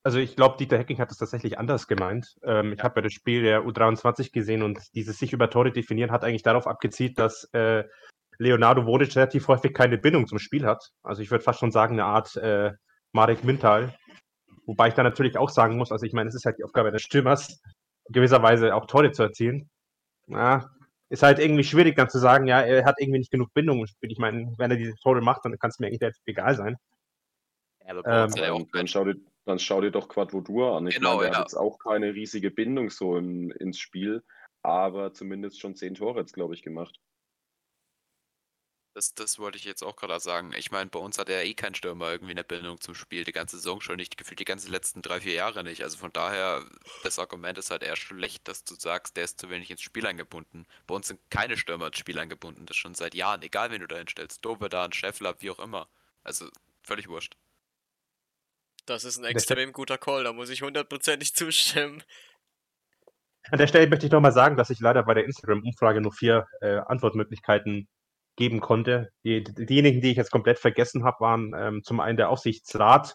Also ich glaube, Dieter Hecking hat es tatsächlich anders gemeint. Ähm, ich habe ja das Spiel der U23 gesehen und dieses sich über Tore definieren hat eigentlich darauf abgezielt, dass äh, Leonardo Vodic relativ häufig keine Bindung zum Spiel hat. Also ich würde fast schon sagen, eine Art äh, Marek Mintal. Wobei ich da natürlich auch sagen muss, also ich meine, es ist halt die Aufgabe des Stürmers, gewisserweise auch Tore zu erzielen. Ja, ist halt irgendwie schwierig dann zu sagen, ja, er hat irgendwie nicht genug Bindung im Spiel. Ich meine, wenn er diese Tore macht, dann kann es mir eigentlich egal sein. Ja, aber ähm, dann, schau dir, dann schau dir doch Quadrodur an. Ich genau, meine, der ja. hat jetzt auch keine riesige Bindung so im, ins Spiel, aber zumindest schon zehn Tore jetzt, glaube ich, gemacht. Das, das wollte ich jetzt auch gerade sagen. Ich meine, bei uns hat er eh kein Stürmer irgendwie eine Bindung zum Spiel. Die ganze Saison schon nicht, gefühlt die ganzen letzten drei, vier Jahre nicht. Also von daher, das Argument ist halt eher schlecht, dass du sagst, der ist zu wenig ins Spiel eingebunden. Bei uns sind keine Stürmer ins Spiel eingebunden. Das schon seit Jahren, egal wen du da hinstellst. Dovedan, Scheffler, wie auch immer. Also völlig wurscht. Das ist ein extrem guter Call, da muss ich hundertprozentig <laughs> zustimmen. An der Stelle möchte ich nochmal sagen, dass ich leider bei der Instagram-Umfrage nur vier äh, Antwortmöglichkeiten geben konnte. Die, diejenigen, die ich jetzt komplett vergessen habe, waren ähm, zum einen der Aufsichtsrat,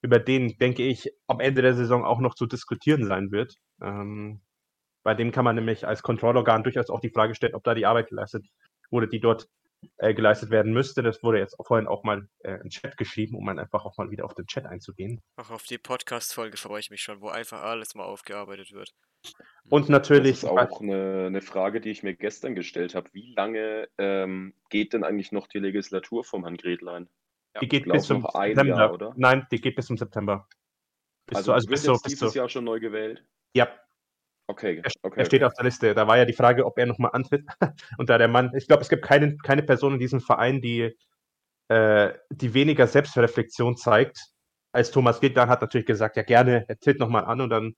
über den, denke ich, am Ende der Saison auch noch zu diskutieren sein wird. Ähm, Bei dem kann man nämlich als Kontrollorgan durchaus auch die Frage stellen, ob da die Arbeit geleistet wurde, die dort äh, geleistet werden müsste. Das wurde jetzt vorhin auch mal äh, im Chat geschrieben, um dann einfach auch mal wieder auf den Chat einzugehen. Auch auf die Podcast-Folge freue ich mich schon, wo einfach alles mal aufgearbeitet wird. Und natürlich. Das ist auch eine, eine Frage, die ich mir gestern gestellt habe. Wie lange ähm, geht denn eigentlich noch die Legislatur vom Herrn Gretlein? Die geht glaub bis zum September. Jahr, oder? Nein, die geht bis zum September. Bis Also, zu, also wird bis zu, jetzt bis dieses zu, Jahr schon neu gewählt? ja, Okay, er, okay. er steht auf der Liste. Da war ja die Frage, ob er nochmal antritt. <laughs> Und da der Mann, ich glaube, es gibt keine, keine Person in diesem Verein, die, äh, die weniger Selbstreflexion zeigt, als Thomas Gittler hat natürlich gesagt, ja gerne, er tritt nochmal an. Und dann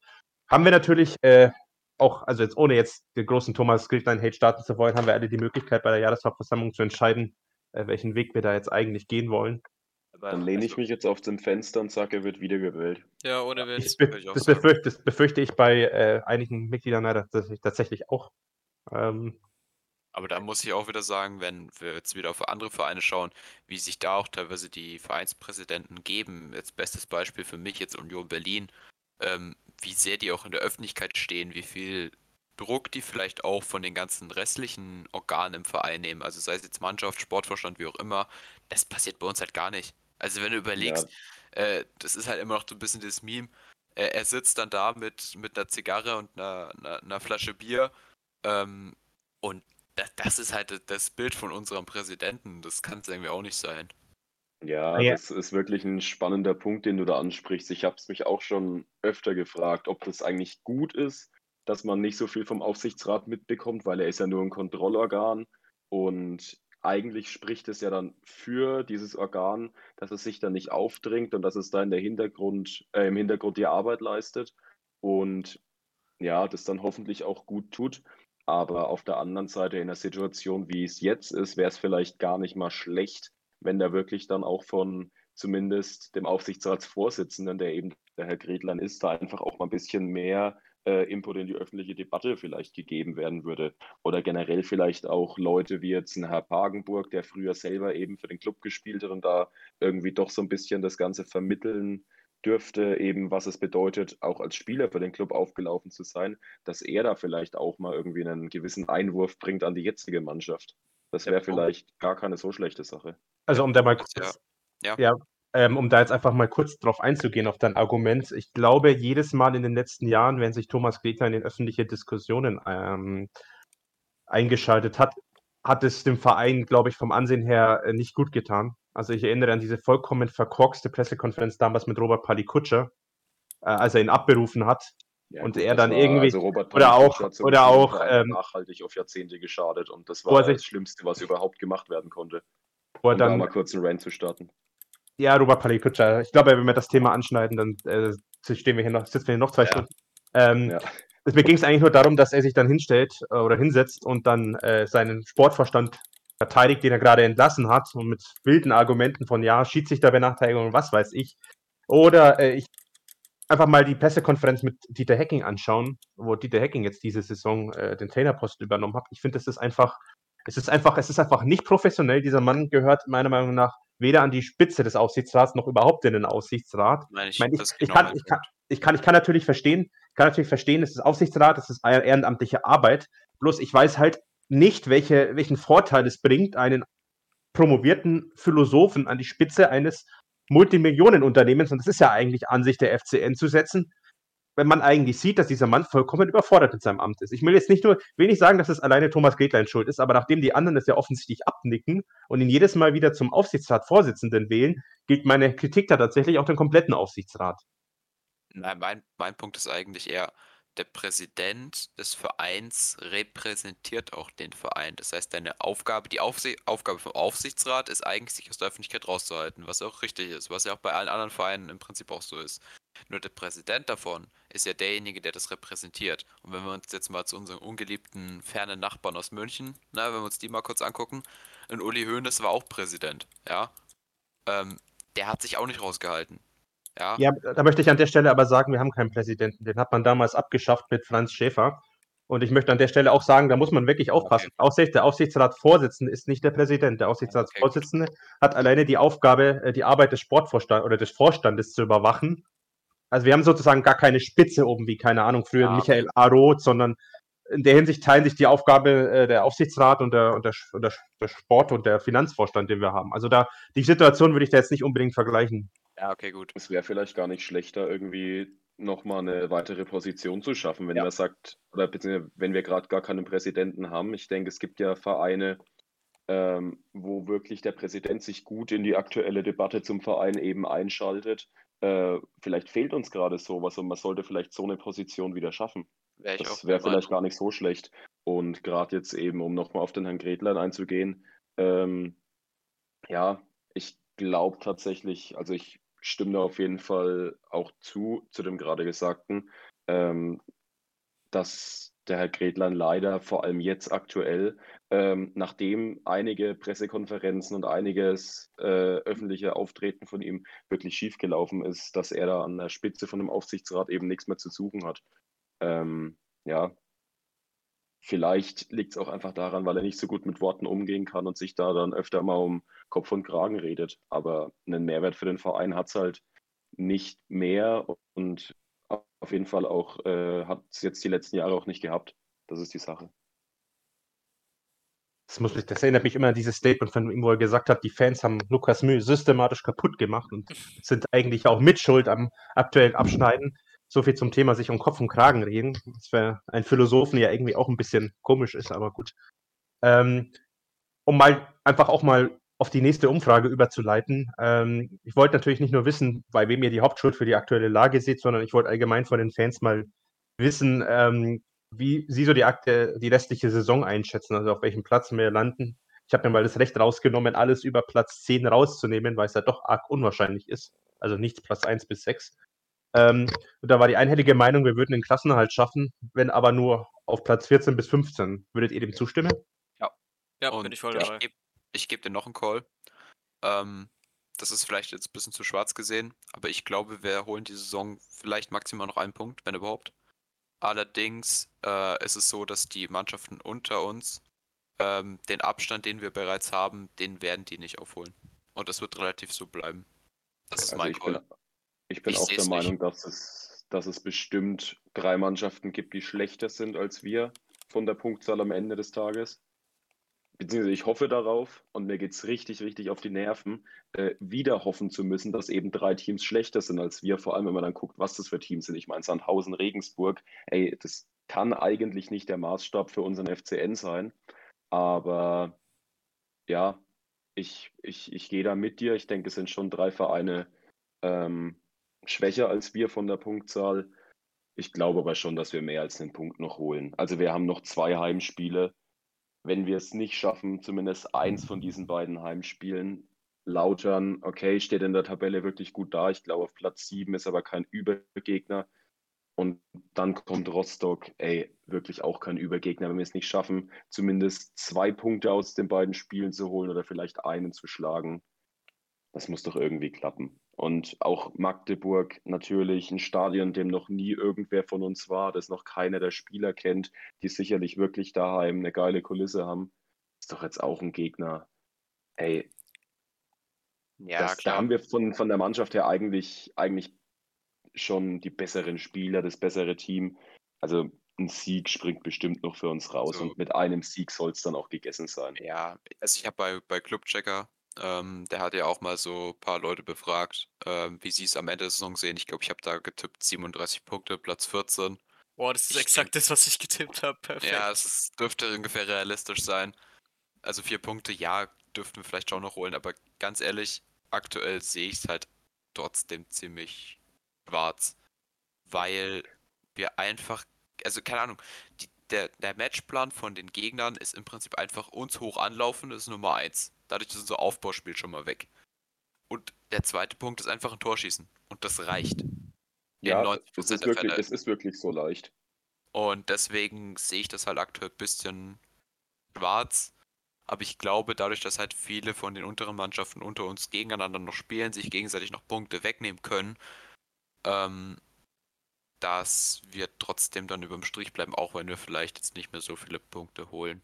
haben wir natürlich äh, auch, also jetzt ohne jetzt den großen Thomas Gittlein-Hate starten zu wollen, haben wir alle die Möglichkeit, bei der Jahreshauptversammlung zu entscheiden, äh, welchen Weg wir da jetzt eigentlich gehen wollen. Dann lehne ich mich jetzt auf dem Fenster und sage, er wird wiedergewählt. Ja, ohne Witz. be würde ich auch das, befürchte, das befürchte ich bei äh, einigen Mitgliedern leider tatsächlich- tatsächlich auch. Ähm, Aber da muss ich auch wieder sagen, wenn wir jetzt wieder auf andere Vereine schauen, wie sich da auch teilweise die Vereinspräsidenten geben. Jetzt bestes Beispiel für mich jetzt Union Berlin, ähm, wie sehr die auch in der Öffentlichkeit stehen, wie viel Druck die vielleicht auch von den ganzen restlichen Organen im Verein nehmen. Also sei es jetzt Mannschaft, Sportvorstand, wie auch immer. Das passiert bei uns halt gar nicht. Also wenn du überlegst, äh, das ist halt immer noch so ein bisschen das Meme. Äh, er sitzt dann da mit, mit einer Zigarre und einer, einer, einer Flasche Bier. Ähm, und das, das ist halt das Bild von unserem Präsidenten. Das kann es irgendwie auch nicht sein. Ja, Ja. das ist wirklich ein spannender Punkt, den du da ansprichst. Ich habe es mich auch schon öfter gefragt, ob das eigentlich gut ist, dass man nicht so viel vom Aufsichtsrat mitbekommt, weil er ist ja nur ein Kontrollorgan und eigentlich spricht es ja dann für dieses Organ, dass es sich dann nicht aufdringt und dass es da in der Hintergrund, äh, im Hintergrund die Arbeit leistet und ja, das dann hoffentlich auch gut tut. Aber auf der anderen Seite in der Situation, wie es jetzt ist, wäre es vielleicht gar nicht mal schlecht, wenn da wirklich dann auch von zumindest dem Aufsichtsratsvorsitzenden, der eben der Herr Gretlein ist, da einfach auch mal ein bisschen mehr äh, Input in die öffentliche Debatte vielleicht gegeben werden würde. Oder generell vielleicht auch Leute wie jetzt ein Herr Pagenburg, der früher selber eben für den Club gespielt hat und da irgendwie doch so ein bisschen das Ganze vermitteln dürfte, eben was es bedeutet, auch als Spieler für den Club aufgelaufen zu sein, dass er da vielleicht auch mal irgendwie einen gewissen Einwurf bringt an die jetzige Mannschaft. Das wäre vielleicht gar keine so schlechte Sache. also um da mal kurz, ja- ja, ähm, um da jetzt einfach mal kurz drauf einzugehen, auf dein Argument. Ich glaube, jedes Mal in den letzten Jahren, wenn sich Thomas Gretler in öffentliche Diskussionen ähm, eingeschaltet hat, hat es dem Verein, glaube ich, vom Ansehen her äh, nicht gut getan. Also ich erinnere an diese vollkommen verkorkste Pressekonferenz damals mit Robert Palikutscher, äh, als er ihn abberufen hat. Ja, Und gut, er dann war- irgendwie- also Robert oder auch- oder auch, ähm, nachhaltig auf Jahrzehnte geschadet und das war sich- das Schlimmste, was überhaupt gemacht werden konnte. Wo Um da dann mal kurz einen Rant zu starten. Ja, Robert Palikutscher. Ich glaube, wenn wir das Thema anschneiden, dann äh, stehen wir hier noch, sitzen wir hier noch zwei Ja. Stunden. Ähm, Ja. Mir ging es eigentlich nur darum, dass er sich dann hinstellt äh, oder hinsetzt und dann äh, seinen Sportverstand verteidigt, den er gerade entlassen hat und mit wilden Argumenten von ja, Schiedsrichterbenachteiligung und was weiß ich. Oder äh, ich einfach mal die Pressekonferenz mit Dieter Hecking anschauen, wo Dieter Hecking jetzt diese Saison äh, den Trainerposten übernommen hat. Ich finde, das ist einfach, es ist einfach, es ist einfach nicht professionell. Dieser Mann gehört meiner Meinung nach weder an die Spitze des Aufsichtsrats noch überhaupt in den Aufsichtsrat. Nein, Ich, meine, ich, das ist ich, genau kann, ich, kann, Punkt. ich, kann, ich kann natürlich verstehen, kann natürlich verstehen, es ist Aufsichtsrat, es ist ehrenamtliche Arbeit. Bloß ich weiß halt nicht, welche, welchen Vorteil es bringt, einen promovierten Philosophen an die Spitze eines Multimillionenunternehmens, und das ist ja eigentlich Ansicht der FCN zu setzen, wenn man eigentlich sieht, dass dieser Mann vollkommen überfordert mit seinem Amt ist. Ich will jetzt nicht nur, will nicht sagen, dass es alleine Thomas Gretlein schuld ist, aber nachdem die anderen das ja offensichtlich abnicken und ihn jedes Mal wieder zum Aufsichtsratsvorsitzenden wählen, gilt meine Kritik da tatsächlich auch den kompletten Aufsichtsrat. Nein, mein, mein Punkt ist eigentlich eher, der Präsident des Vereins repräsentiert auch den Verein. Das heißt, deine Aufgabe, die Aufsi Aufgabe vom Aufsichtsrat ist eigentlich, sich aus der Öffentlichkeit rauszuhalten, was auch richtig ist, was ja auch bei allen anderen Vereinen im Prinzip auch so ist. Nur der Präsident davon ist ja derjenige, der das repräsentiert. Und wenn wir uns jetzt mal zu unseren ungeliebten fernen Nachbarn aus München, na, wenn wir uns die mal kurz angucken, und Uli Hoeneß war auch Präsident, ja. Ähm, der hat sich auch nicht rausgehalten. Ja, Ja, da möchte ich an der Stelle aber sagen, wir haben keinen Präsidenten. Den hat man damals abgeschafft mit Franz Schäfer. Und ich möchte an der Stelle auch sagen, da muss man wirklich aufpassen. Aussicht, der Aufsichtsratsvorsitzende ist nicht der Präsident. Der Aufsichtsratsvorsitzende hat alleine die Aufgabe, äh, die Arbeit des Sportvorstands oder des Vorstandes zu überwachen. Also wir haben sozusagen gar keine Spitze oben, wie, keine Ahnung, früher okay. Michael A. Roth, sondern in der Hinsicht teilen sich die Aufgabe äh, der Aufsichtsrat und der, und, der, und der Sport und der Finanzvorstand, den wir haben. Also da die Situation würde ich da jetzt nicht unbedingt vergleichen. Ja, okay, gut. Es wäre vielleicht gar nicht schlechter, irgendwie nochmal eine weitere Position zu schaffen, wenn Ja. man sagt, oder beziehungsweise wenn wir gerade gar keinen Präsidenten haben. Ich denke, es gibt ja Vereine, ähm, wo wirklich der Präsident sich gut in die aktuelle Debatte zum Verein eben einschaltet. Äh, vielleicht fehlt uns gerade sowas und man sollte vielleicht so eine Position wieder schaffen. Wär Das wäre vielleicht gar nicht so schlecht. Und gerade jetzt eben, um nochmal auf den Herrn Gretlein einzugehen, ähm, ja, ich glaube tatsächlich, also ich stimme da auf jeden Fall auch zu, zu dem gerade Gesagten, ähm, dass der Herr Gretlein leider vor allem jetzt aktuell, ähm, nachdem einige Pressekonferenzen und einiges äh, öffentliche Auftreten von ihm wirklich schiefgelaufen ist, dass er da an der Spitze von dem Aufsichtsrat eben nichts mehr zu suchen hat. Ähm, ja, vielleicht liegt es auch einfach daran, weil er nicht so gut mit Worten umgehen kann und sich da dann öfter mal um Kopf und Kragen redet. Aber einen Mehrwert für den Verein hat es halt nicht mehr und auf jeden Fall auch äh, hat es jetzt die letzten Jahre auch nicht gehabt. Das ist die Sache. Das, muss ich, das erinnert mich immer an dieses Statement von ihm, wo er gesagt hat, die Fans haben Lukas Mühe systematisch kaputt gemacht und sind eigentlich auch mitschuld am aktuellen Abschneiden. So viel zum Thema sich um Kopf und Kragen reden. Das wäre ein Philosophen ja irgendwie auch ein bisschen komisch ist, aber gut. Ähm, um mal einfach auch mal auf die nächste Umfrage überzuleiten. Ähm, ich wollte natürlich nicht nur wissen, bei wem ihr die Hauptschuld für die aktuelle Lage seht, sondern ich wollte allgemein von den Fans mal wissen, ähm, wie sie so die, Akte, die restliche Saison einschätzen, also auf welchem Platz wir landen. Ich habe mir mal das Recht rausgenommen, alles über Platz 10 rauszunehmen, weil es ja doch arg unwahrscheinlich ist. Also nicht Platz 1 bis 6. Ähm, und da war die einhellige Meinung, wir würden den Klassenerhalt schaffen, wenn aber nur auf Platz 14 bis 15. Würdet ihr dem zustimmen? Ja, Und bin ich voll ich dabei. gebe ich geb dir noch einen Call. Ähm, das ist vielleicht jetzt ein bisschen zu schwarz gesehen, aber ich glaube, wir holen die Saison vielleicht maximal noch einen Punkt, wenn überhaupt. Allerdings äh, ist es so, dass die Mannschaften unter uns ähm, den Abstand, den wir bereits haben, den werden die nicht aufholen. Und das wird relativ so bleiben. Das ist Also mein bin, Call. Ich bin Ich auch der nicht. Meinung, dass es, dass es bestimmt drei Mannschaften gibt, die schlechter sind als wir von der Punktzahl am Ende des Tages. Beziehungsweise ich hoffe darauf und mir geht es richtig, richtig auf die Nerven, äh, wieder hoffen zu müssen, dass eben drei Teams schlechter sind als wir. Vor allem, wenn man dann guckt, was das für Teams sind. Ich meine, Sandhausen, Regensburg, ey, das kann eigentlich nicht der Maßstab für unseren FCN sein. Aber ja, ich, ich, ich gehe da mit dir. Ich denke, es sind schon drei Vereine ähm, schwächer als wir von der Punktzahl. Ich glaube aber schon, dass wir mehr als einen Punkt noch holen. Also wir haben noch zwei Heimspiele. Wenn wir es nicht schaffen, zumindest eins von diesen beiden Heimspielen, Lautern, okay, steht in der Tabelle wirklich gut da. Ich glaube, auf Platz 7 ist aber kein Übergegner. Und dann kommt Rostock, ey, wirklich auch kein Übergegner. Wenn wir es nicht schaffen, zumindest zwei Punkte aus den beiden Spielen zu holen oder vielleicht einen zu schlagen, das muss doch irgendwie klappen. Und auch Magdeburg natürlich ein Stadion, dem noch nie irgendwer von uns war, das noch keiner der Spieler kennt, die sicherlich wirklich daheim eine geile Kulisse haben. Ist doch jetzt auch ein Gegner. Ey, Ja, das, da haben wir von, von der Mannschaft her eigentlich, eigentlich schon die besseren Spieler, das bessere Team. Also ein Sieg springt bestimmt noch für uns raus So. und mit einem Sieg soll es dann auch gegessen sein. Ja, also ich habe bei, bei Clubchecker, ähm, der hat ja auch mal so ein paar Leute befragt, ähm, wie sie es am Ende der Saison sehen. Ich glaube, ich habe da getippt 37 Punkte, Platz 14. Boah, das ist Ich exakt das, was ich getippt habe. Perfekt. Ja, es dürfte ungefähr realistisch sein. Also vier Punkte, ja, dürften wir vielleicht schon noch holen, aber ganz ehrlich, aktuell sehe ich es halt trotzdem ziemlich schwarz, weil wir einfach, also keine Ahnung, die, der, der Matchplan von den Gegnern ist im Prinzip einfach uns hoch anlaufen, das ist Nummer eins. Dadurch ist unser Aufbauspiel schon mal weg. Und der zweite Punkt ist einfach ein Torschießen. Und das reicht. Ja, 90% es ist, wirklich, es ist wirklich so leicht. Und deswegen sehe ich das halt aktuell ein bisschen schwarz. Aber ich glaube, dadurch, dass halt viele von den unteren Mannschaften unter uns gegeneinander noch spielen, sich gegenseitig noch Punkte wegnehmen können, ähm, dass wir trotzdem dann überm Strich bleiben, auch wenn wir vielleicht jetzt nicht mehr so viele Punkte holen.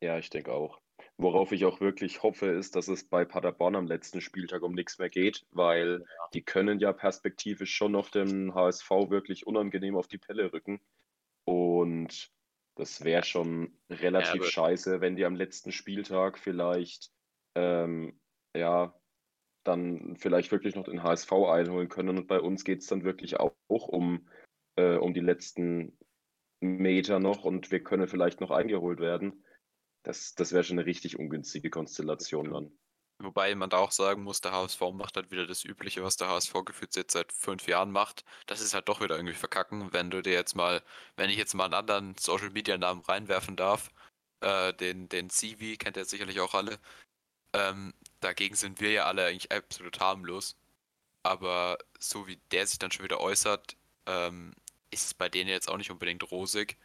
Ja, ich denke auch. Worauf ich auch wirklich hoffe, ist, dass es bei Paderborn am letzten Spieltag um nichts mehr geht, weil die können ja perspektivisch schon noch dem HSV wirklich unangenehm auf die Pelle rücken. Und Das wäre schon relativ aber- scheiße, wenn die am letzten Spieltag vielleicht, ähm, ja, dann vielleicht wirklich noch den HSV einholen können. Und bei uns geht es dann wirklich auch um, äh, um die letzten Meter noch und wir können vielleicht noch eingeholt werden. Das, das wäre schon eine richtig ungünstige Konstellation dann. Wobei man da auch sagen muss, der HSV macht halt wieder das Übliche, was der HSV gefühlt jetzt seit fünf Jahren macht. Das ist halt doch wieder irgendwie verkacken, wenn du dir jetzt mal, wenn ich jetzt mal einen anderen Social Media Namen reinwerfen darf, äh, den, den Civi, kennt ihr sicherlich auch alle. Ähm, dagegen sind wir ja alle eigentlich absolut harmlos. Aber so wie der sich dann schon wieder äußert, ähm, ist es bei denen jetzt auch nicht unbedingt rosig.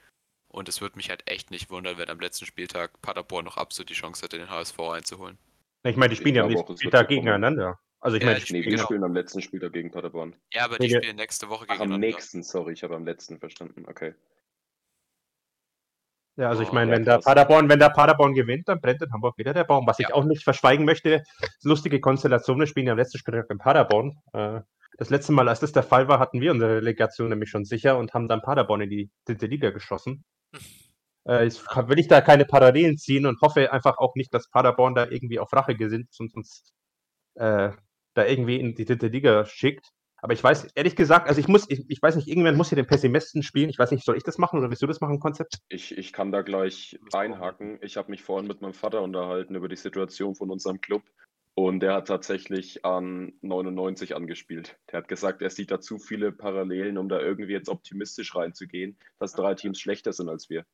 Und es würde mich halt echt nicht wundern, wenn am letzten Spieltag Paderborn noch absolut die Chance hätte, den HSV einzuholen. Ich meine, die Ich spielen ja am nächsten Spieltag gegeneinander. Also ich Ja, meine, die Nee, spielen wir Genau. spielen am letzten Spieltag gegen Paderborn. Ja, aber die Nee, spielen nächste Woche Ach, am nächsten, sorry, ich habe am letzten verstanden. Okay. Ja, also ich Oh, meine, ja, wenn der krass. Paderborn, wenn der Paderborn gewinnt, dann brennt in Hamburg wieder der Baum. Was ich Ja. auch nicht verschweigen möchte, lustige Konstellation, wir spielen ja am letzten Spieltag in Paderborn. Äh, Das letzte Mal, als das der Fall war, hatten wir unsere Relegation nämlich schon sicher und haben dann Paderborn in die dritte Liga geschossen. Äh, kann- will ich da keine Parallelen ziehen und hoffe einfach auch nicht, dass Paderborn da irgendwie auf Rache gesinnt und uns äh, da irgendwie in die dritte Liga schickt. Aber ich weiß, ehrlich gesagt, also ich muss, ich, ich weiß nicht, irgendwann muss hier den Pessimisten spielen. Ich weiß nicht, soll ich das machen oder willst du das machen, Konzept? Ich, ich kann da gleich einhaken. Ich habe mich vorhin mit meinem Vater unterhalten über die Situation von unserem Club und der hat tatsächlich an 99 angespielt. Der hat gesagt, er sieht da zu viele Parallelen, um da irgendwie jetzt optimistisch reinzugehen, dass drei Teams schlechter sind als wir.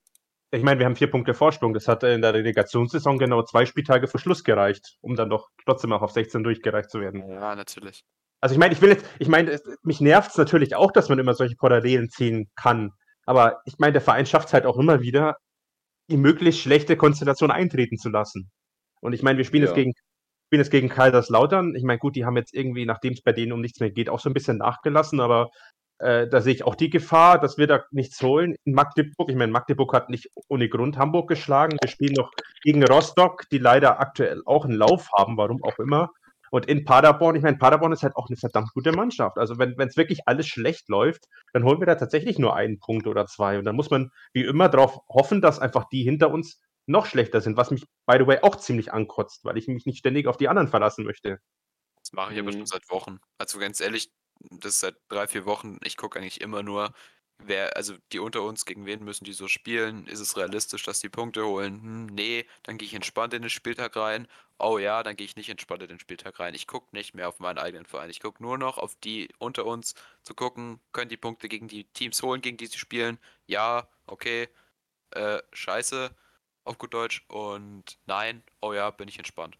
Ich meine, wir haben vier Punkte Vorsprung. Das hat in der Relegationssaison genau zwei Spieltage vor Schluss gereicht, um dann doch trotzdem auch auf 16 durchgereicht zu werden. Ja, natürlich. Also ich meine, ich will jetzt, ich meine, mich nervt es natürlich auch, dass man immer solche Parallelen ziehen kann. Aber ich meine, der Verein schafft es halt auch immer wieder, die möglichst schlechte Konstellation eintreten zu lassen. Und ich meine, wir spielen Ja. jetzt gegen, spielen jetzt gegen Kaiserslautern. Ich meine, gut, die haben jetzt irgendwie, nachdem es bei denen um nichts mehr geht, auch so ein bisschen nachgelassen, aber äh, da sehe ich auch die Gefahr, dass wir da nichts holen. In Magdeburg, ich meine, Magdeburg hat nicht ohne Grund Hamburg geschlagen. Wir spielen noch gegen Rostock, die leider aktuell auch einen Lauf haben, warum auch immer. Und in Paderborn, ich meine, Paderborn ist halt auch eine verdammt gute Mannschaft. Also wenn es wirklich alles schlecht läuft, dann holen wir da tatsächlich nur einen Punkt oder zwei. Und dann muss man wie immer darauf hoffen, dass einfach die hinter uns noch schlechter sind, was mich, by the way, auch ziemlich ankotzt, weil ich mich nicht ständig auf die anderen verlassen möchte. Das mache ich aber schon Mhm. seit Wochen. Also ganz ehrlich, das ist seit drei, vier Wochen. Ich gucke eigentlich immer nur, wer, also die unter uns, gegen wen müssen die so spielen? Ist es realistisch, dass die Punkte holen? Hm, nee, dann gehe ich entspannt in den Spieltag rein. Oh ja, dann gehe ich nicht entspannt in den Spieltag rein. Ich gucke nicht mehr auf meinen eigenen Verein. Ich gucke nur noch auf die unter uns, zu gucken, können die Punkte gegen die Teams holen, gegen die sie spielen? Ja, okay. Äh, scheiße, auf gut Deutsch. Und nein, oh ja, bin ich entspannt.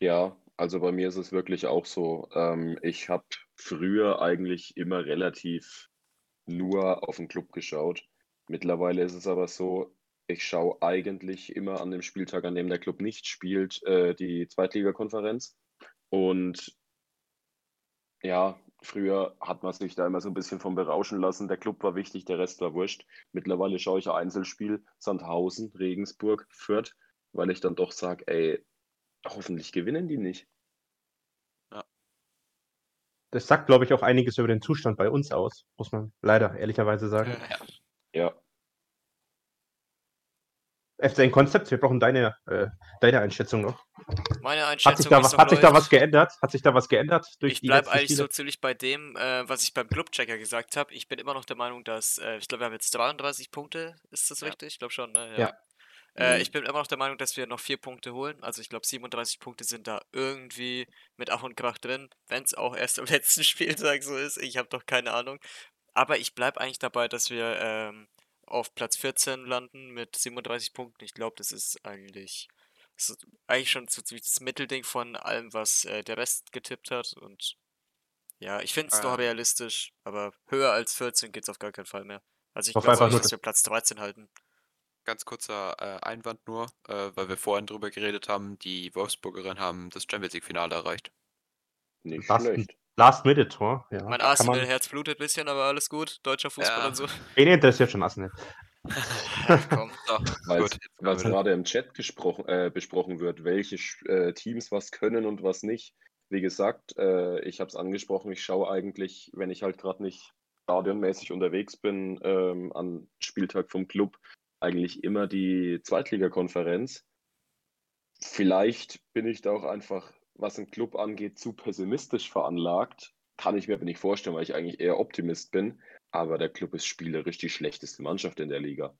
Ja, also bei mir ist es wirklich auch so. Ähm, ich habe früher eigentlich immer relativ nur auf den Club geschaut. Mittlerweile ist es aber so, ich schaue eigentlich immer an dem Spieltag, an dem der Club nicht spielt, äh, die Zweitligakonferenz. Und ja, früher hat man sich da immer so ein bisschen vom berauschen lassen. Der Club war wichtig, der Rest war wurscht. Mittlerweile schaue ich ein Einzelspiel, Sandhausen, Regensburg, Fürth, weil ich dann doch sage, ey, hoffentlich gewinnen die nicht. Das sagt, glaube ich, auch einiges über den Zustand bei uns aus, muss man leider ehrlicherweise sagen. Ja. Ja, FC Konzept, wir brauchen deine, äh, deine Einschätzung noch. Meine Hat Einschätzung sich, da, was- hat sich da was geändert? Hat sich da was geändert durch Ich die bleibe eigentlich so Spiele? ziemlich bei dem, äh, was ich beim Clubchecker gesagt habe. Ich bin immer noch der Meinung, dass, äh, ich glaube, wir haben jetzt 33 Punkte. Ist das Ja. richtig? Ich glaube schon, ne? Ja. Äh, Mhm. ich bin immer noch der Meinung, dass wir noch vier Punkte holen. Also ich glaube, 37 Punkte sind da irgendwie mit Ach und Krach drin, wenn es auch erst am <laughs> letzten Spieltag so ist. Ich habe doch keine Ahnung. Aber ich bleibe eigentlich dabei, dass wir ähm, auf Platz 14 landen mit 37 Punkten. Ich glaube, das ist eigentlich, das ist eigentlich schon so ziemlich das Mittelding von allem, was äh, der Rest getippt hat. Und ja, ich finde es doch Ähm. realistisch, aber höher als 14 geht es auf gar keinen Fall mehr. Also ich glaube dass wir Platz 13 halten. Ganz kurzer äh, Einwand nur, äh, weil wir vorhin drüber geredet haben, die Wolfsburgerinnen haben das Champions League-Finale erreicht. nicht Last, schlecht. Last Minute Tor. Ja, Mein Arsenal-Herz blutet ein bisschen, aber alles gut. Deutscher Fußball Ja. und so. wen interessiert schon Arsenal? <laughs> Komm. Weil <laughs> gut, jetzt es gerade im Chat gesprochen, äh, besprochen wird, welche äh, Teams was können und was nicht. Wie gesagt, äh, ich habe es angesprochen, ich schaue eigentlich, wenn ich halt gerade nicht stadionmäßig unterwegs bin, ähm, am Spieltag vom Club, eigentlich immer die Zweitligakonferenz. Vielleicht bin ich da auch einfach, was den Club angeht, zu pessimistisch veranlagt. Kann ich mir aber nicht vorstellen, weil ich eigentlich eher Optimist bin. Aber der Club ist spielerisch die schlechteste Mannschaft in der Liga.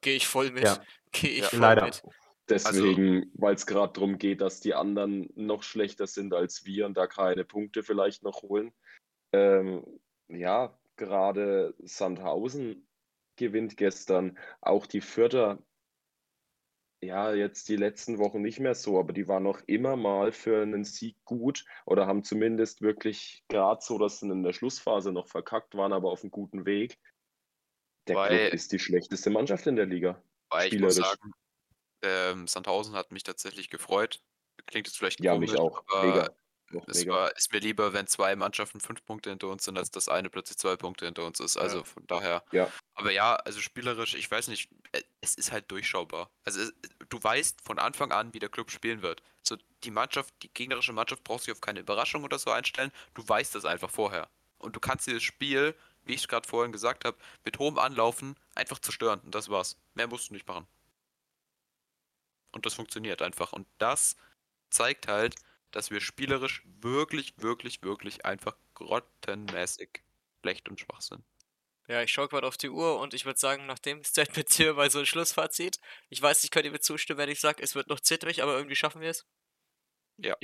Gehe ich voll mit. Ja. Gehe ich Ja. voll Leider. mit. Deswegen, weil es gerade darum geht, dass die anderen noch schlechter sind als wir und da keine Punkte vielleicht noch holen. Ähm, ja, gerade Sandhausen gewinnt gestern. Auch die Fürther, ja, jetzt die letzten Wochen nicht mehr so, aber die waren noch immer mal für einen Sieg gut oder haben zumindest wirklich gerade so, dass sie in der Schlussphase noch verkackt waren, aber auf einem guten Weg. Der Weil- Club ist die schlechteste Mannschaft in der Liga. Weil ich muss sagen, ähm, Sandhausen hat mich tatsächlich gefreut. Klingt jetzt vielleicht Ja, komisch, mich auch. aber Mega. Noch es mega. war, ist mir lieber, wenn zwei Mannschaften fünf Punkte hinter uns sind, als dass eine plötzlich zwei Punkte hinter uns ist. Also Ja. von daher. Ja. Aber ja, also spielerisch, ich weiß nicht, äh, es ist halt durchschaubar. Also es, du weißt von Anfang an, wie der Club spielen wird. So die Mannschaft, die gegnerische Mannschaft braucht sich auf keine Überraschung oder so einstellen. Du weißt das einfach vorher. Und du kannst dieses Spiel, wie ich es gerade vorhin gesagt habe, mit hohem Anlaufen einfach zerstören. Und das war's. Mehr musst du nicht machen. Und das funktioniert einfach. Und das zeigt halt, dass wir spielerisch wirklich, wirklich, wirklich einfach grottenmäßig schlecht und schwach sind. Ja, ich schaue gerade auf die Uhr und ich würde sagen, nach dem Statement hier bei so ein Schlussfazit. Ich weiß, ich könnte ihr mir zustimmen, wenn ich sage, es wird noch zittrig, aber irgendwie schaffen wir es. Ja,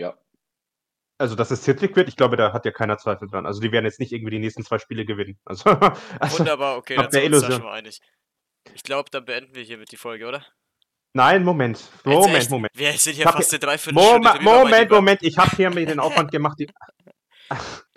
Also, dass es zittrig wird, ich glaube, da hat ja keiner Zweifel dran. Also, die werden jetzt nicht irgendwie die nächsten zwei Spiele gewinnen. Also, <laughs> also Wunderbar, okay, dann sind wir uns da schon mal einig. Ich glaube, dann beenden wir hiermit die Folge, oder? Nein, Moment. Moment, echt? Moment. Wir sind hier fast hier- eine Dreiviertelstunde Moment, Moment. Moment. Ich habe hier mir den <laughs> Aufwand gemacht. Die...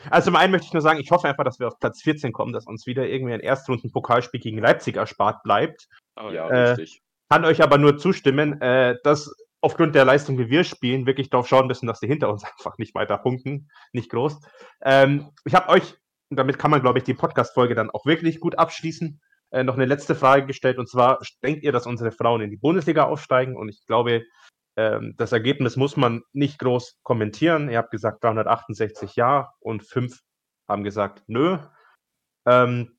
Also, zum einen möchte ich nur sagen, ich hoffe einfach, dass wir auf Platz 14 kommen, dass uns wieder irgendwie ein Erstrunden-Pokalspiel gegen Leipzig erspart bleibt. ja, Äh, richtig. Kann euch aber nur zustimmen, äh, dass aufgrund der Leistung, wie wir spielen, wirklich darauf schauen müssen, dass die hinter uns <laughs> einfach nicht weiter punkten. Nicht groß. Ähm, ich habe euch, und damit kann man, glaube ich, die Podcast-Folge dann auch wirklich gut abschließen, äh, noch eine letzte Frage gestellt. Und zwar, denkt ihr, dass unsere Frauen in die Bundesliga aufsteigen? Und ich glaube, ähm, das Ergebnis muss man nicht groß kommentieren. Ihr habt gesagt 368 ja und fünf haben gesagt nö. Ähm,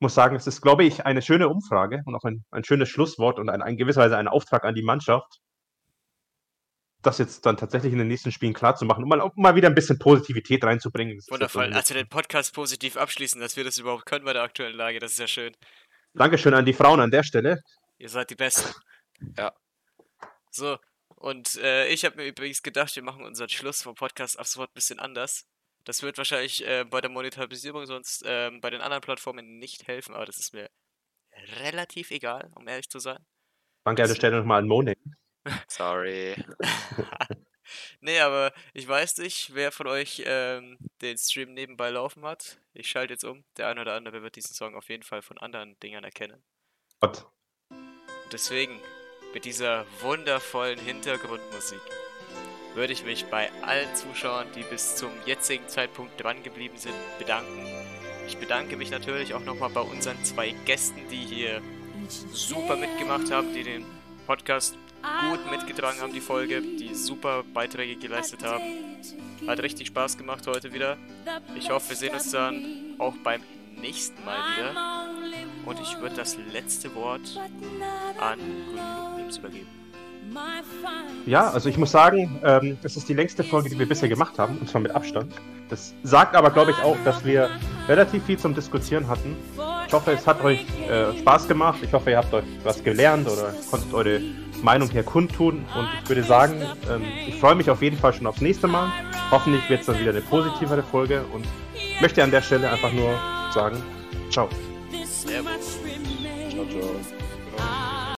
muss sagen, es ist, glaube ich, eine schöne Umfrage und auch ein, ein schönes Schlusswort und ein, ein gewisser Weise ein Auftrag an die Mannschaft, das jetzt dann tatsächlich in den nächsten Spielen klar zu machen, um mal, um mal wieder ein bisschen Positivität reinzubringen. Das Wundervoll. so- Also den Podcast positiv abschließen, dass wir das überhaupt können bei der aktuellen Lage, das ist ja schön. Dankeschön an die Frauen an der Stelle. Ihr seid die Besten. <laughs> Ja. So, und äh, ich habe mir übrigens gedacht, wir machen unseren Schluss vom Podcast ab sofort ein bisschen anders. Das wird wahrscheinlich äh, bei der Monetarisierung sonst ähm, bei den anderen Plattformen nicht helfen, aber das ist mir relativ egal, um ehrlich zu sein. Danke an der Stelle nochmal an Monik. <laughs> Sorry. <laughs> Nee, aber ich weiß nicht, wer von euch ähm, den Stream nebenbei laufen hat. Ich schalte jetzt um. Der eine oder andere wird diesen Song auf jeden Fall von anderen Dingern erkennen. Gott. Und deswegen, mit dieser wundervollen Hintergrundmusik, würde ich mich bei allen Zuschauern, die bis zum jetzigen Zeitpunkt dran geblieben sind, bedanken. Ich bedanke mich natürlich auch nochmal bei unseren zwei Gästen, die hier super mitgemacht haben, die den Podcast gut mitgetragen haben, die Folge, die super Beiträge geleistet haben. Hat richtig Spaß gemacht heute wieder. Ich hoffe, wir sehen uns dann auch beim nächsten Mal wieder. Und ich würde das letzte Wort an Glückliebs übergeben. Ja, also ich muss sagen, ähm, das ist die längste Folge, die wir bisher gemacht haben, und zwar mit Abstand. Das sagt aber, glaube ich, auch, dass wir relativ viel zum Diskutieren hatten. Ich hoffe, es hat euch äh, Spaß gemacht. Ich hoffe, ihr habt euch was gelernt oder konntet eure Meinung hier kundtun. Und ich würde sagen, ähm, ich freue mich auf jeden Fall schon aufs nächste Mal. Hoffentlich wird es dann wieder eine positivere Folge und möchte an der Stelle einfach nur sagen, ciao. Ciao, ciao.